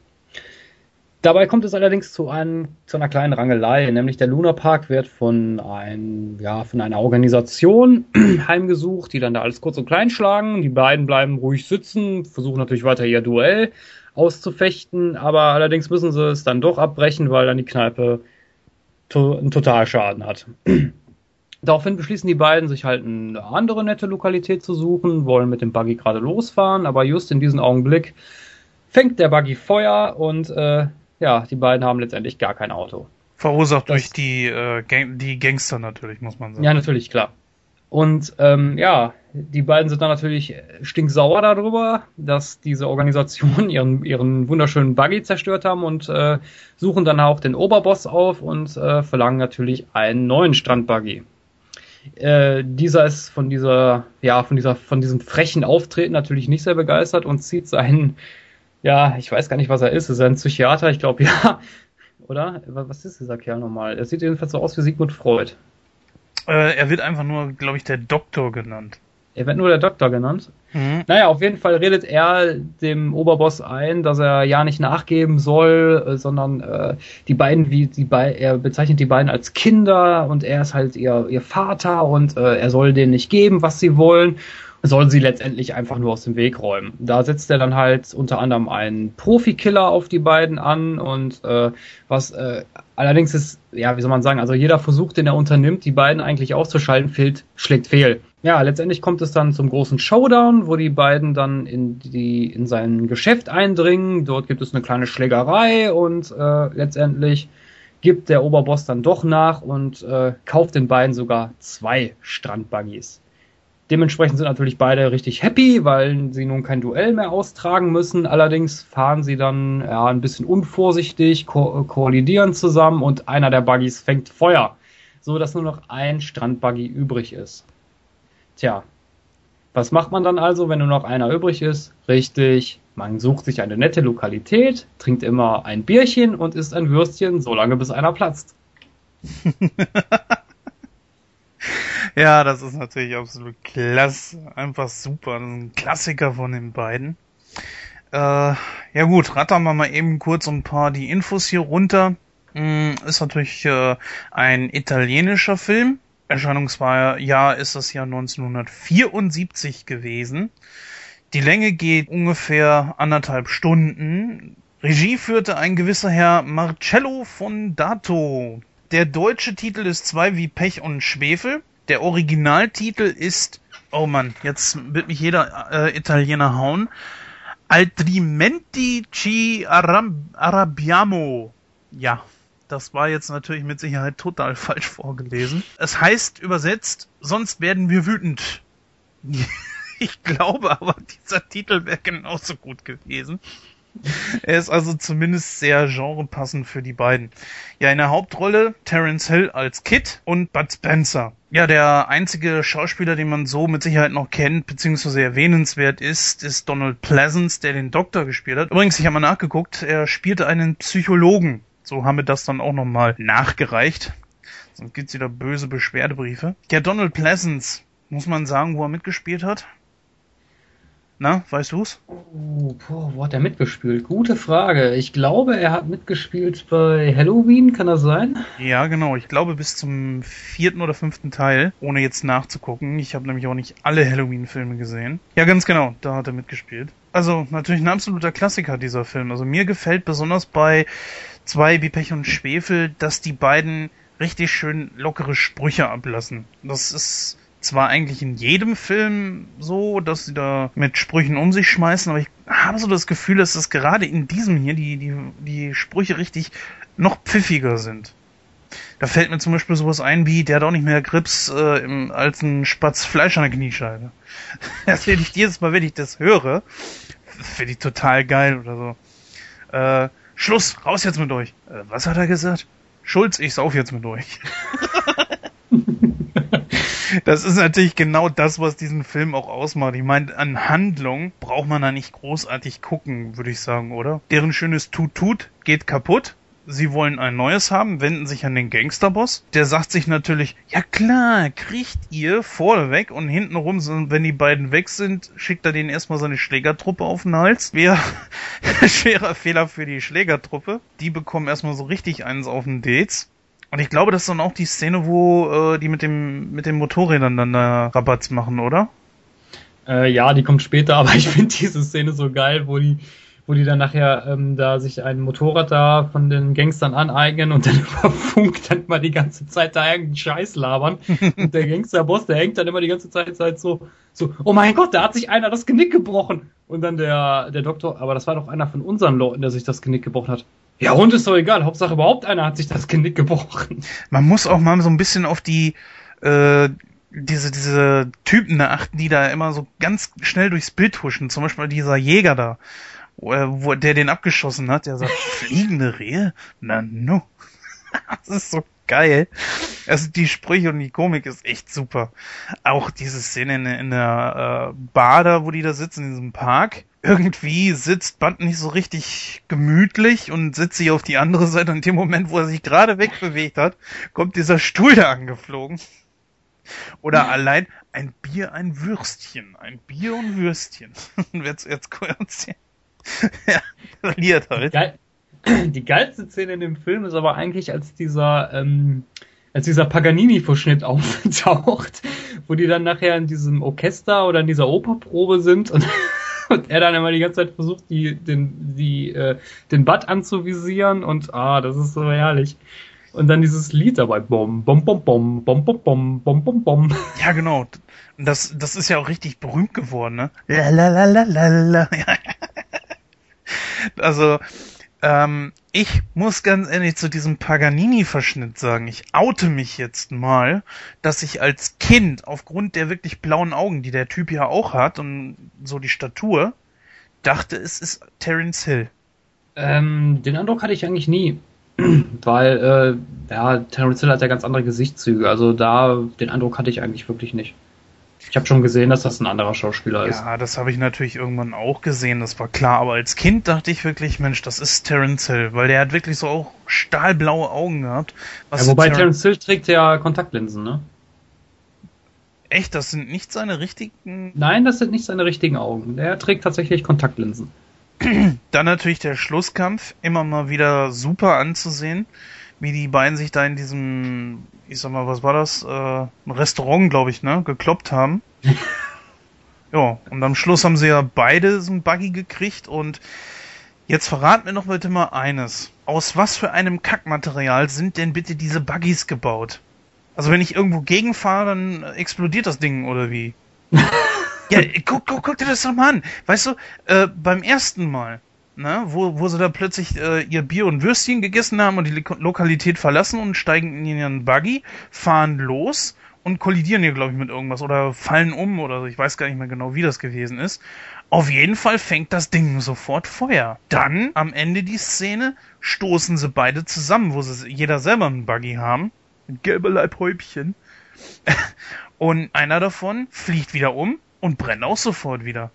Dabei kommt es allerdings zu, einem, zu einer kleinen Rangelei, nämlich der Luna Park wird von, ein, ja, von einer Organisation <clears throat> heimgesucht, die dann da alles kurz und klein schlagen. Die beiden bleiben ruhig sitzen, versuchen natürlich weiter ihr Duell auszufechten, aber allerdings müssen sie es dann doch abbrechen, weil dann die Kneipe to einen Totalschaden hat. <clears throat> Daraufhin beschließen die beiden, sich halt eine andere nette Lokalität zu suchen, wollen mit dem Buggy gerade losfahren, aber just in diesem Augenblick fängt der Buggy Feuer und äh, ja, die beiden haben letztendlich gar kein Auto. Verursacht das, durch die, äh, Gang die Gangster natürlich, muss man sagen. Ja, natürlich, klar. Und ähm, ja, die beiden sind dann natürlich stinksauer darüber, dass diese Organisation ihren, ihren wunderschönen Buggy zerstört haben und äh, suchen dann auch den Oberboss auf und äh, verlangen natürlich einen neuen Strandbuggy. Äh, dieser ist von dieser, ja, von dieser, von diesem frechen Auftreten natürlich nicht sehr begeistert und zieht seinen ja, ich weiß gar nicht, was er ist. Ist er ein Psychiater? Ich glaube <laughs> ja. Oder? Was ist dieser Kerl nochmal? Er sieht jedenfalls so aus wie Sigmund Freud. Äh, er wird einfach nur, glaube ich, der Doktor genannt. Er wird nur der Doktor genannt. Mhm. Naja, auf jeden Fall redet er dem Oberboss ein, dass er ja nicht nachgeben soll, äh, sondern äh, die beiden, wie die beiden, er bezeichnet die beiden als Kinder und er ist halt ihr, ihr Vater und äh, er soll denen nicht geben, was sie wollen soll sie letztendlich einfach nur aus dem Weg räumen. Da setzt er dann halt unter anderem einen Profikiller auf die beiden an und äh, was äh, allerdings ist, ja, wie soll man sagen, also jeder Versuch, den er unternimmt, die beiden eigentlich auszuschalten, fehlt, schlägt fehl. Ja, letztendlich kommt es dann zum großen Showdown, wo die beiden dann in die in sein Geschäft eindringen. Dort gibt es eine kleine Schlägerei und äh, letztendlich gibt der Oberboss dann doch nach und äh, kauft den beiden sogar zwei Strandbuggies. Dementsprechend sind natürlich beide richtig happy, weil sie nun kein Duell mehr austragen müssen. Allerdings fahren sie dann ja, ein bisschen unvorsichtig, ko koalidieren zusammen und einer der Buggies fängt Feuer, so dass nur noch ein Strandbuggy übrig ist. Tja, was macht man dann also, wenn nur noch einer übrig ist? Richtig, man sucht sich eine nette Lokalität, trinkt immer ein Bierchen und isst ein Würstchen, solange bis einer platzt. <laughs> Ja, das ist natürlich absolut klasse. Einfach super. Ein Klassiker von den beiden. Äh, ja gut, rattern wir mal eben kurz ein paar die Infos hier runter. Hm, ist natürlich äh, ein italienischer Film. Erscheinungsjahr ist das Jahr 1974 gewesen. Die Länge geht ungefähr anderthalb Stunden. Regie führte ein gewisser Herr Marcello Fondato. Der deutsche Titel ist zwei wie Pech und Schwefel. Der Originaltitel ist, oh Mann, jetzt wird mich jeder äh, Italiener hauen. Altrimenti ci arrabbiamo. Ja, das war jetzt natürlich mit Sicherheit total falsch vorgelesen. Es heißt übersetzt, sonst werden wir wütend. <laughs> ich glaube aber, dieser Titel wäre genauso gut gewesen. Er ist also zumindest sehr genrepassend für die beiden. Ja, in der Hauptrolle Terence Hill als Kid und Bud Spencer. Ja, der einzige Schauspieler, den man so mit Sicherheit noch kennt, beziehungsweise erwähnenswert ist, ist Donald Pleasance, der den Doktor gespielt hat. Übrigens, ich habe mal nachgeguckt, er spielte einen Psychologen. So haben wir das dann auch nochmal nachgereicht. Sonst gibt's wieder böse Beschwerdebriefe. Ja, Donald Pleasance, muss man sagen, wo er mitgespielt hat? Na, weißt du's? Oh, boah, wo hat er mitgespielt? Gute Frage. Ich glaube, er hat mitgespielt bei Halloween, kann das sein? Ja, genau. Ich glaube bis zum vierten oder fünften Teil, ohne jetzt nachzugucken. Ich habe nämlich auch nicht alle Halloween-Filme gesehen. Ja, ganz genau, da hat er mitgespielt. Also natürlich ein absoluter Klassiker dieser Film. Also mir gefällt besonders bei zwei wie Pech und Schwefel, dass die beiden richtig schön lockere Sprüche ablassen. Das ist zwar eigentlich in jedem Film so, dass sie da mit Sprüchen um sich schmeißen, aber ich habe so das Gefühl, dass es gerade in diesem hier die, die, die Sprüche richtig noch pfiffiger sind. Da fällt mir zum Beispiel sowas ein wie, der hat auch nicht mehr Grips äh, im, als ein Spatz Fleisch an der Kniescheibe. <laughs> Das finde ich jedes Mal, wenn ich das höre, finde ich total geil oder so. Äh, Schluss, raus jetzt mit euch. Äh, was hat er gesagt? Schulz, ich sauf jetzt mit euch. <laughs> das ist natürlich genau das, was diesen Film auch ausmacht. Ich meine, an Handlung braucht man da nicht großartig gucken, würde ich sagen, oder? Deren schönes Tut-Tut geht kaputt. Sie wollen ein neues haben, wenden sich an den Gangsterboss. Der sagt sich natürlich, ja klar, kriegt ihr vorweg und hintenrum, wenn die beiden weg sind, schickt er denen erstmal seine Schlägertruppe auf den Hals. Wäre <laughs> schwerer Fehler für die Schlägertruppe. Die bekommen erstmal so richtig eins auf den Dates. Und ich glaube, das ist dann auch die Szene, wo äh, die mit dem mit den Motorrädern dann da Rabatz machen, oder? Äh, ja, die kommt später, <laughs> aber ich finde diese Szene so geil, wo die wo die dann nachher ähm, da sich ein Motorrad da von den Gangstern aneignen und dann <laughs> über Funk dann mal die ganze Zeit da irgendeinen Scheiß labern. und der Gangsterboss, der hängt dann immer die ganze Zeit halt so, so, oh mein Gott, da hat sich einer das Genick gebrochen. Und dann der, der Doktor, aber das war doch einer von unseren Leuten, der sich das Genick gebrochen hat. Ja, und ist doch egal. Hauptsache überhaupt einer hat sich das Genick gebrochen. Man muss auch mal so ein bisschen auf die, äh, diese, diese Typen da achten, die da immer so ganz schnell durchs Bild huschen. Zum Beispiel dieser Jäger da, wo, wo der den abgeschossen hat, der sagt, <laughs> fliegende Rehe? Na, no. <laughs> das ist so geil. Also die Sprüche und die Komik ist echt super. Auch diese Szene in, in der äh, Bar da, wo die da sitzen, in diesem Park irgendwie sitzt Band nicht so richtig gemütlich und sitzt sich auf die andere Seite und in dem Moment, wo er sich gerade wegbewegt hat, kommt dieser Stuhl da angeflogen. Oder allein ein Bier, ein Würstchen. Ein Bier und Würstchen. <laughs> jetzt, jetzt kurz. <laughs> ja, verliert halt. <clears throat> Die geilste Szene in dem Film ist aber eigentlich, als dieser, ähm, als dieser Paganini-Verschnitt <laughs> auftaucht, wo die dann nachher in diesem Orchester oder in dieser Operprobe sind und, und er dann immer die ganze Zeit versucht, die, den, die, äh, den Butt anzuvisieren und ah, das ist so herrlich. Und dann dieses Lied dabei, bom, bom, bom, bom, bom, bom, bom, bom, bom, bom. Ja, genau. Das, das ist ja auch richtig berühmt geworden, ne? La, la, la, la, la, la. <laughs> Also, ähm, ich muss ganz ehrlich zu diesem Paganini-Verschnitt sagen, ich oute mich jetzt mal, dass ich als Kind aufgrund der wirklich blauen Augen, die der Typ ja auch hat und so die Statur, dachte, es ist Terence Hill. Ähm, den Eindruck hatte ich eigentlich nie. <clears throat> Weil, äh, ja, Terence Hill hat ja ganz andere Gesichtszüge. Also da, den Eindruck hatte ich eigentlich wirklich nicht. Ich habe schon gesehen, dass das ein anderer Schauspieler ist. Ja, das habe ich natürlich irgendwann auch gesehen, das war klar. Aber als Kind dachte ich wirklich, Mensch, das ist Terence Hill, weil der hat wirklich so auch stahlblaue Augen gehabt. Ja, wobei Ter Terence Hill trägt ja Kontaktlinsen, ne? Echt, das sind nicht seine richtigen. Nein, das sind nicht seine richtigen Augen. Der trägt tatsächlich Kontaktlinsen. <clears throat> Dann natürlich der Schlusskampf, immer mal wieder super anzusehen, wie die beiden sich da in diesem ich sag mal, was war das? Äh, ein Restaurant, glaube ich, ne? Gekloppt haben. <laughs> ja, und am Schluss haben sie ja beide so ein Buggy gekriegt und jetzt verrat mir noch bitte mal eines. Aus was für einem Kackmaterial sind denn bitte diese Buggies gebaut? Also wenn ich irgendwo gegenfahre, dann explodiert das Ding oder wie? <laughs> ja, guck, guck, guck dir das doch mal an. Weißt du, äh, beim ersten Mal, ne, wo, wo sie da plötzlich äh, ihr Bier und Würstchen gegessen haben und die Lokalität verlassen und steigen in ihren Buggy, fahren los und kollidieren hier, glaube ich, mit irgendwas oder fallen um oder so. Ich weiß gar nicht mehr genau, wie das gewesen ist. Auf jeden Fall fängt das Ding sofort Feuer. Dann, am Ende die Szene, stoßen sie beide zusammen, wo sie jeder selber einen Buggy haben. Gelbe Leibhäubchen. <laughs> und einer davon fliegt wieder um und brennt auch sofort wieder.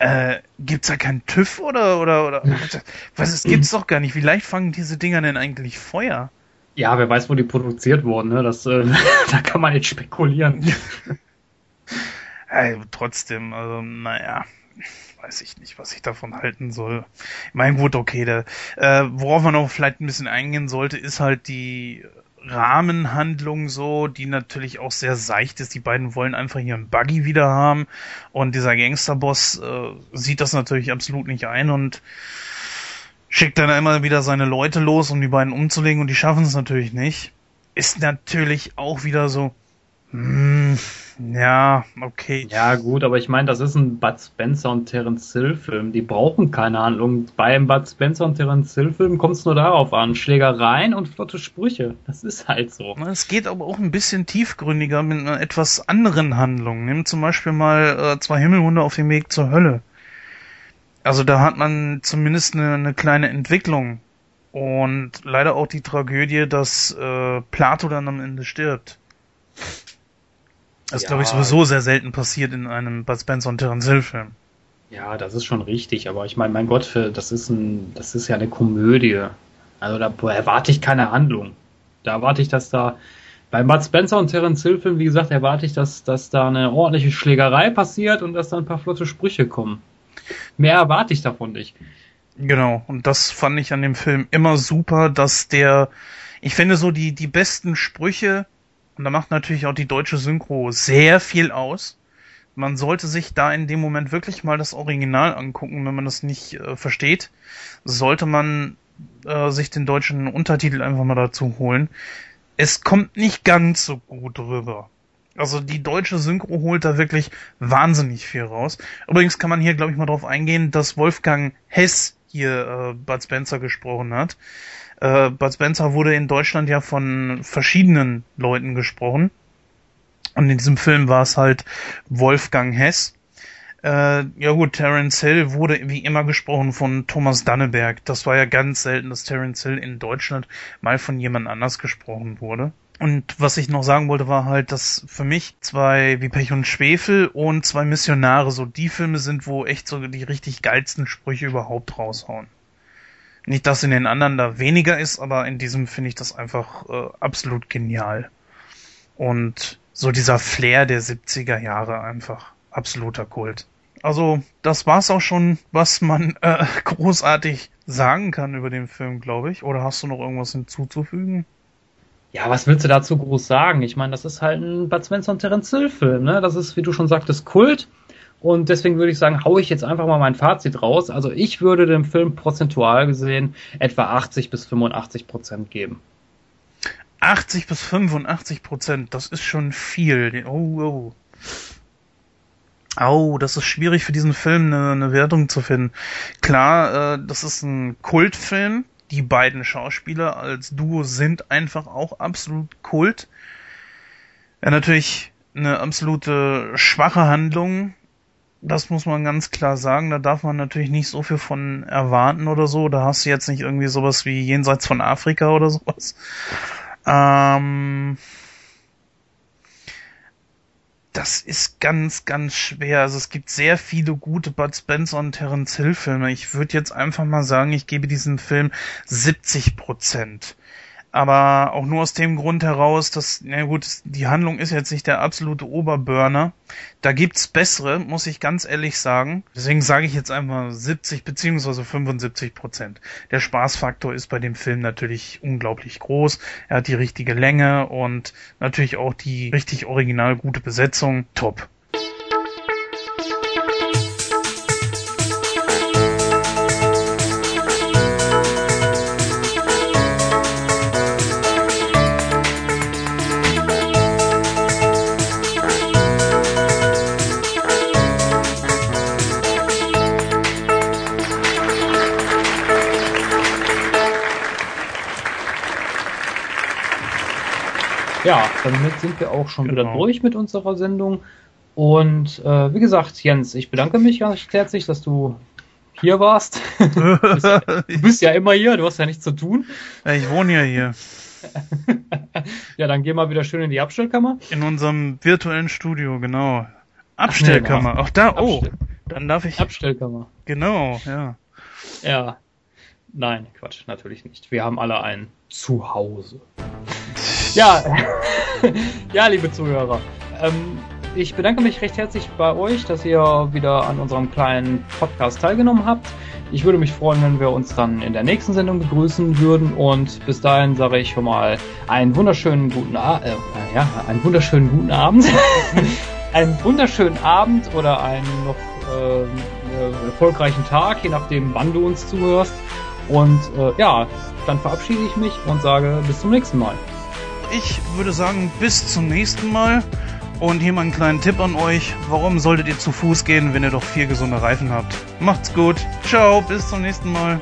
Äh, gibt's da keinen TÜV oder, oder, oder, <laughs> was, es gibt's doch gar nicht. Wie leicht fangen diese Dinger denn eigentlich Feuer? Ja, wer weiß, wo die produziert wurden, ne? Das, äh, <laughs> da kann man jetzt spekulieren. <laughs> äh, trotzdem, also, naja, weiß ich nicht, was ich davon halten soll. Ich meine, gut, okay, da, äh, worauf man auch vielleicht ein bisschen eingehen sollte, ist halt die Rahmenhandlung so, die natürlich auch sehr seicht ist. Die beiden wollen einfach ihren Buggy wieder haben und dieser Gangsterboss äh, sieht das natürlich absolut nicht ein und schickt dann immer wieder seine Leute los, um die beiden umzulegen und die schaffen es natürlich nicht. Ist natürlich auch wieder so, hm, ja, okay. Ja, gut, aber ich meine, das ist ein Bud Spencer und Terence Hill Film. Die brauchen keine Handlung. Bei einem Bud Spencer und Terence Hill Film kommt es nur darauf an. Schlägereien und flotte Sprüche. Das ist halt so. Es geht aber auch ein bisschen tiefgründiger mit einer etwas anderen Handlung. Nimm zum Beispiel mal äh, zwei Himmelhunde auf dem Weg zur Hölle. Also da hat man zumindest eine, eine kleine Entwicklung. Und leider auch die Tragödie, dass äh, Plato dann am Ende stirbt. Das ja. glaube ich sowieso sehr selten passiert in einem Bud Spencer und Terence Hill Film. Ja, das ist schon richtig, aber ich meine, mein Gott, das ist ein, das ist ja eine Komödie. Also da erwarte ich keine Handlung. Da erwarte ich, dass da bei Bud Spencer und Terence Hill Film, wie gesagt, erwarte ich, dass, dass da eine ordentliche Schlägerei passiert und dass da ein paar flotte Sprüche kommen. Mehr erwarte ich davon nicht. Genau, und das fand ich an dem Film immer super, dass der, ich finde so die, die besten Sprüche, und da macht natürlich auch die deutsche Synchro sehr viel aus. Man sollte sich da in dem Moment wirklich mal das Original angucken, wenn man das nicht äh, versteht. Sollte man äh, sich den deutschen Untertitel einfach mal dazu holen. Es kommt nicht ganz so gut rüber. Also die deutsche Synchro holt da wirklich wahnsinnig viel raus. Übrigens kann man hier, glaube ich, mal drauf eingehen, dass Wolfgang Hess hier äh, Bud Spencer gesprochen hat. Äh, Bud Spencer wurde in Deutschland ja von verschiedenen Leuten gesprochen. Und in diesem Film war es halt Wolfgang Hess. Äh, ja gut, Terence Hill wurde wie immer gesprochen von Thomas Danneberg. Das war ja ganz selten, dass Terence Hill in Deutschland mal von jemand anders gesprochen wurde. Und was ich noch sagen wollte, war halt, dass für mich zwei wie Pech und Schwefel und zwei Missionare so die Filme sind, wo echt so die richtig geilsten Sprüche überhaupt raushauen. Nicht, dass in den anderen da weniger ist, aber in diesem finde ich das einfach äh, absolut genial. Und so dieser Flair der 70er Jahre einfach. Absoluter Kult. Also, das war's auch schon, was man äh, <laughs> großartig sagen kann über den Film, glaube ich. Oder hast du noch irgendwas hinzuzufügen? Ja, was willst du dazu groß sagen? Ich meine, das ist halt ein Bud Spencer und Terence Hill Film, ne? Das ist, wie du schon sagtest, Kult. Und deswegen würde ich sagen, haue ich jetzt einfach mal mein Fazit raus. Also ich würde dem Film prozentual gesehen etwa 80 bis 85 Prozent geben. 80 bis 85 Prozent, das ist schon viel. Oh, oh. Oh, das ist schwierig für diesen Film eine, eine Wertung zu finden. Klar, äh, das ist ein Kultfilm. Die beiden Schauspieler als Duo sind einfach auch absolut Kult. Ja, natürlich eine absolute schwache Handlung. Das muss man ganz klar sagen. Da darf man natürlich nicht so viel von erwarten oder so. Da hast du jetzt nicht irgendwie sowas wie jenseits von Afrika oder sowas. Ähm, das ist ganz, ganz schwer. Also es gibt sehr viele gute Bud Spencer und Terence Hill Filme. Ich würde jetzt einfach mal sagen, ich gebe diesem Film 70 Prozent aber auch nur aus dem Grund heraus, dass, na gut, die Handlung ist jetzt nicht der absolute Oberburner. Da gibt's bessere, muss ich ganz ehrlich sagen. Deswegen sage ich jetzt einfach 70 beziehungsweise 75 Prozent. Der Spaßfaktor ist bei dem Film natürlich unglaublich groß. Er hat die richtige Länge und natürlich auch die richtig original gute Besetzung. Top. Ja, damit sind wir auch schon genau. wieder durch mit unserer Sendung. Und äh, wie gesagt, Jens, ich bedanke mich ganz herzlich, dass du hier warst. <laughs> du bist ja immer hier, du hast ja nichts zu tun. Ja, ich wohne ja hier. <laughs> ja, dann geh mal wieder schön in die Abstellkammer. In unserem virtuellen Studio, genau. Abstellkammer. Ach, nee, da, oh. Abstell dann darf ich. Abstellkammer. Genau, ja. Ja. Nein, Quatsch, natürlich nicht. Wir haben alle ein Zuhause. Ja, <laughs> ja, liebe Zuhörer. Ähm, ich bedanke mich recht herzlich bei euch, dass ihr wieder an unserem kleinen Podcast teilgenommen habt. Ich würde mich freuen, wenn wir uns dann in der nächsten Sendung begrüßen würden. Und bis dahin sage ich schon mal einen wunderschönen guten, A äh, ja, einen wunderschönen guten Abend, <laughs> einen wunderschönen Abend oder einen noch äh, äh, erfolgreichen Tag, je nachdem, wann du uns zuhörst. Und äh, ja, dann verabschiede ich mich und sage bis zum nächsten Mal ich würde sagen, bis zum nächsten Mal. Und hier mal einen kleinen Tipp an euch. Warum solltet ihr zu Fuß gehen, wenn ihr doch vier gesunde Reifen habt? Macht's gut. Ciao, bis zum nächsten Mal.